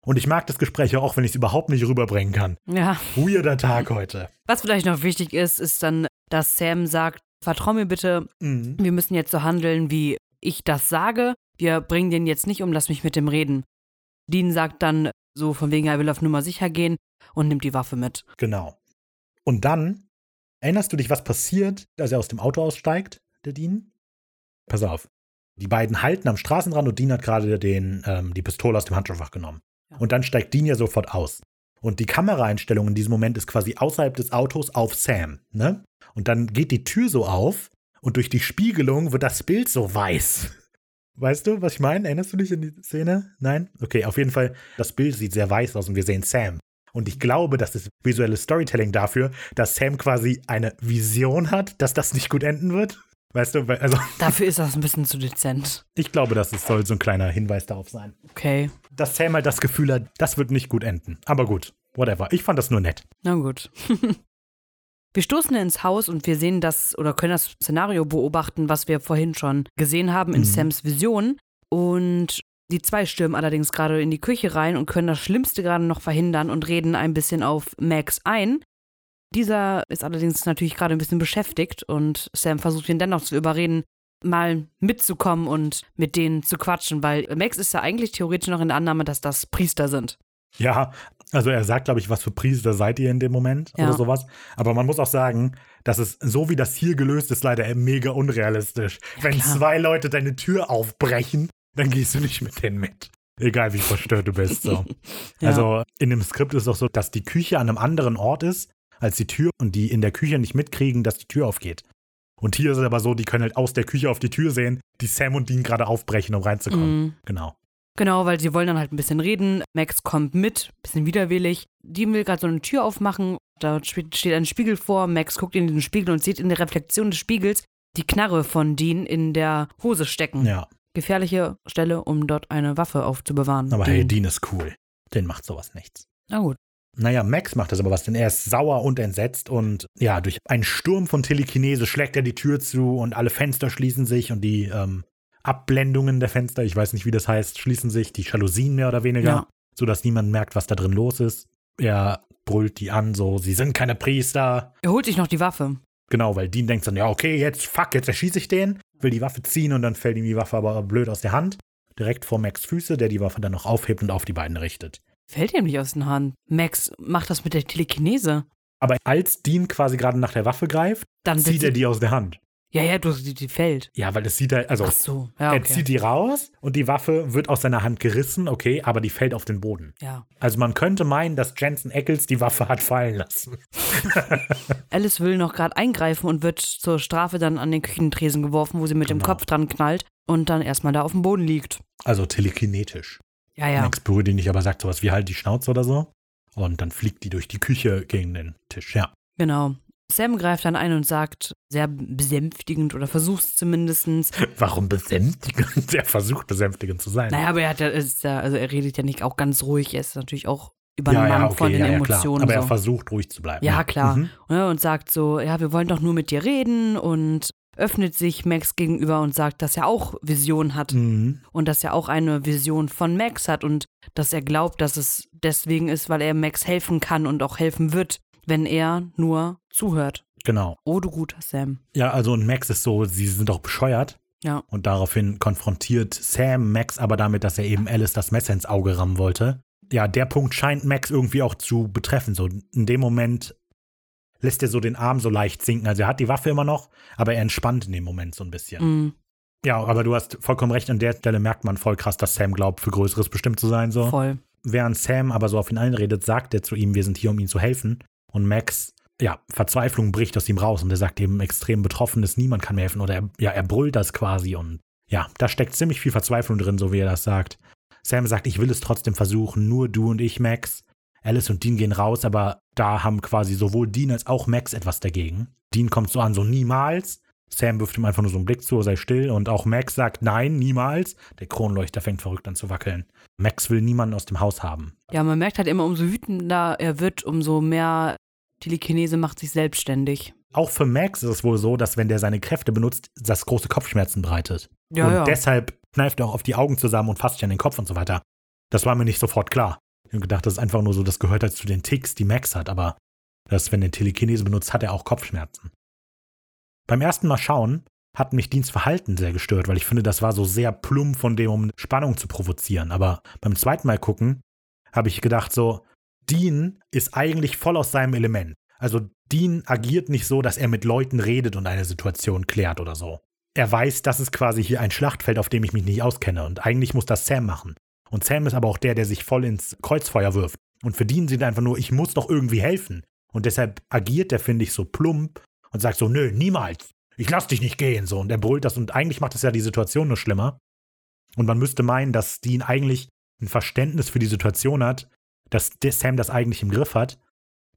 Und ich mag das Gespräch auch, wenn ich es überhaupt nicht rüberbringen kann. ja. Weirder Tag heute. Was vielleicht noch wichtig ist, ist dann, dass Sam sagt, vertrau mir bitte, Mhm. wir müssen jetzt so handeln, wie ich das sage. Wir bringen den jetzt nicht um, lass mich mit dem reden. Dean sagt dann so von wegen, er will auf Nummer sicher gehen und nimmt die Waffe mit. Genau. Und dann, erinnerst du dich, was passiert, als er aus dem Auto aussteigt, der Dean? Pass auf. Die beiden halten am Straßenrand und Dean hat gerade den, ähm, die Pistole aus dem Handschuhfach genommen. Ja. Und dann steigt Dean ja sofort aus. Und die Kameraeinstellung in diesem Moment ist quasi außerhalb des Autos auf Sam, ne? Und dann geht die Tür so auf und durch die Spiegelung wird das Bild so weiß. [laughs] Weißt du, was ich meine? Erinnerst du dich an die Szene? Nein? Okay, auf jeden Fall, das Bild sieht sehr weiß aus und wir sehen Sam. Und ich glaube, das ist visuelles Storytelling dafür, dass Sam quasi eine Vision hat, dass das nicht gut enden wird. Weißt du, also [laughs] Dafür ist das ein bisschen zu dezent. ich glaube, das ist- soll so ein kleiner Hinweis darauf sein. Okay, Dass Sam halt das Gefühl hat, das wird nicht gut enden. Aber gut, whatever. Ich fand das nur nett. na gut. [laughs] wir stoßen ins Haus und wir sehen das oder können das Szenario beobachten, was wir vorhin schon gesehen haben in Mhm. Sams Vision. Und die zwei stürmen allerdings gerade in die Küche rein und können das Schlimmste gerade noch verhindern und reden ein bisschen auf Max ein. Dieser ist allerdings natürlich gerade ein bisschen beschäftigt und Sam versucht ihn dennoch zu überreden, mal mitzukommen und mit denen zu quatschen, weil Max ist ja eigentlich theoretisch noch in der Annahme, dass das Priester sind. Ja, also er sagt, glaube ich, was für Priester seid ihr in dem Moment Ja. oder sowas. Aber man muss auch sagen, dass es so wie das hier gelöst ist, leider mega unrealistisch. Wenn klar. zwei Leute deine Tür aufbrechen, dann gehst du nicht mit denen mit. Egal wie verstört du bist. So. [laughs] Ja. Also in dem Skript ist auch so, dass die Küche an einem anderen Ort ist als die Tür und die in der Küche nicht mitkriegen, dass die Tür aufgeht. Und hier ist es aber so, die können halt aus der Küche auf die Tür sehen, die Sam und Dean gerade aufbrechen, um reinzukommen. Mhm. Genau. Genau, weil sie wollen dann halt ein bisschen reden. Max kommt mit, bisschen widerwillig. Die will gerade so eine Tür aufmachen. Da steht ein Spiegel vor. Max guckt in den Spiegel und sieht in der Reflexion des Spiegels die Knarre von Dean in der Hose stecken. Ja. Gefährliche Stelle, um dort eine Waffe aufzubewahren. Aber Dean. hey, Dean ist cool. Den macht sowas nichts. Na gut. Naja, Max macht das aber was, denn er ist sauer und entsetzt und ja, durch einen Sturm von Telekinese schlägt er die Tür zu und alle Fenster schließen sich und die ähm, Abblendungen der Fenster, ich weiß nicht, wie das heißt, schließen sich, die Jalousien mehr oder weniger, Ja. sodass niemand merkt, was da drin los ist. Er brüllt die an, so, sie sind keine Priester. Er holt sich noch die Waffe. Genau, weil Dean denkt dann, ja, okay, jetzt, fuck, jetzt erschieße ich den, will die Waffe ziehen und dann fällt ihm die Waffe aber blöd aus der Hand. Direkt vor Max Füße, der die Waffe dann noch aufhebt und auf die beiden richtet. Fällt ihm nicht aus den Hand. Max macht das mit der Telekinese. Aber als Dean quasi gerade nach der Waffe greift, Dann zieht er die aus der Hand. Ja, ja, du, die, die fällt. Ja, weil es sieht er, also Ach so. Ja, er okay. zieht die raus und die Waffe wird aus seiner Hand gerissen, okay, aber die fällt auf den Boden. Ja. Also man könnte meinen, dass Jensen Eccles die Waffe hat fallen lassen. [laughs] Alice will noch gerade eingreifen und wird zur Strafe dann an den Küchentresen geworfen, wo sie mit dem Genau. Kopf dran knallt und dann erstmal da auf dem Boden liegt. Also telekinetisch. Ja, ja. Max berührt ihn nicht, aber sagt sowas wie halt die Schnauze oder so. Und dann fliegt die durch die Küche gegen den Tisch, ja. Genau. Sam greift dann ein und sagt, sehr besänftigend oder versucht es zumindestens. [laughs] Warum besänftigend? Er versucht besänftigend zu sein. Naja, aber er hat ja, ist ja, also er redet ja nicht auch ganz ruhig, er ist natürlich auch ja, übernommen ja, okay, von den ja, ja. Emotionen. Aber er so. versucht ruhig zu bleiben. Ja, klar. Mhm. Ne, und sagt so, ja, wir wollen doch nur mit dir reden und öffnet sich Max gegenüber und sagt, dass er auch Vision hat Mhm. und dass er auch eine Vision von Max hat und dass er glaubt, dass es deswegen ist, weil er Max helfen kann und auch helfen wird, wenn er nur zuhört. Genau. Oh, du guter Sam. Ja, also und Max ist so, sie sind doch bescheuert. Ja. Und daraufhin konfrontiert Sam Max aber damit, dass er eben Alice das Messer ins Auge rammen wollte. Ja, der Punkt scheint Max irgendwie auch zu betreffen. So in dem Moment lässt er so den Arm so leicht sinken. Also er hat die Waffe immer noch, aber er entspannt in dem Moment so ein bisschen. Mm, Ja, aber du hast vollkommen recht. An der Stelle merkt man voll krass, dass Sam glaubt, für Größeres bestimmt zu sein. So. voll. Während Sam aber so auf ihn einredet, sagt er zu ihm, wir sind hier, um ihm zu helfen. Und Max, ja, Verzweiflung bricht aus ihm raus und er sagt eben extrem betroffen ist, niemand kann mir helfen. Oder er, ja, er brüllt das quasi und ja, da steckt ziemlich viel Verzweiflung drin, so wie er das sagt. Sam sagt, ich will es trotzdem versuchen, nur du und ich, Max. Alice und Dean gehen raus, aber da haben quasi sowohl Dean als auch Max etwas dagegen. Dean kommt so an, so niemals. Sam wirft ihm einfach nur so einen Blick zu, sei still. Und auch Max sagt, nein, niemals. Der Kronleuchter fängt verrückt an zu wackeln. Max will niemanden aus dem Haus haben. Ja, man merkt halt immer, umso wütender er wird, umso mehr Telekinese macht sich selbstständig. Auch für Max ist es wohl so, dass wenn der seine Kräfte benutzt, das große Kopfschmerzen bereitet. Ja, und ja. deshalb kneift er auch auf die Augen zusammen und fasst sich an den Kopf und so weiter. Das war mir nicht sofort klar. Habe gedacht, das ist einfach nur so, das gehört halt zu den Ticks, die Max hat, aber das, wenn er Telekinese benutzt, hat er auch Kopfschmerzen. Beim ersten Mal schauen hat mich Deans Verhalten sehr gestört, weil ich finde, das war so sehr plump von dem, um Spannung zu provozieren. Aber beim zweiten Mal gucken, habe ich gedacht, so, Dean ist eigentlich voll aus seinem Element. Also Dean agiert nicht so, dass er mit Leuten redet und eine Situation klärt oder so. Er weiß, das ist quasi hier ein Schlachtfeld, auf dem ich mich nicht auskenne. Und eigentlich muss das Sam machen. Und Sam ist aber auch der, der sich voll ins Kreuzfeuer wirft. Und für Dean sind einfach nur, ich muss doch irgendwie helfen. Und deshalb agiert er, finde ich, so plump und sagt so, nö, niemals. Ich lass dich nicht gehen. So. Und er brüllt das und eigentlich macht das ja die Situation nur schlimmer. Und man müsste meinen, dass Dean eigentlich ein Verständnis für die Situation hat, dass der Sam das eigentlich im Griff hat.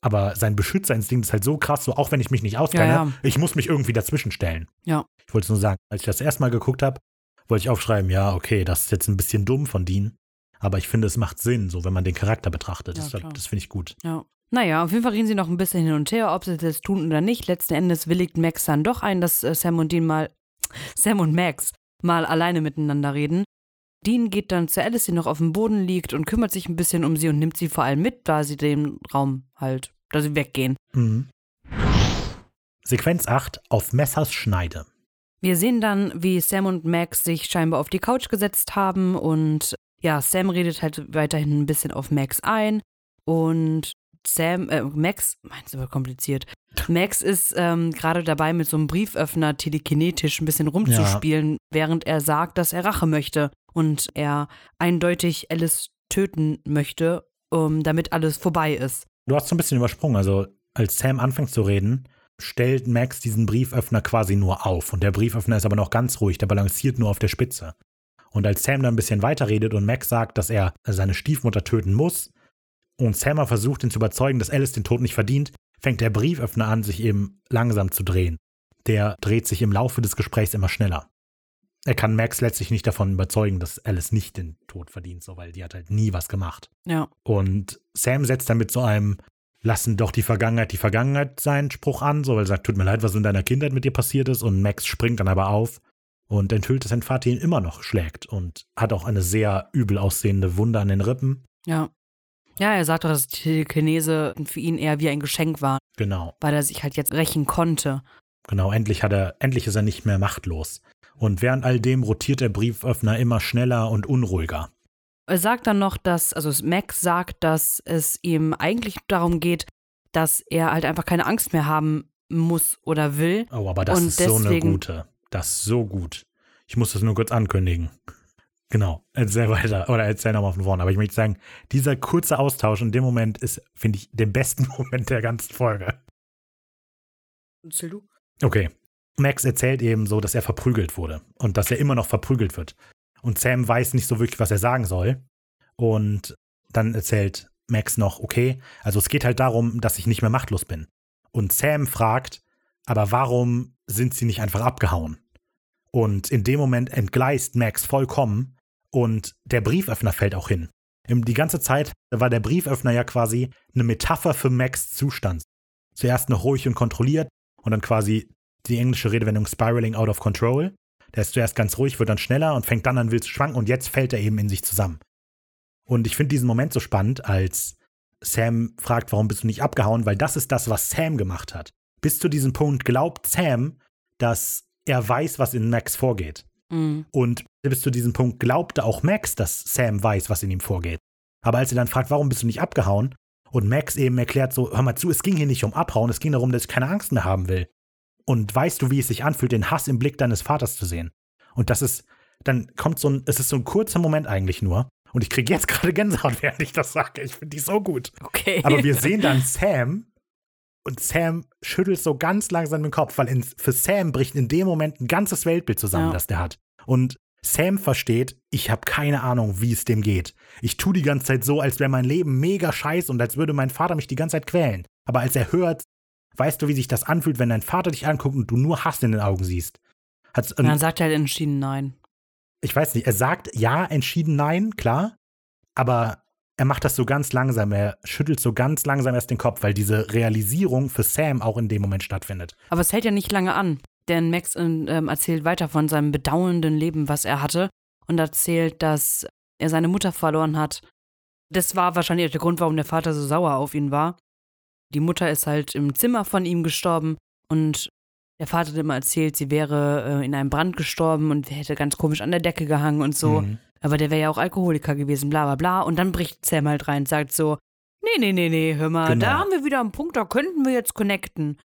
Aber sein Beschützerinstinkt ist halt so krass, so auch wenn ich mich nicht auskenne, Ja, ja. ich muss mich irgendwie dazwischen stellen. Ja. Ich wollte es nur sagen, als ich das erste Mal geguckt habe, wollte ich aufschreiben, ja, okay, das ist jetzt ein bisschen dumm von Dean. Aber ich finde, es macht Sinn, so wenn man den Charakter betrachtet. Ja, das das finde ich gut. Ja. Naja, auf jeden Fall reden sie noch ein bisschen hin und her, ob sie das tun oder nicht. Letzten Endes willigt Max dann doch ein, dass äh, Sam und Dean mal, [laughs] Sam und Max mal alleine miteinander reden. Dean geht dann zu Alice, die noch auf dem Boden liegt und kümmert sich ein bisschen um sie und nimmt sie vor allem mit, da sie den Raum halt, da sie weggehen. Mhm. Sequenz 8 auf Messers Schneide. Wir sehen dann, wie Sam und Max sich scheinbar auf die Couch gesetzt haben und ja, Sam redet halt weiterhin ein bisschen auf Max ein und Sam, äh, Max, meinst du, wird kompliziert. Max ist ähm, gerade dabei, mit so einem Brieföffner telekinetisch ein bisschen rumzuspielen, während er sagt, dass er Rache möchte und er eindeutig Alice töten möchte, um, damit alles vorbei ist. Du hast so ein bisschen übersprungen. Also, als Sam anfängt zu reden, stellt Max diesen Brieföffner quasi nur auf. Und der Brieföffner ist aber noch ganz ruhig, der balanciert nur auf der Spitze. Und als Sam dann ein bisschen weiterredet und Max sagt, dass er seine Stiefmutter töten muss, und Sam versucht, ihn zu überzeugen, dass Alice den Tod nicht verdient, fängt der Brieföffner an, sich eben langsam zu drehen. Der dreht sich im Laufe des Gesprächs immer schneller. er kann Max letztlich nicht davon überzeugen, dass Alice nicht den Tod verdient, so, weil die hat halt nie was gemacht. Ja. Und Sam setzt dann mit so einem Lassen doch die Vergangenheit die Vergangenheit sein Spruch an, so weil er sagt, tut mir leid, was in deiner Kindheit mit dir passiert ist. Und Max springt dann aber auf und enthüllt, dass sein Vater ihn immer noch schlägt und hat auch eine sehr übel aussehende Wunde an den Rippen. Ja. Ja, er sagt doch, dass die Telekinese für ihn eher wie ein Geschenk war, Genau, weil er sich halt jetzt rächen konnte. genau, endlich hat er, endlich ist er nicht mehr machtlos. Und während all dem rotiert der Brieföffner immer schneller und unruhiger. Er sagt dann noch, dass, also Max sagt, dass es ihm eigentlich darum geht, dass er halt einfach keine Angst mehr haben muss oder will. Oh, aber das Und ist so eine deswegen- gute. Das ist so gut. Ich muss das nur kurz ankündigen. Genau, erzähl weiter. Oder erzähl nochmal von vorne. Aber ich möchte sagen, dieser kurze Austausch in dem Moment ist, finde ich, den besten [laughs] Moment der ganzen Folge. Erzähl du? Okay. Max erzählt eben so, dass er verprügelt wurde und dass er immer noch verprügelt wird. Und Sam weiß nicht so wirklich, was er sagen soll. Und dann erzählt Max noch, okay, also es geht halt darum, dass ich nicht mehr machtlos bin. Und Sam fragt, aber warum sind sie nicht einfach abgehauen? Und in dem Moment entgleist Max vollkommen und der Brieföffner fällt auch hin. Die ganze Zeit war der Brieföffner ja quasi eine Metapher für Max Zustand. Zuerst noch ruhig und kontrolliert und dann quasi die englische Redewendung spiraling out of control. Der ist zuerst ganz ruhig, wird dann schneller und fängt dann an wild zu schwanken und jetzt fällt er eben in sich zusammen. Und ich finde diesen Moment so spannend, als Sam fragt, warum bist du nicht abgehauen, weil das ist das, was Sam gemacht hat. Bis zu diesem Punkt glaubt Sam, dass er weiß, was in Max vorgeht. Mhm. Und bis zu diesem Punkt glaubte auch Max, dass Sam weiß, was in ihm vorgeht. Aber als er dann fragt, warum bist du nicht abgehauen? Und Max eben erklärt so, hör mal zu, es ging hier nicht um Abhauen, es ging darum, dass ich keine Angst mehr haben will. Und weißt du, wie es sich anfühlt, den Hass im Blick deines Vaters zu sehen? Und das ist, dann kommt so ein, es ist so ein kurzer Moment eigentlich nur. Und ich kriege jetzt [laughs] gerade Gänsehaut, während ich das sage. Ich finde die so gut. Okay. Aber wir [laughs] sehen dann Sam und Sam schüttelt so ganz langsam den Kopf, weil in, für Sam bricht in dem Moment ein ganzes Weltbild zusammen, Ja. das der hat. Und Sam versteht, ich habe keine Ahnung, wie es dem geht. Ich tue die ganze Zeit so, als wäre mein Leben mega scheiße und als würde mein Vater mich die ganze Zeit quälen. Aber als er hört, weißt du, wie sich das anfühlt, wenn dein Vater dich anguckt und du nur Hass in den Augen siehst. Hat's, Und dann sagt er halt entschieden nein. ich weiß nicht, er sagt ja, entschieden nein, klar, aber er macht das so ganz langsam, er schüttelt so ganz langsam erst den Kopf, weil diese Realisierung für Sam auch in dem Moment stattfindet. Aber es hält ja nicht lange an, denn Max ähm, erzählt weiter von seinem bedauernden Leben, was er hatte und erzählt, dass er seine Mutter verloren hat. Das war wahrscheinlich der Grund, warum der Vater so sauer auf ihn war. Die Mutter ist halt im Zimmer von ihm gestorben und der Vater hat immer erzählt, sie wäre äh, in einem Brand gestorben und hätte ganz komisch an der Decke gehangen und so. Mhm. Aber der wäre ja auch Alkoholiker gewesen, bla bla bla. Und dann bricht Sam halt rein und sagt so, nee, nee, nee, nee, hör mal, Genau. da haben wir wieder einen Punkt, da könnten wir jetzt connecten.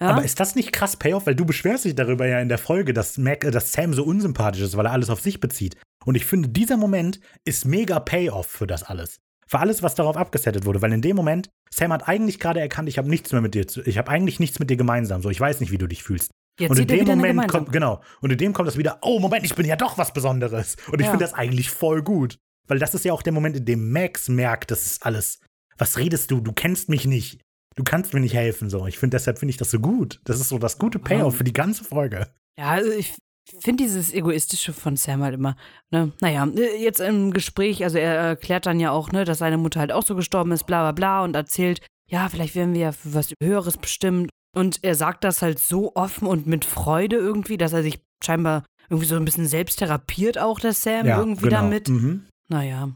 Ja? Aber ist das nicht krass Payoff? Weil du beschwerst dich darüber ja in der Folge, dass, Mac, äh, dass Sam so unsympathisch ist, weil er alles auf sich bezieht. Und ich finde, dieser Moment ist mega Payoff für das alles. Für alles, was darauf abgesettet wurde. Weil in dem Moment, Sam hat eigentlich gerade erkannt, ich habe nichts mehr mit dir zu, ich habe eigentlich nichts mit dir gemeinsam. So, ich weiß nicht, wie du dich fühlst. Jetzt und in dem Moment kommt, genau, und in dem kommt das wieder, oh Moment, ich bin ja doch was Besonderes. Und ich Ja. finde das eigentlich voll gut. Weil das ist ja auch der Moment, in dem Max merkt, das ist alles. Was redest du? Du kennst mich nicht. Du kannst mir nicht helfen. So. Ich finde, deshalb finde ich das so gut. Das ist so das gute Payoff für die ganze Folge. Ja, also ich finde dieses Egoistische von Sam halt immer, ne, naja, jetzt im Gespräch, also er erklärt dann ja auch, ne, dass seine Mutter halt auch so gestorben ist, bla bla bla und erzählt, ja, vielleicht werden wir ja für was Höheres bestimmt. Und er sagt das halt so offen und mit Freude irgendwie, dass er sich scheinbar irgendwie so ein bisschen selbst therapiert auch, der Sam irgendwie genau. damit. Mhm. Naja.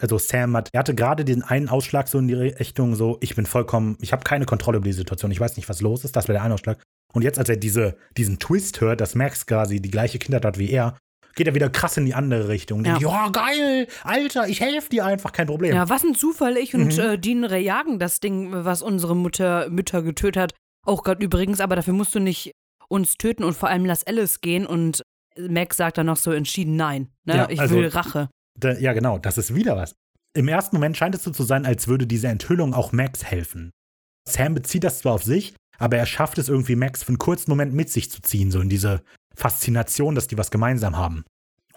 Also Sam hat, er hatte gerade den einen Ausschlag so in die Richtung, so, ich bin vollkommen, ich habe keine Kontrolle über die Situation, ich weiß nicht, was los ist, das wäre der eine Ausschlag. Und jetzt, als er diese, diesen Twist hört, dass Max quasi die gleiche Kindheit hat wie er, geht er wieder krass in die andere Richtung. Ja. Ja, geil, Alter, ich helfe dir einfach, kein Problem. Ja, was ein Zufall. Ich und Mhm. äh, Dean jagen das Ding, was unsere Mutter, Mütter getötet hat. Auch gerade übrigens, aber dafür musst du nicht uns töten und vor allem lass Alice gehen. Und Max sagt dann noch so entschieden nein. Ne? Ja, ich also- will Rache. Da, ja, genau, das ist wieder was. Im ersten Moment scheint es so zu sein, als würde diese Enthüllung auch Max helfen. Sam bezieht das zwar auf sich, aber er schafft es irgendwie, Max für einen kurzen Moment mit sich zu ziehen, so in diese Faszination, dass die was gemeinsam haben.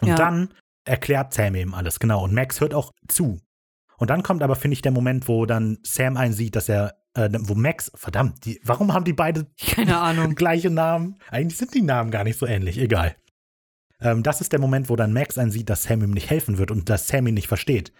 Und Ja. dann erklärt Sam eben alles, genau. Und Max hört auch zu. Und dann kommt aber, finde ich, der Moment, wo dann Sam einsieht, dass er, äh, wo Max, verdammt, die, warum haben die beide [laughs] Keine Ahnung. [laughs] gleiche Namen? Eigentlich sind die Namen gar nicht so ähnlich, egal. Ähm, das ist der Moment, wo dann Max einsieht, dass Sam ihm nicht helfen wird und dass Sam ihn nicht versteht.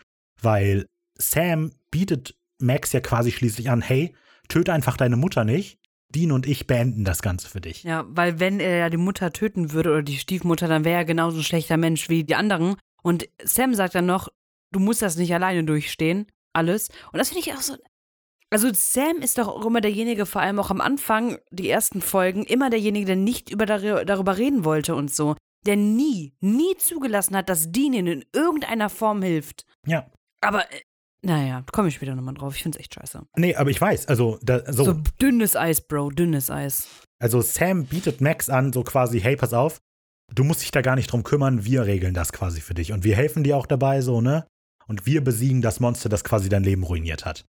Weil Sam bietet Max ja quasi schließlich an, hey, töte einfach deine Mutter nicht. Dean und ich beenden das Ganze für dich. Ja, weil wenn er ja die Mutter töten würde oder die Stiefmutter, dann wäre er genauso ein schlechter Mensch wie die anderen. Und Sam sagt dann noch, du musst das nicht alleine durchstehen, alles. Und das finde ich auch so. Also Sam ist doch auch immer derjenige, vor allem auch am Anfang, die ersten Folgen, immer derjenige, der nicht über darüber reden wollte und so. Der nie, nie zugelassen hat, dass Dean ihn in irgendeiner Form hilft. Ja. Aber naja, komme ich später nochmal drauf. Ich finde es echt scheiße. Nee, aber ich weiß, also da, so. So dünnes Eis, Bro, dünnes Eis. Also Sam bietet Max an, so quasi, hey, pass auf, du musst dich da gar nicht drum kümmern, wir regeln das quasi für dich. Und wir helfen dir auch dabei, so, ne? Und wir besiegen das Monster, das quasi dein Leben ruiniert hat.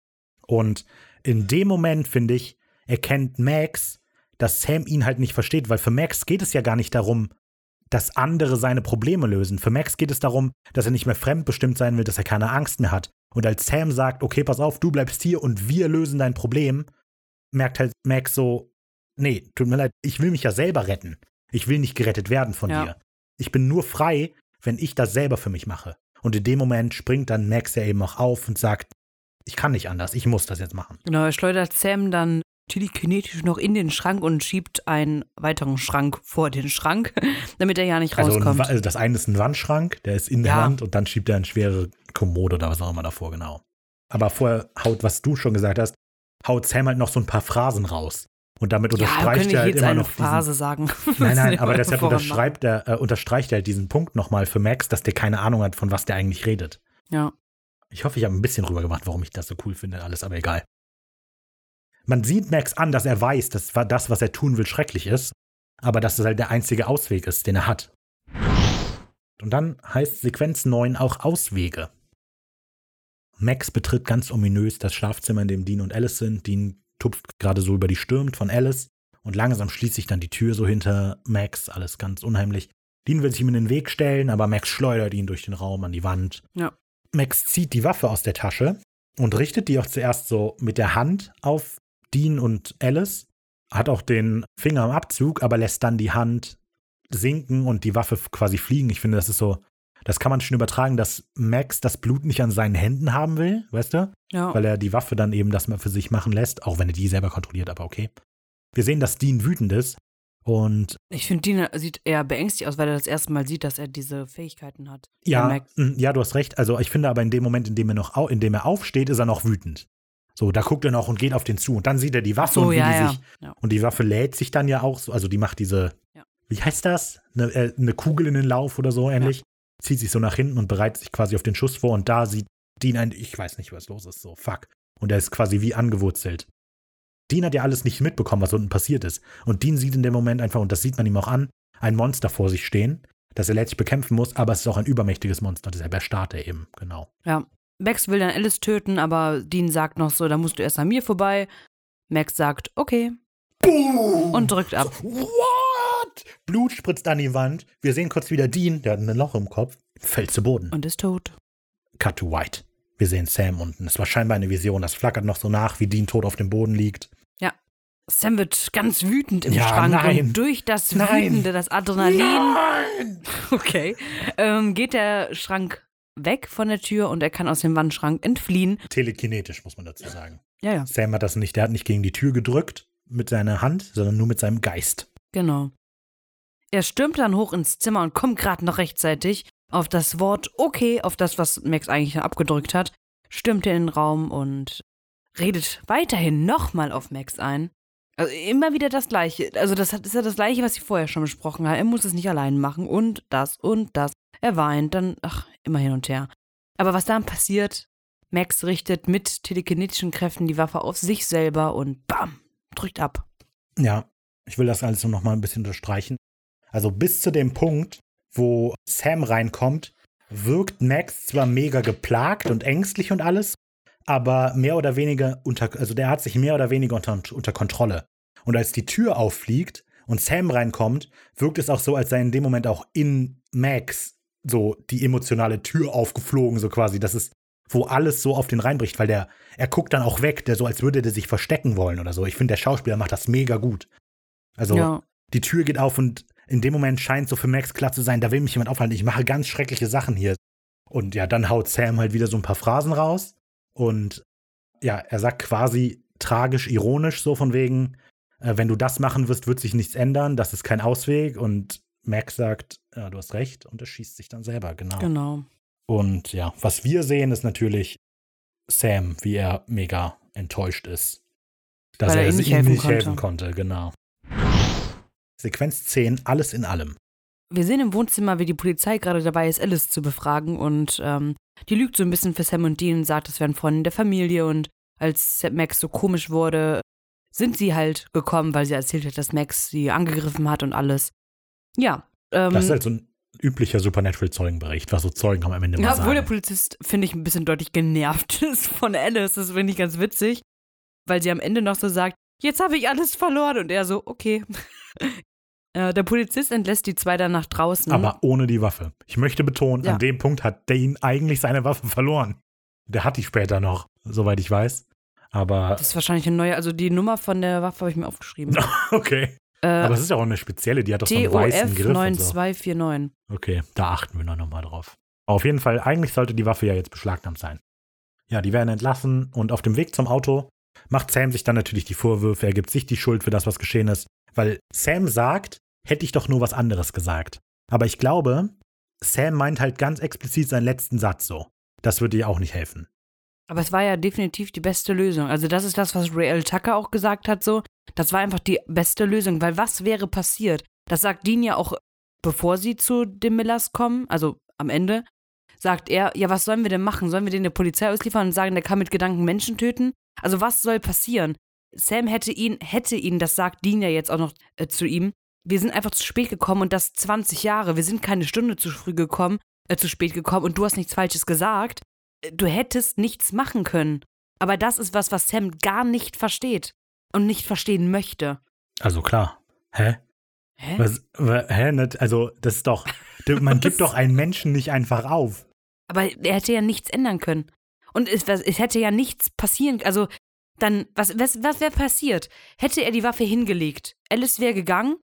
Und in dem Moment, finde ich, erkennt Max, dass Sam ihn halt nicht versteht, weil für Max geht es ja gar nicht darum, dass andere seine Probleme lösen. Für Max geht es darum, dass er nicht mehr fremdbestimmt sein will, dass er keine Angst mehr hat, und als Sam sagt, okay, pass auf, du bleibst hier und wir lösen dein Problem, merkt halt Max so, nee, tut mir leid, ich will mich ja selber retten. Ich will nicht gerettet werden von ja. dir. Ich bin nur frei, wenn ich das selber für mich mache. Und in dem Moment springt dann Max ja eben auch auf und sagt, ich kann nicht anders, ich muss das jetzt machen. Genau, er schleudert Sam dann telekinetisch noch in den Schrank und schiebt einen weiteren Schrank vor den Schrank, [laughs] damit er ja nicht also rauskommt. Also, das eine ist ein Wandschrank, der ist in der ja. Wand und dann schiebt er eine schwere Kommode oder was auch immer davor, genau. Aber vorher haut, was du schon gesagt hast, haut Sam halt noch so ein paar Phrasen raus. Und damit unterstreicht ja, er halt immer noch Phrase sagen. [laughs] Nein, nein, aber deshalb unterschreibt er, äh, unterstreicht er halt diesen Punkt nochmal für Max, dass der keine Ahnung hat, von was der eigentlich redet. Ja. Ich hoffe, ich habe ein bisschen rübergemacht, warum ich das so cool finde, alles, aber egal. Man sieht Max an, dass er weiß, dass das, was er tun will, schrecklich ist, aber dass es halt der einzige Ausweg ist, den er hat. Und dann heißt Sequenz 9 auch Auswege. Max betritt ganz ominös das Schlafzimmer, in dem Dean und Alice sind. Dean tupft gerade so über die Stirn von Alice und langsam schließt sich dann die Tür so hinter Max, alles ganz unheimlich. Dean will sich ihm in den Weg stellen, aber Max schleudert ihn durch den Raum an die Wand. Ja. Max zieht die Waffe aus der Tasche und richtet die auch zuerst so mit der Hand auf Dean und Alice, hat auch den Finger am Abzug, aber lässt dann die Hand sinken und die Waffe quasi fliegen. Ich finde, das ist so, das kann man schon übertragen, dass Max das Blut nicht an seinen Händen haben will, weißt du? Ja. Weil er die Waffe dann eben das mal für sich machen lässt, auch wenn er die selber kontrolliert, aber okay. Wir sehen, dass Dean wütend ist und. Ich finde, Dean sieht eher beängstigt aus, weil er das erste Mal sieht, dass er diese Fähigkeiten hat. Ja, mm, ja, du hast recht. Also ich finde aber in dem Moment, in dem er noch, in dem er aufsteht, ist er noch wütend. So, da guckt er noch und geht auf den zu. Und dann sieht er die Waffe so, und wie ja, die ja. sich. Ja. Und die Waffe lädt sich dann ja auch so, also die macht diese, wie heißt das? Eine, äh, eine, Kugel in den Lauf oder so ähnlich. Zieht sich so nach hinten und bereitet sich quasi auf den Schuss vor. Und da sieht Dean ein, ich weiß nicht, was los ist, so, fuck. Und er ist quasi wie angewurzelt. Dean hat ja alles nicht mitbekommen, was unten passiert ist. Und Dean sieht in dem Moment einfach, und das sieht man ihm auch an, ein Monster vor sich stehen, das er letztlich bekämpfen muss, aber es ist auch ein übermächtiges Monster, deshalb erstarrt er eben, genau. Ja, Max will dann Alice töten, aber Dean sagt noch so, da musst du erst an mir vorbei. Max sagt, okay. Boom! Und drückt ab. What? Blut spritzt an die Wand. Wir sehen kurz wieder Dean, der hat ein Loch im Kopf, fällt zu Boden. Und ist tot. Cut to white. Wir sehen Sam unten. Es war scheinbar eine Vision. Das flackert noch so nach, wie Dean tot auf dem Boden liegt. Ja. Sam wird ganz wütend im ja, Schrank nein. und durch das Nein. Wütende, das Adrenalin, Nein! [laughs] okay, ähm, geht der Schrank weg von der Tür und er kann aus dem Wandschrank entfliehen. Telekinetisch, muss man dazu sagen. Ja, ja. Sam hat das nicht, der hat nicht gegen die Tür gedrückt mit seiner Hand, sondern nur mit seinem Geist. Genau. Er stürmt dann hoch ins Zimmer und kommt gerade noch rechtzeitig auf das Wort okay, auf das, was Max eigentlich abgedrückt hat, stürmt er in den Raum und redet weiterhin nochmal auf Max ein. Also immer wieder das Gleiche. Also das ist ja das Gleiche, was sie vorher schon besprochen haben. Er muss es nicht allein machen und das und das. Er weint, dann, ach, immer hin und her. Aber was dann passiert, Max richtet mit telekinetischen Kräften die Waffe auf sich selber und bam, drückt ab. Ja, ich will das alles nur noch mal ein bisschen unterstreichen. Also bis zu dem Punkt, wo Sam reinkommt, wirkt Max zwar mega geplagt und ängstlich und alles, aber mehr oder weniger unter, also der hat sich mehr oder weniger unter, unter Kontrolle. Und als die Tür auffliegt und Sam reinkommt, wirkt es auch so, als sei in dem Moment auch in Max so die emotionale Tür aufgeflogen, so quasi. Das ist, wo alles so auf den reinbricht, weil der, er guckt dann auch weg, der so, als würde der sich verstecken wollen oder so. Ich finde, der Schauspieler macht das mega gut. Also, Ja. die Tür geht auf und in dem Moment scheint so für Max klar zu sein, da will mich jemand aufhalten. Ich mache ganz schreckliche Sachen hier. Und ja, dann haut Sam halt wieder so ein paar Phrasen raus. Und ja, er sagt quasi tragisch, ironisch, so von wegen, äh, wenn du das machen wirst, wird sich nichts ändern, das ist kein Ausweg. Und Max sagt, ja, du hast recht, und er schießt sich dann selber, genau. Genau. Und ja, was wir sehen, ist natürlich Sam, wie er mega enttäuscht ist, dass Weil er ihm nicht helfen nicht konnte. helfen konnte, genau. Sequenz 10, alles in allem. Wir sehen im Wohnzimmer, wie die Polizei gerade dabei ist, Alice zu befragen und ähm, die lügt so ein bisschen für Sam und Dean und sagt, es wären Freunde der Familie und als Max so komisch wurde, sind sie halt gekommen, weil sie erzählt hat, dass Max sie angegriffen hat und alles. Ja. Ähm, Das ist halt so ein üblicher Supernatural-Zeugenbericht, was so Zeugen am Ende ja, mal obwohl der. Polizist, finde ich, ein bisschen deutlich genervt [laughs] ist von Alice. Das finde ich ganz witzig, weil sie am Ende noch so sagt, jetzt habe ich alles verloren. Und er so, okay. Äh, der Polizist entlässt die zwei dann nach draußen. Aber ohne die Waffe. Ich möchte betonen, Ja. an dem Punkt hat Dane eigentlich seine Waffe verloren. Der hat die später noch, soweit ich weiß. Aber das ist wahrscheinlich eine neue, also die Nummer von der Waffe habe ich mir aufgeschrieben. [laughs] okay. Äh, Aber es ist ja auch eine spezielle, die hat doch so einen weißen Griff und so. 9249. Okay, da achten wir noch mal drauf. Auf jeden Fall, eigentlich sollte die Waffe ja jetzt beschlagnahmt sein. Ja, die werden entlassen und auf dem Weg zum Auto macht Sam sich dann natürlich die Vorwürfe, er gibt sich die Schuld für das, was geschehen ist, weil Sam sagt, hätte ich doch nur was anderes gesagt. Aber ich glaube, Sam meint halt ganz explizit seinen letzten Satz so. Das würde ihr auch nicht helfen. Aber es war ja definitiv die beste Lösung. Also das ist das, was Ray L. Tucker auch gesagt hat, so. Das war einfach die beste Lösung, weil was wäre passiert? Das sagt Dean ja auch, bevor sie zu den Millers kommen, also am Ende, sagt er, ja, was sollen wir denn machen? Sollen wir den der Polizei ausliefern und sagen, der kann mit Gedanken Menschen töten? Also was soll passieren? Sam hätte ihn, hätte ihn, das sagt Dean ja jetzt auch noch äh, zu ihm, wir sind einfach zu spät gekommen und das 20 Jahre. Wir sind keine Stunde zu früh gekommen, äh, zu spät gekommen und du hast nichts Falsches gesagt. Äh, Du hättest nichts machen können. Aber das ist was, was Sam gar nicht versteht und nicht verstehen möchte. Also klar. Hä? Hä? Was, wa- hä? Nicht- Also, das ist doch. Man [laughs] gibt doch einen Menschen nicht einfach auf. Aber er hätte ja nichts ändern können. Und es, es hätte ja nichts passieren. Also, dann, was, was, was wäre passiert? Hätte er die Waffe hingelegt? Alice wäre gegangen?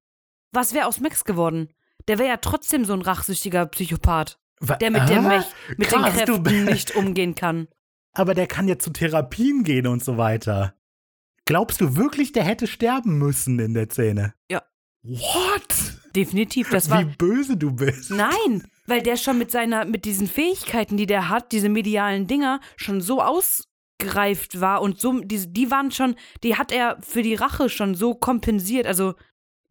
Was wäre aus Max geworden? Der wäre ja trotzdem so ein rachsüchtiger Psychopath, Wa- der mit, der Ah, Mech, mit den krass, du- Kräften nicht umgehen kann. Aber der kann ja zu Therapien gehen und so weiter. Glaubst du wirklich, der hätte sterben müssen in der Szene? Ja. What? Definitiv. Das war. Wie böse du bist. Nein, weil der schon mit seiner, mit diesen Fähigkeiten, die der hat, diese medialen Dinger, schon so ausgereift war und so, die, die waren schon, die hat er für die Rache schon so kompensiert. Also,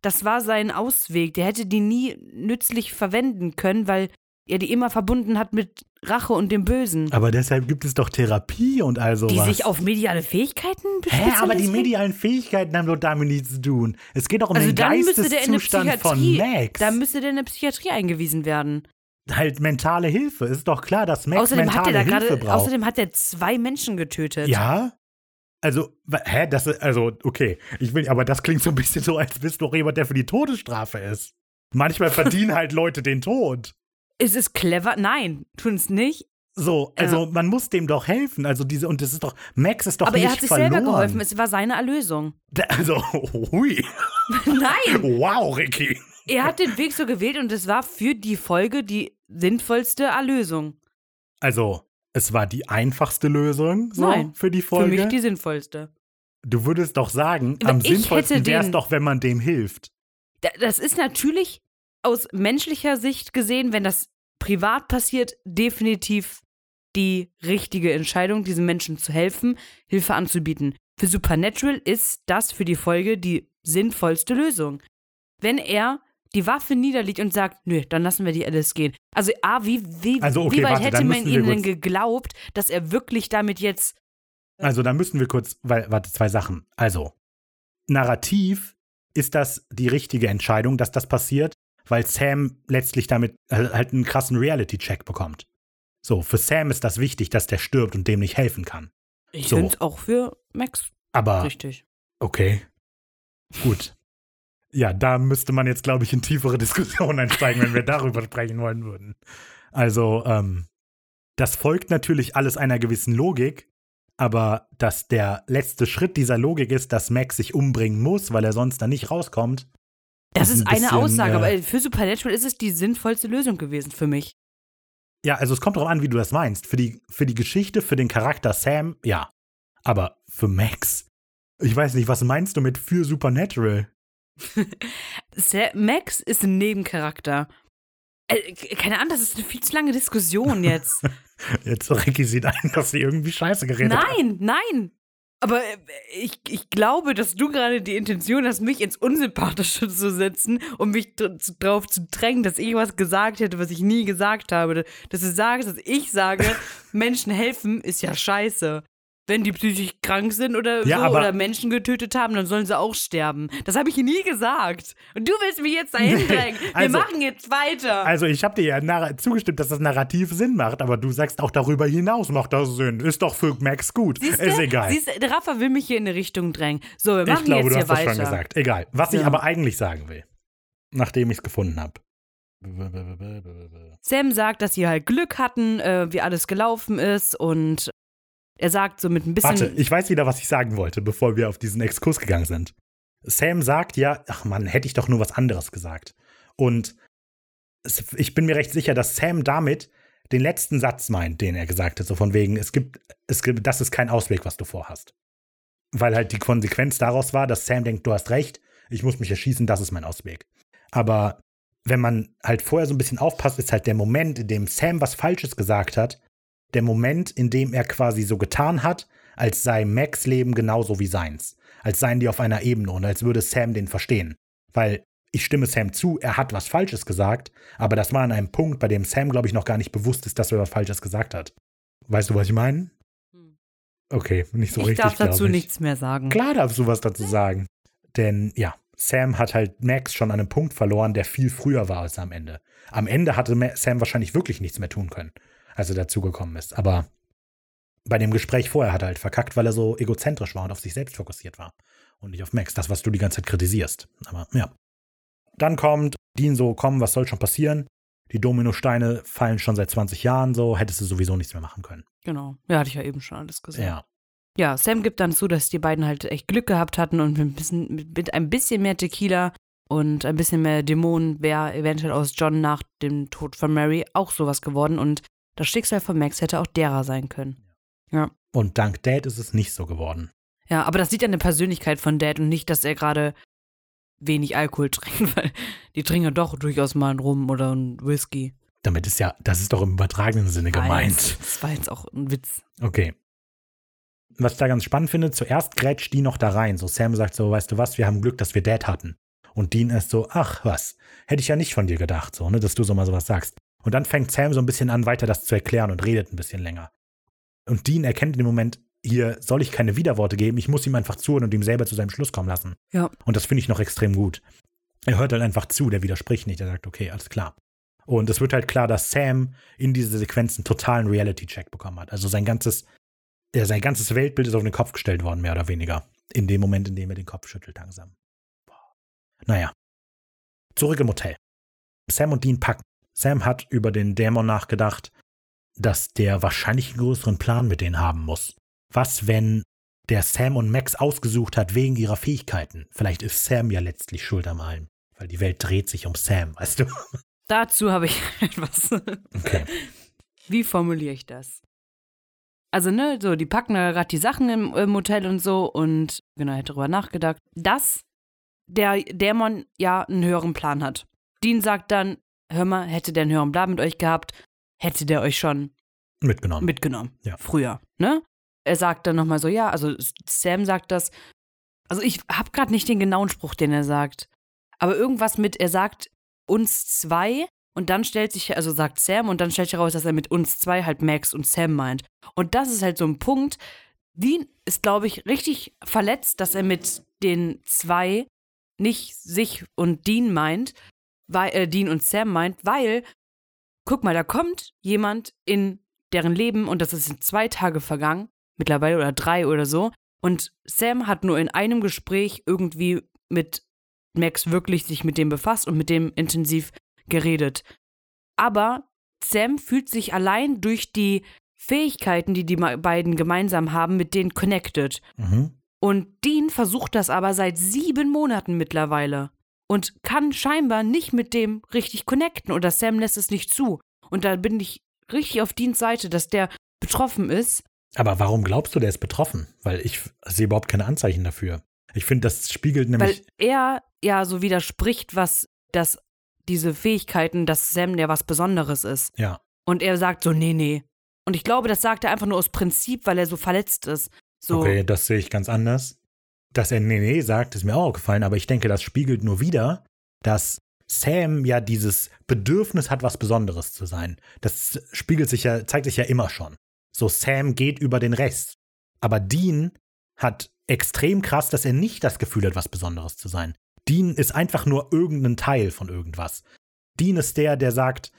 das war sein Ausweg. Der hätte die nie nützlich verwenden können, weil er die immer verbunden hat mit Rache und dem Bösen. Aber deshalb gibt es doch Therapie und all sowas. Die sich auf mediale Fähigkeiten Hä, aber die medialen Fähigkeiten haben doch damit nichts zu tun. Es geht doch um Also den Geisteszustand von Max. da müsste der in eine Psychiatrie eingewiesen werden. Halt mentale Hilfe. Ist doch klar, dass Max Außerdem hat mentale er da Hilfe gerade, braucht. außerdem hat er zwei Menschen getötet. Ja? Also, hä, das ist, also, okay. Ich will, aber das klingt so ein bisschen so, als bist du doch jemand, der für die Todesstrafe ist. Manchmal verdienen halt Leute den Tod. Ist es clever? Nein, tun es nicht. So, also man muss dem doch helfen. Also diese, und das ist doch, Max ist doch Aber nicht er hat sich verloren. selber geholfen. Es war seine Erlösung. Da- Also, [laughs] hui. [laughs] Nein, Wow, Ricky. Er hat den Weg so gewählt und es war für die Folge die sinnvollste Erlösung. Also, es war die einfachste Lösung so, Nein, für die Für Folge. mich die sinnvollste. du würdest doch sagen, am ich sinnvollsten wäre es doch, wenn man dem hilft. Da- Das ist natürlich aus menschlicher Sicht gesehen, wenn das privat passiert, definitiv die richtige Entscheidung, diesen Menschen zu helfen, Hilfe anzubieten. Für Supernatural ist das für die Folge die sinnvollste Lösung. Wenn er die Waffe niederlegt und sagt, nö, dann lassen wir die Alice gehen. Also A, wie, wie, Also, okay, wie weit warte, hätte man ihnen kurz- geglaubt, dass er wirklich damit jetzt Also, da müssen wir kurz, weil, warte, zwei Sachen. Also, narrativ ist das die richtige Entscheidung, dass das passiert, weil Sam letztlich damit äh, halt einen krassen Reality-Check bekommt. So, für Sam ist das wichtig, dass der stirbt und dem nicht helfen kann. Ich So. finde es auch für Max Aber, richtig. okay. Gut. Ja, da müsste man jetzt, glaube ich, in tiefere [laughs] Diskussionen einsteigen, wenn wir darüber sprechen wollen würden. Also, ähm, das folgt natürlich alles einer gewissen Logik, aber dass der letzte Schritt dieser Logik ist, dass Max sich umbringen muss, weil er sonst da nicht rauskommt, Das Ist ein eine bisschen, Aussage, äh, aber für Supernatural ist es die sinnvollste Lösung gewesen für mich. Ja, also es kommt darauf an, wie du das meinst. Für die, für die Geschichte, für den Charakter Sam, ja. Aber für Max, ich weiß nicht, was meinst du mit für Supernatural? [laughs] Max ist ein Nebencharakter. Äh, keine Ahnung, das ist eine viel zu lange Diskussion jetzt. [laughs] Jetzt Ricky sieht ein, dass sie irgendwie scheiße geredet hat. nein, nein. Aber äh, ich, ich glaube, dass du gerade die Intention hast, mich ins Unsympathische [laughs] zu setzen und mich drauf zu drängen, dass ich was gesagt hätte, was ich nie gesagt habe. Dass du sagst, dass ich sage, Menschen helfen ist ja scheiße. Wenn die psychisch krank sind oder Ja, so aber- oder Menschen getötet haben, dann sollen sie auch sterben. Das habe ich nie gesagt. Und du willst mich jetzt dahin Nee, drängen. Wir also- machen jetzt weiter. Also ich habe dir ja zugestimmt, dass das Narrativ Sinn macht, aber du sagst auch darüber hinaus macht das Sinn. Ist doch für Max gut. Siehst Ist du? egal. Siehst du, Rafa will mich hier in eine Richtung drängen. So, wir ich machen glaube, jetzt du hier hast das weiter. schon gesagt. Egal. Was ich Ja. aber eigentlich sagen will, nachdem ich es gefunden habe. Sam sagt, dass sie halt Glück hatten, äh, wie alles gelaufen ist und er sagt so mit ein bisschen. Warte, ich weiß wieder, was ich sagen wollte, bevor wir auf diesen Exkurs gegangen sind. Sam sagt ja, ach Mann, hätte ich doch nur was anderes gesagt. Und ich bin mir recht sicher, dass Sam damit den letzten Satz meint, den er gesagt hat, so von wegen, es gibt, es gibt, das ist kein Ausweg, was du vorhast. Weil halt die Konsequenz daraus war, dass Sam denkt, du hast recht, ich muss mich erschießen, das ist mein Ausweg. Aber wenn man halt vorher so ein bisschen aufpasst, ist halt der Moment, in dem Sam was Falsches gesagt hat, der Moment, in dem er quasi so getan hat, als sei Max Leben genauso wie seins. Als seien die auf einer Ebene und als würde Sam den verstehen. Weil ich stimme Sam zu, er hat was Falsches gesagt, aber das war an einem Punkt, bei dem Sam, glaube ich, noch gar nicht bewusst ist, dass er was Falsches gesagt hat. Weißt du, was ich meine? Hm. Okay, nicht so ich richtig. darf dazu glaub ich. nichts mehr sagen. Klar darfst du was dazu sagen. Denn ja, Sam hat halt Max schon an einem Punkt verloren, der viel früher war als am Ende. Am Ende hatte Sam wahrscheinlich wirklich nichts mehr tun können, als er dazugekommen ist. Aber bei dem Gespräch vorher hat er halt verkackt, weil er so egozentrisch war und auf sich selbst fokussiert war. Und nicht auf Max, das, was du die ganze Zeit kritisierst. Aber ja. Dann kommt Dean so, komm, was soll schon passieren? Die Dominosteine fallen schon seit 20 Jahren so, hättest du sowieso nichts mehr machen können. Genau. Ja, hatte ich ja eben schon alles gesagt. Ja. Ja, Sam gibt dann zu, dass die beiden halt echt Glück gehabt hatten und mit ein bisschen, mit- mit ein bisschen mehr Tequila und ein bisschen mehr Dämonen wäre eventuell aus John nach dem Tod von Mary auch sowas geworden und das Schicksal von Max hätte auch derer sein können. Und dank Dad ist es nicht so geworden. Ja, aber das sieht an der Persönlichkeit von Dad und nicht, dass er gerade wenig Alkohol [laughs] trinkt, weil die trinken ja doch durchaus mal einen Rum oder einen Whisky. Damit ist ja, das ist doch im übertragenen Sinne gemeint. Das war jetzt auch ein Witz. Okay. Was ich da ganz spannend finde, zuerst grätscht die noch da rein. So Sam sagt so, weißt du was, wir haben Glück, dass wir Dad hatten. Und Dean ist so, ach was, hätte ich ja nicht von dir gedacht, so, ne, dass du so mal sowas sagst. Und dann fängt Sam so ein bisschen an, weiter das zu erklären und redet ein bisschen länger. Und Dean erkennt in dem Moment, hier soll ich keine Widerworte geben, ich muss ihm einfach zuhören und ihm selber zu seinem Schluss kommen lassen. Ja. Und das finde ich noch extrem gut. Er hört halt einfach zu, der widerspricht nicht, er sagt, okay, alles klar. Und es wird halt klar, dass Sam in diese Sequenz einen totalen Reality-Check bekommen hat. Also sein ganzes, ja, sein ganzes Weltbild ist auf den Kopf gestellt worden, mehr oder weniger. In dem Moment, in dem er den Kopf schüttelt langsam. Boah. Naja. Zurück im Hotel. Sam und Dean packen. Sam hat über den Dämon nachgedacht, dass der wahrscheinlich einen größeren Plan mit denen haben muss. Was, wenn der Sam und Max ausgesucht hat wegen ihrer Fähigkeiten? Vielleicht ist Sam ja letztlich schuld am allem. Weil die Welt dreht sich um Sam, weißt du? [laughs] Dazu habe ich [laughs] etwas. Okay. Wie formuliere ich das? Also, ne, so, die packen da gerade die Sachen im, im Hotel und so und genau, hätte darüber nachgedacht, dass der Dämon ja einen höheren Plan hat. Dean sagt dann, hör mal, hätte der einen höheren Plan mit euch gehabt, hätte der euch schon Mitgenommen. mitgenommen. Ja. Früher, ne? Er sagt dann nochmal so, ja, also Sam sagt das. Also ich habe gerade nicht den genauen Spruch, den er sagt. Aber irgendwas mit, er sagt uns zwei und dann stellt sich, also sagt Sam und dann stellt sich heraus, dass er mit uns zwei halt Max und Sam meint. Und das ist halt so ein Punkt. Dean ist, glaube ich, richtig verletzt, dass er mit den zwei nicht sich und Dean meint, weil, äh, Dean und Sam meint, weil, guck mal, da kommt jemand in deren Leben und das ist in zwei Tage vergangen, mittlerweile oder drei oder so. Und Sam hat nur in einem Gespräch irgendwie mit Max wirklich sich mit dem befasst und mit dem intensiv geredet. Aber Sam fühlt sich allein durch die Fähigkeiten, die die beiden gemeinsam haben, mit denen connected. Mhm. Und Dean versucht das aber seit sieben Monaten mittlerweile. Und kann scheinbar nicht mit dem richtig connecten oder Sam lässt es nicht zu. Und da bin ich richtig auf Deans Seite, dass der betroffen ist. Aber warum glaubst du, der ist betroffen? Weil ich sehe überhaupt keine Anzeichen dafür. Ich finde, das spiegelt nämlich. Weil er ja so widerspricht, was das, diese Fähigkeiten, dass Sam ja was Besonderes ist. Ja. Und er sagt so, nee, nee. Und ich glaube, das sagt er einfach nur aus Prinzip, weil er so verletzt ist. So, Okay, das sehe ich ganz anders. Dass er nee, nee sagt, ist mir auch gefallen, aber ich denke, das spiegelt nur wieder, dass Sam ja dieses Bedürfnis hat, was Besonderes zu sein. Das spiegelt sich ja, zeigt sich ja immer schon. So, Sam geht über den Rest. Aber Dean hat extrem krass, dass er nicht das Gefühl hat, was Besonderes zu sein. Dean ist einfach nur irgendein Teil von irgendwas. Dean ist der, der sagt,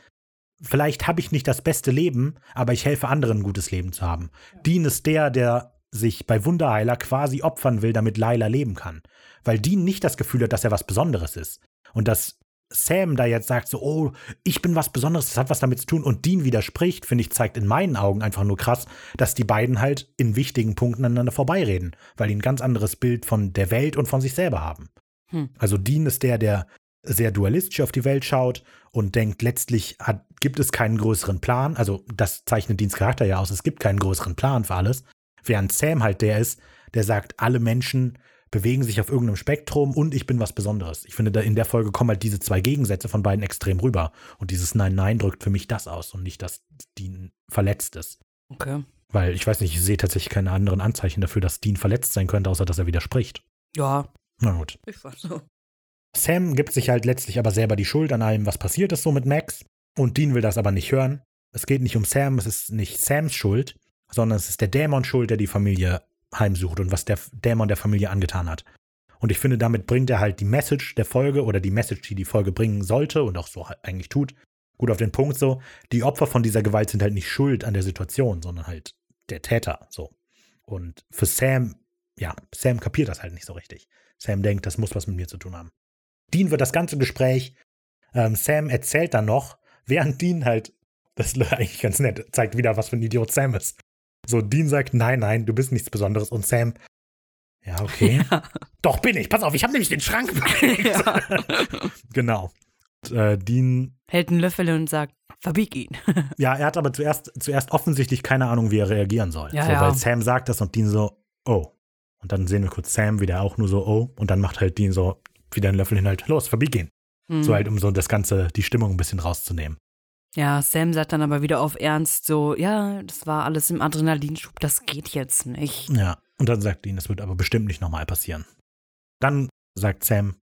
vielleicht habe ich nicht das beste Leben, aber ich helfe anderen, ein gutes Leben zu haben. Dean ist der, der sich bei Wunderheiler quasi opfern will, damit Laila leben kann. Weil Dean nicht das Gefühl hat, dass er was Besonderes ist. Und dass Sam da jetzt sagt so, oh, ich bin was Besonderes, das hat was damit zu tun. Und Dean widerspricht, finde ich, zeigt in meinen Augen einfach nur krass, dass die beiden halt in wichtigen Punkten aneinander vorbeireden. Weil die ein ganz anderes Bild von der Welt und von sich selber haben. Hm. Also Dean ist der, der sehr dualistisch auf die Welt schaut und denkt, letztlich hat, gibt es keinen größeren Plan. Also das zeichnet Deans Charakter ja aus, es gibt keinen größeren Plan für alles. Während Sam halt der ist, der sagt, alle Menschen bewegen sich auf irgendeinem Spektrum und ich bin was Besonderes. Ich finde, da in der Folge kommen halt diese zwei Gegensätze von beiden extrem rüber. Und dieses Nein-Nein drückt für mich das aus und nicht, dass Dean verletzt ist. okay. Weil ich weiß nicht, ich sehe tatsächlich keine anderen Anzeichen dafür, dass Dean verletzt sein könnte, außer dass er widerspricht. Ja, Na gut. ich war so. Sam gibt sich halt letztlich aber selber die Schuld an allem, was passiert ist so mit Max. Und Dean will das aber nicht hören. Es geht nicht um Sam, es ist nicht Sams Schuld, sondern es ist der Dämon schuld, der die Familie heimsucht und was der Dämon der Familie angetan hat. Und ich finde, damit bringt er halt die Message der Folge oder die Message, die die Folge bringen sollte und auch so halt eigentlich tut, gut auf den Punkt so. Die Opfer von dieser Gewalt sind halt nicht schuld an der Situation, sondern halt der Täter so. Und für Sam, ja, Sam kapiert das halt nicht so richtig. Sam denkt, das muss was mit mir zu tun haben. Dean wird das ganze Gespräch, ähm, Sam erzählt dann noch, während Dean halt, das ist [laughs] eigentlich ganz nett, zeigt wieder, was für ein Idiot Sam ist. So, Dean sagt, nein, nein, du bist nichts Besonderes. Und Sam, ja, okay. [laughs] Doch, bin ich. Pass auf, ich habe nämlich den Schrank [laughs] bewegt. Ja. [laughs] genau. Und, äh, Dean, Hält einen Löffel und sagt, verbieg ihn. ja, er hat aber zuerst, zuerst offensichtlich keine Ahnung, wie er reagieren soll. Ja, so, ja. Weil Sam sagt das und Dean so, oh. Und dann sehen wir kurz Sam, wie der auch nur so, oh. Und dann macht halt Dean so wieder einen Löffel hin, halt, los, verbieg ihn. Hm. So halt, um so das Ganze, die Stimmung ein bisschen rauszunehmen. Ja, Sam sagt dann aber wieder auf Ernst so, ja, das war alles im Adrenalinschub, das geht jetzt nicht. Ja. Und dann sagt Dean, das wird aber bestimmt nicht nochmal passieren. Dann sagt Sam,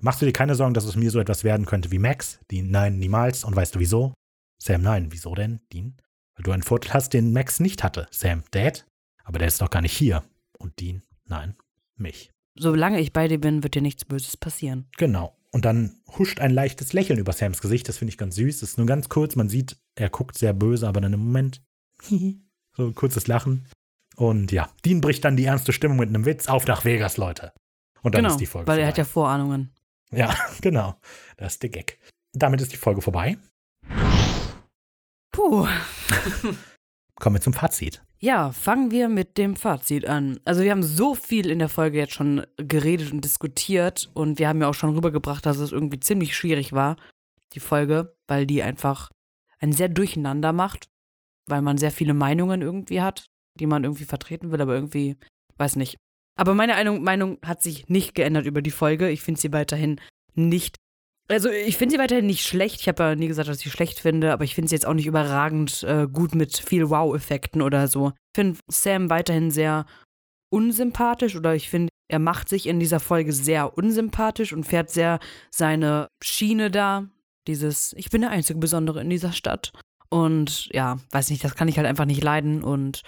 machst du dir keine Sorgen, dass es mir so etwas werden könnte wie Max? Dean, nein, niemals. Und weißt du wieso? Sam, nein. Wieso denn, Dean? Weil du einen Vorteil hast, den Max nicht hatte. Sam, Dad? Aber der ist doch gar nicht hier. Und Dean, nein, mich. Solange ich bei dir bin, wird dir nichts Böses passieren. Genau. Und dann huscht ein leichtes Lächeln über Sams Gesicht. Das finde ich ganz süß. Das ist nur ganz kurz. Man sieht, er guckt sehr böse, aber dann im Moment, [laughs] so ein kurzes Lachen. Und ja, Dean bricht dann die ernste Stimmung mit einem Witz. Auf nach Vegas, Leute. Und dann genau, ist die Folge weil er vorbei. hat ja Vorahnungen. Ja, [laughs] genau. Das ist der Gag. Damit ist die Folge vorbei. Puh. Kommen wir zum Fazit. Ja, fangen wir mit dem Fazit an. Also wir haben so viel in der Folge jetzt schon geredet und diskutiert und wir haben ja auch schon rübergebracht, dass es irgendwie ziemlich schwierig war, die Folge, weil die einfach ein sehr Durcheinander macht, weil man sehr viele Meinungen irgendwie hat, die man irgendwie vertreten will, aber irgendwie, weiß nicht. Aber meine Meinung, Meinung hat sich nicht geändert über die Folge. Ich finde sie weiterhin nicht. Also ich finde sie weiterhin nicht schlecht. Ich habe ja nie gesagt, dass ich sie schlecht finde, aber ich finde sie jetzt auch nicht überragend äh, gut mit viel Wow-Effekten oder so. Ich finde Sam weiterhin sehr unsympathisch oder ich finde, er macht sich in dieser Folge sehr unsympathisch und fährt sehr seine Schiene da. Dieses, ich bin der einzige Besondere in dieser Stadt. Und ja, weiß nicht, das kann ich halt einfach nicht leiden und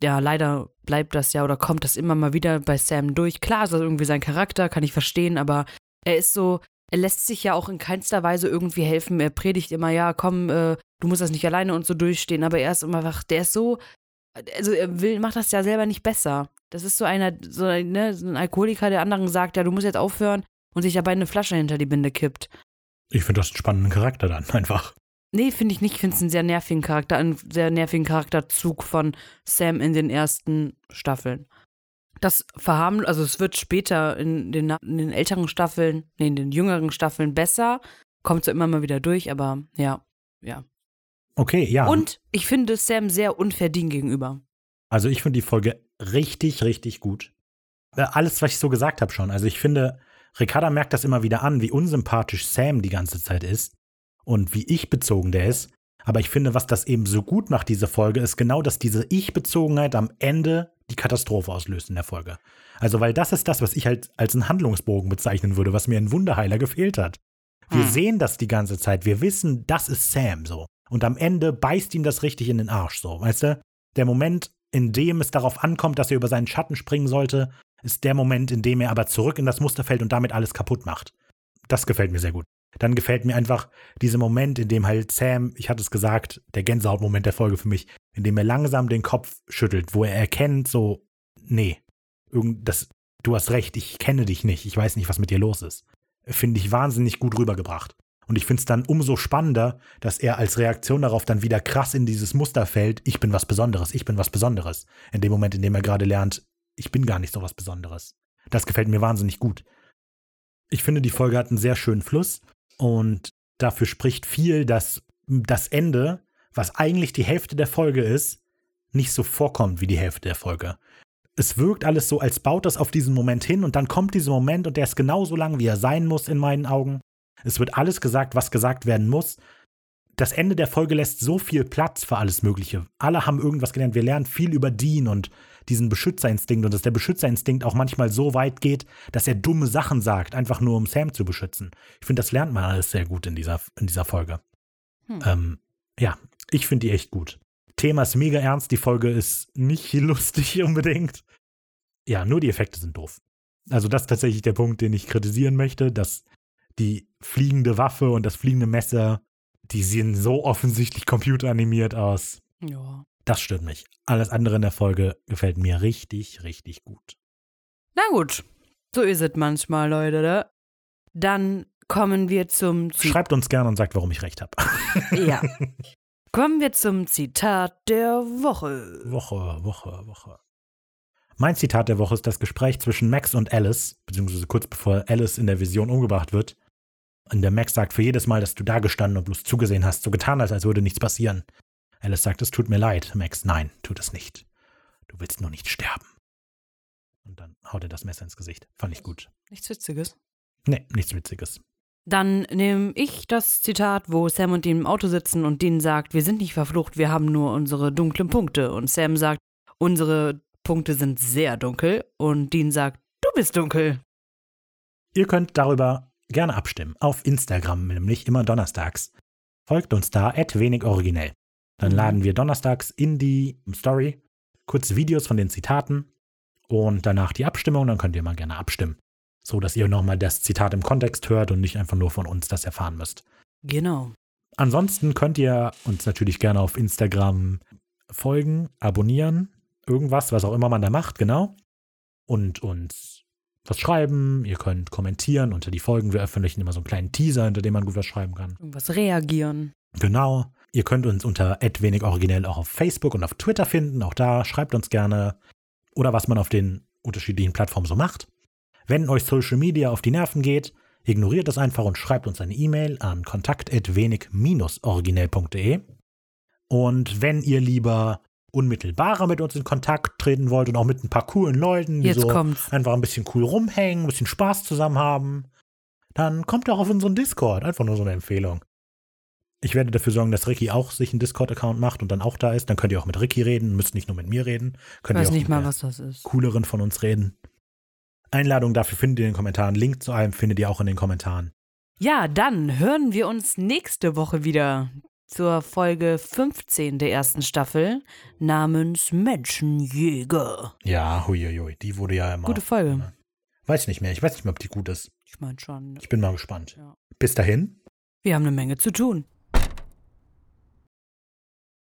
ja, leider bleibt das ja oder kommt das immer mal wieder bei Sam durch. Klar ist das irgendwie sein Charakter, kann ich verstehen, aber er ist so, er lässt sich ja auch in keinster Weise irgendwie helfen. Er predigt immer, ja, komm, äh, du musst das nicht alleine und so durchstehen, aber er ist immer einfach, der ist so, also er will, macht das ja selber nicht besser. Das ist so einer, so, ne, so ein Alkoholiker, der anderen sagt, ja, du musst jetzt aufhören und sich dabei eine Flasche hinter die Binde kippt. Ich finde das einen spannenden Charakter dann [laughs] einfach. Nee, finde ich nicht. Ich finde es einen sehr nervigen Charakter, einen sehr nervigen Charakterzug von Sam in den ersten Staffeln. Das verharml, also es wird später in den, in den älteren Staffeln, nee, in den jüngeren Staffeln besser. Kommt so immer mal wieder durch, aber ja, ja. Okay, ja. Und ich finde Sam sehr unverdient gegenüber. Also ich finde die Folge richtig, richtig gut. Äh, Alles, was ich so gesagt habe schon. Also ich finde, Ricarda merkt das immer wieder an, wie unsympathisch Sam die ganze Zeit ist und wie ich-bezogen der ist. Aber ich finde, was das eben so gut macht, diese Folge, ist genau, dass diese Ich-Bezogenheit am Ende die Katastrophe auslöst in der Folge. Also, weil das ist das, was ich halt als einen Handlungsbogen bezeichnen würde, was mir in Wunderheiler gefehlt hat. Wir Hm. sehen das die ganze Zeit. Wir wissen, das ist Sam so. Und am Ende beißt ihm das richtig in den Arsch so. Weißt du? Der Moment, in dem es darauf ankommt, dass er über seinen Schatten springen sollte, ist der Moment, in dem er aber zurück in das Muster fällt und damit alles kaputt macht. Das gefällt mir sehr gut. Dann gefällt mir einfach dieser Moment, in dem halt Sam, ich hatte es gesagt, der Gänsehautmoment der Folge für mich, in dem er langsam den Kopf schüttelt, wo er erkennt, so, nee, irgend, das, du hast recht, ich kenne dich nicht, ich weiß nicht, was mit dir los ist. Finde ich wahnsinnig gut rübergebracht. Und ich finde es dann umso spannender, dass er als Reaktion darauf dann wieder krass in dieses Muster fällt, ich bin was Besonderes, ich bin was Besonderes. In dem Moment, in dem er gerade lernt, ich bin gar nicht so was Besonderes. Das gefällt mir wahnsinnig gut. Ich finde, die Folge hat einen sehr schönen Fluss und dafür spricht viel, dass das Ende, was eigentlich die Hälfte der Folge ist, nicht so vorkommt wie die Hälfte der Folge. Es wirkt alles so, als baut das auf diesen Moment hin und dann kommt dieser Moment und der ist genauso lang, wie er sein muss in meinen Augen. Es wird alles gesagt, was gesagt werden muss. Das Ende der Folge lässt so viel Platz für alles Mögliche. Alle haben irgendwas gelernt. Wir lernen viel über Dean und diesen Beschützerinstinkt und dass der Beschützerinstinkt auch manchmal so weit geht, dass er dumme Sachen sagt, einfach nur um Sam zu beschützen. Ich finde, das lernt man alles sehr gut in dieser, in dieser Folge. Hm. Ähm, ja, ich finde die echt gut. Thema ist mega ernst, die Folge ist nicht [laughs] lustig unbedingt. Ja, nur die Effekte sind doof. Also das ist tatsächlich der Punkt, den ich kritisieren möchte, dass die fliegende Waffe und das fliegende Messer, die sehen so offensichtlich computeranimiert aus. Ja. Das stört mich. Alles andere in der Folge gefällt mir richtig, richtig gut. Na gut, so ist es manchmal, Leute. Ne? Dann kommen wir zum Zi- Schreibt uns gerne und sagt, warum ich recht habe. Ja. [laughs] Kommen wir zum Zitat der Woche. Woche, Woche, Woche. Mein Zitat der Woche ist das Gespräch zwischen Max und Alice, beziehungsweise kurz bevor Alice in der Vision umgebracht wird. Und der Max sagt, für jedes Mal, dass du da gestanden und bloß zugesehen hast, so getan hast, als würde nichts passieren. Alice sagt, es tut mir leid. Max, nein, tut es nicht. Du willst nur nicht sterben. Und dann haut er das Messer ins Gesicht. Fand ich gut. Nichts Witziges. Nee, nichts Witziges. Dann nehme ich das Zitat, wo Sam und Dean im Auto sitzen und Dean sagt, wir sind nicht verflucht, wir haben nur unsere dunklen Punkte. Und Sam sagt, unsere Punkte sind sehr dunkel. Und Dean sagt, du bist dunkel. Ihr könnt darüber gerne abstimmen. Auf Instagram, nämlich immer donnerstags. Folgt uns da, wenig originell. Dann Mhm. laden wir donnerstags in die Story kurz Videos von den Zitaten und danach die Abstimmung. Dann könnt ihr mal gerne abstimmen. So dass ihr nochmal das Zitat im Kontext hört und nicht einfach nur von uns das erfahren müsst. Genau. Ansonsten könnt ihr uns natürlich gerne auf Instagram folgen, abonnieren, irgendwas, was auch immer man da macht, genau. Und uns was schreiben. Ihr könnt kommentieren unter die Folgen. Wir öffentlichen immer so einen kleinen Teaser, hinter dem man gut was schreiben kann. Irgendwas reagieren. Genau. Ihr könnt uns unter wenig originell auch auf Facebook und auf Twitter finden. Auch da schreibt uns gerne oder was man auf den unterschiedlichen Plattformen so macht. Wenn euch Social Media auf die Nerven geht, ignoriert das einfach und schreibt uns eine E-Mail an kontakt@wenig-originell.de. Und wenn ihr lieber unmittelbarer mit uns in Kontakt treten wollt und auch mit ein paar coolen Leuten, die Jetzt so kommt's. einfach ein bisschen cool rumhängen, ein bisschen Spaß zusammen haben, dann kommt doch auf unseren Discord. Einfach nur so eine Empfehlung. Ich werde dafür sorgen, dass Ricky auch sich einen Discord-Account macht und dann auch da ist. Dann könnt ihr auch mit Ricky reden, müsst nicht nur mit mir reden. Könnt ihr weiß auch nicht mit mal, was das ist. cooleren von uns reden. Einladung dafür findet ihr in den Kommentaren. Link zu allem findet ihr auch in den Kommentaren. Ja, dann hören wir uns nächste Woche wieder zur Folge 15 der ersten Staffel namens Menschenjäger. Ja, huiuiui, die wurde ja immer. Gute Folge. Weiß nicht mehr. Ich weiß nicht mehr, ob die gut ist. Ich meine schon. Ich bin mal gespannt. Ja. Bis dahin. Wir haben eine Menge zu tun.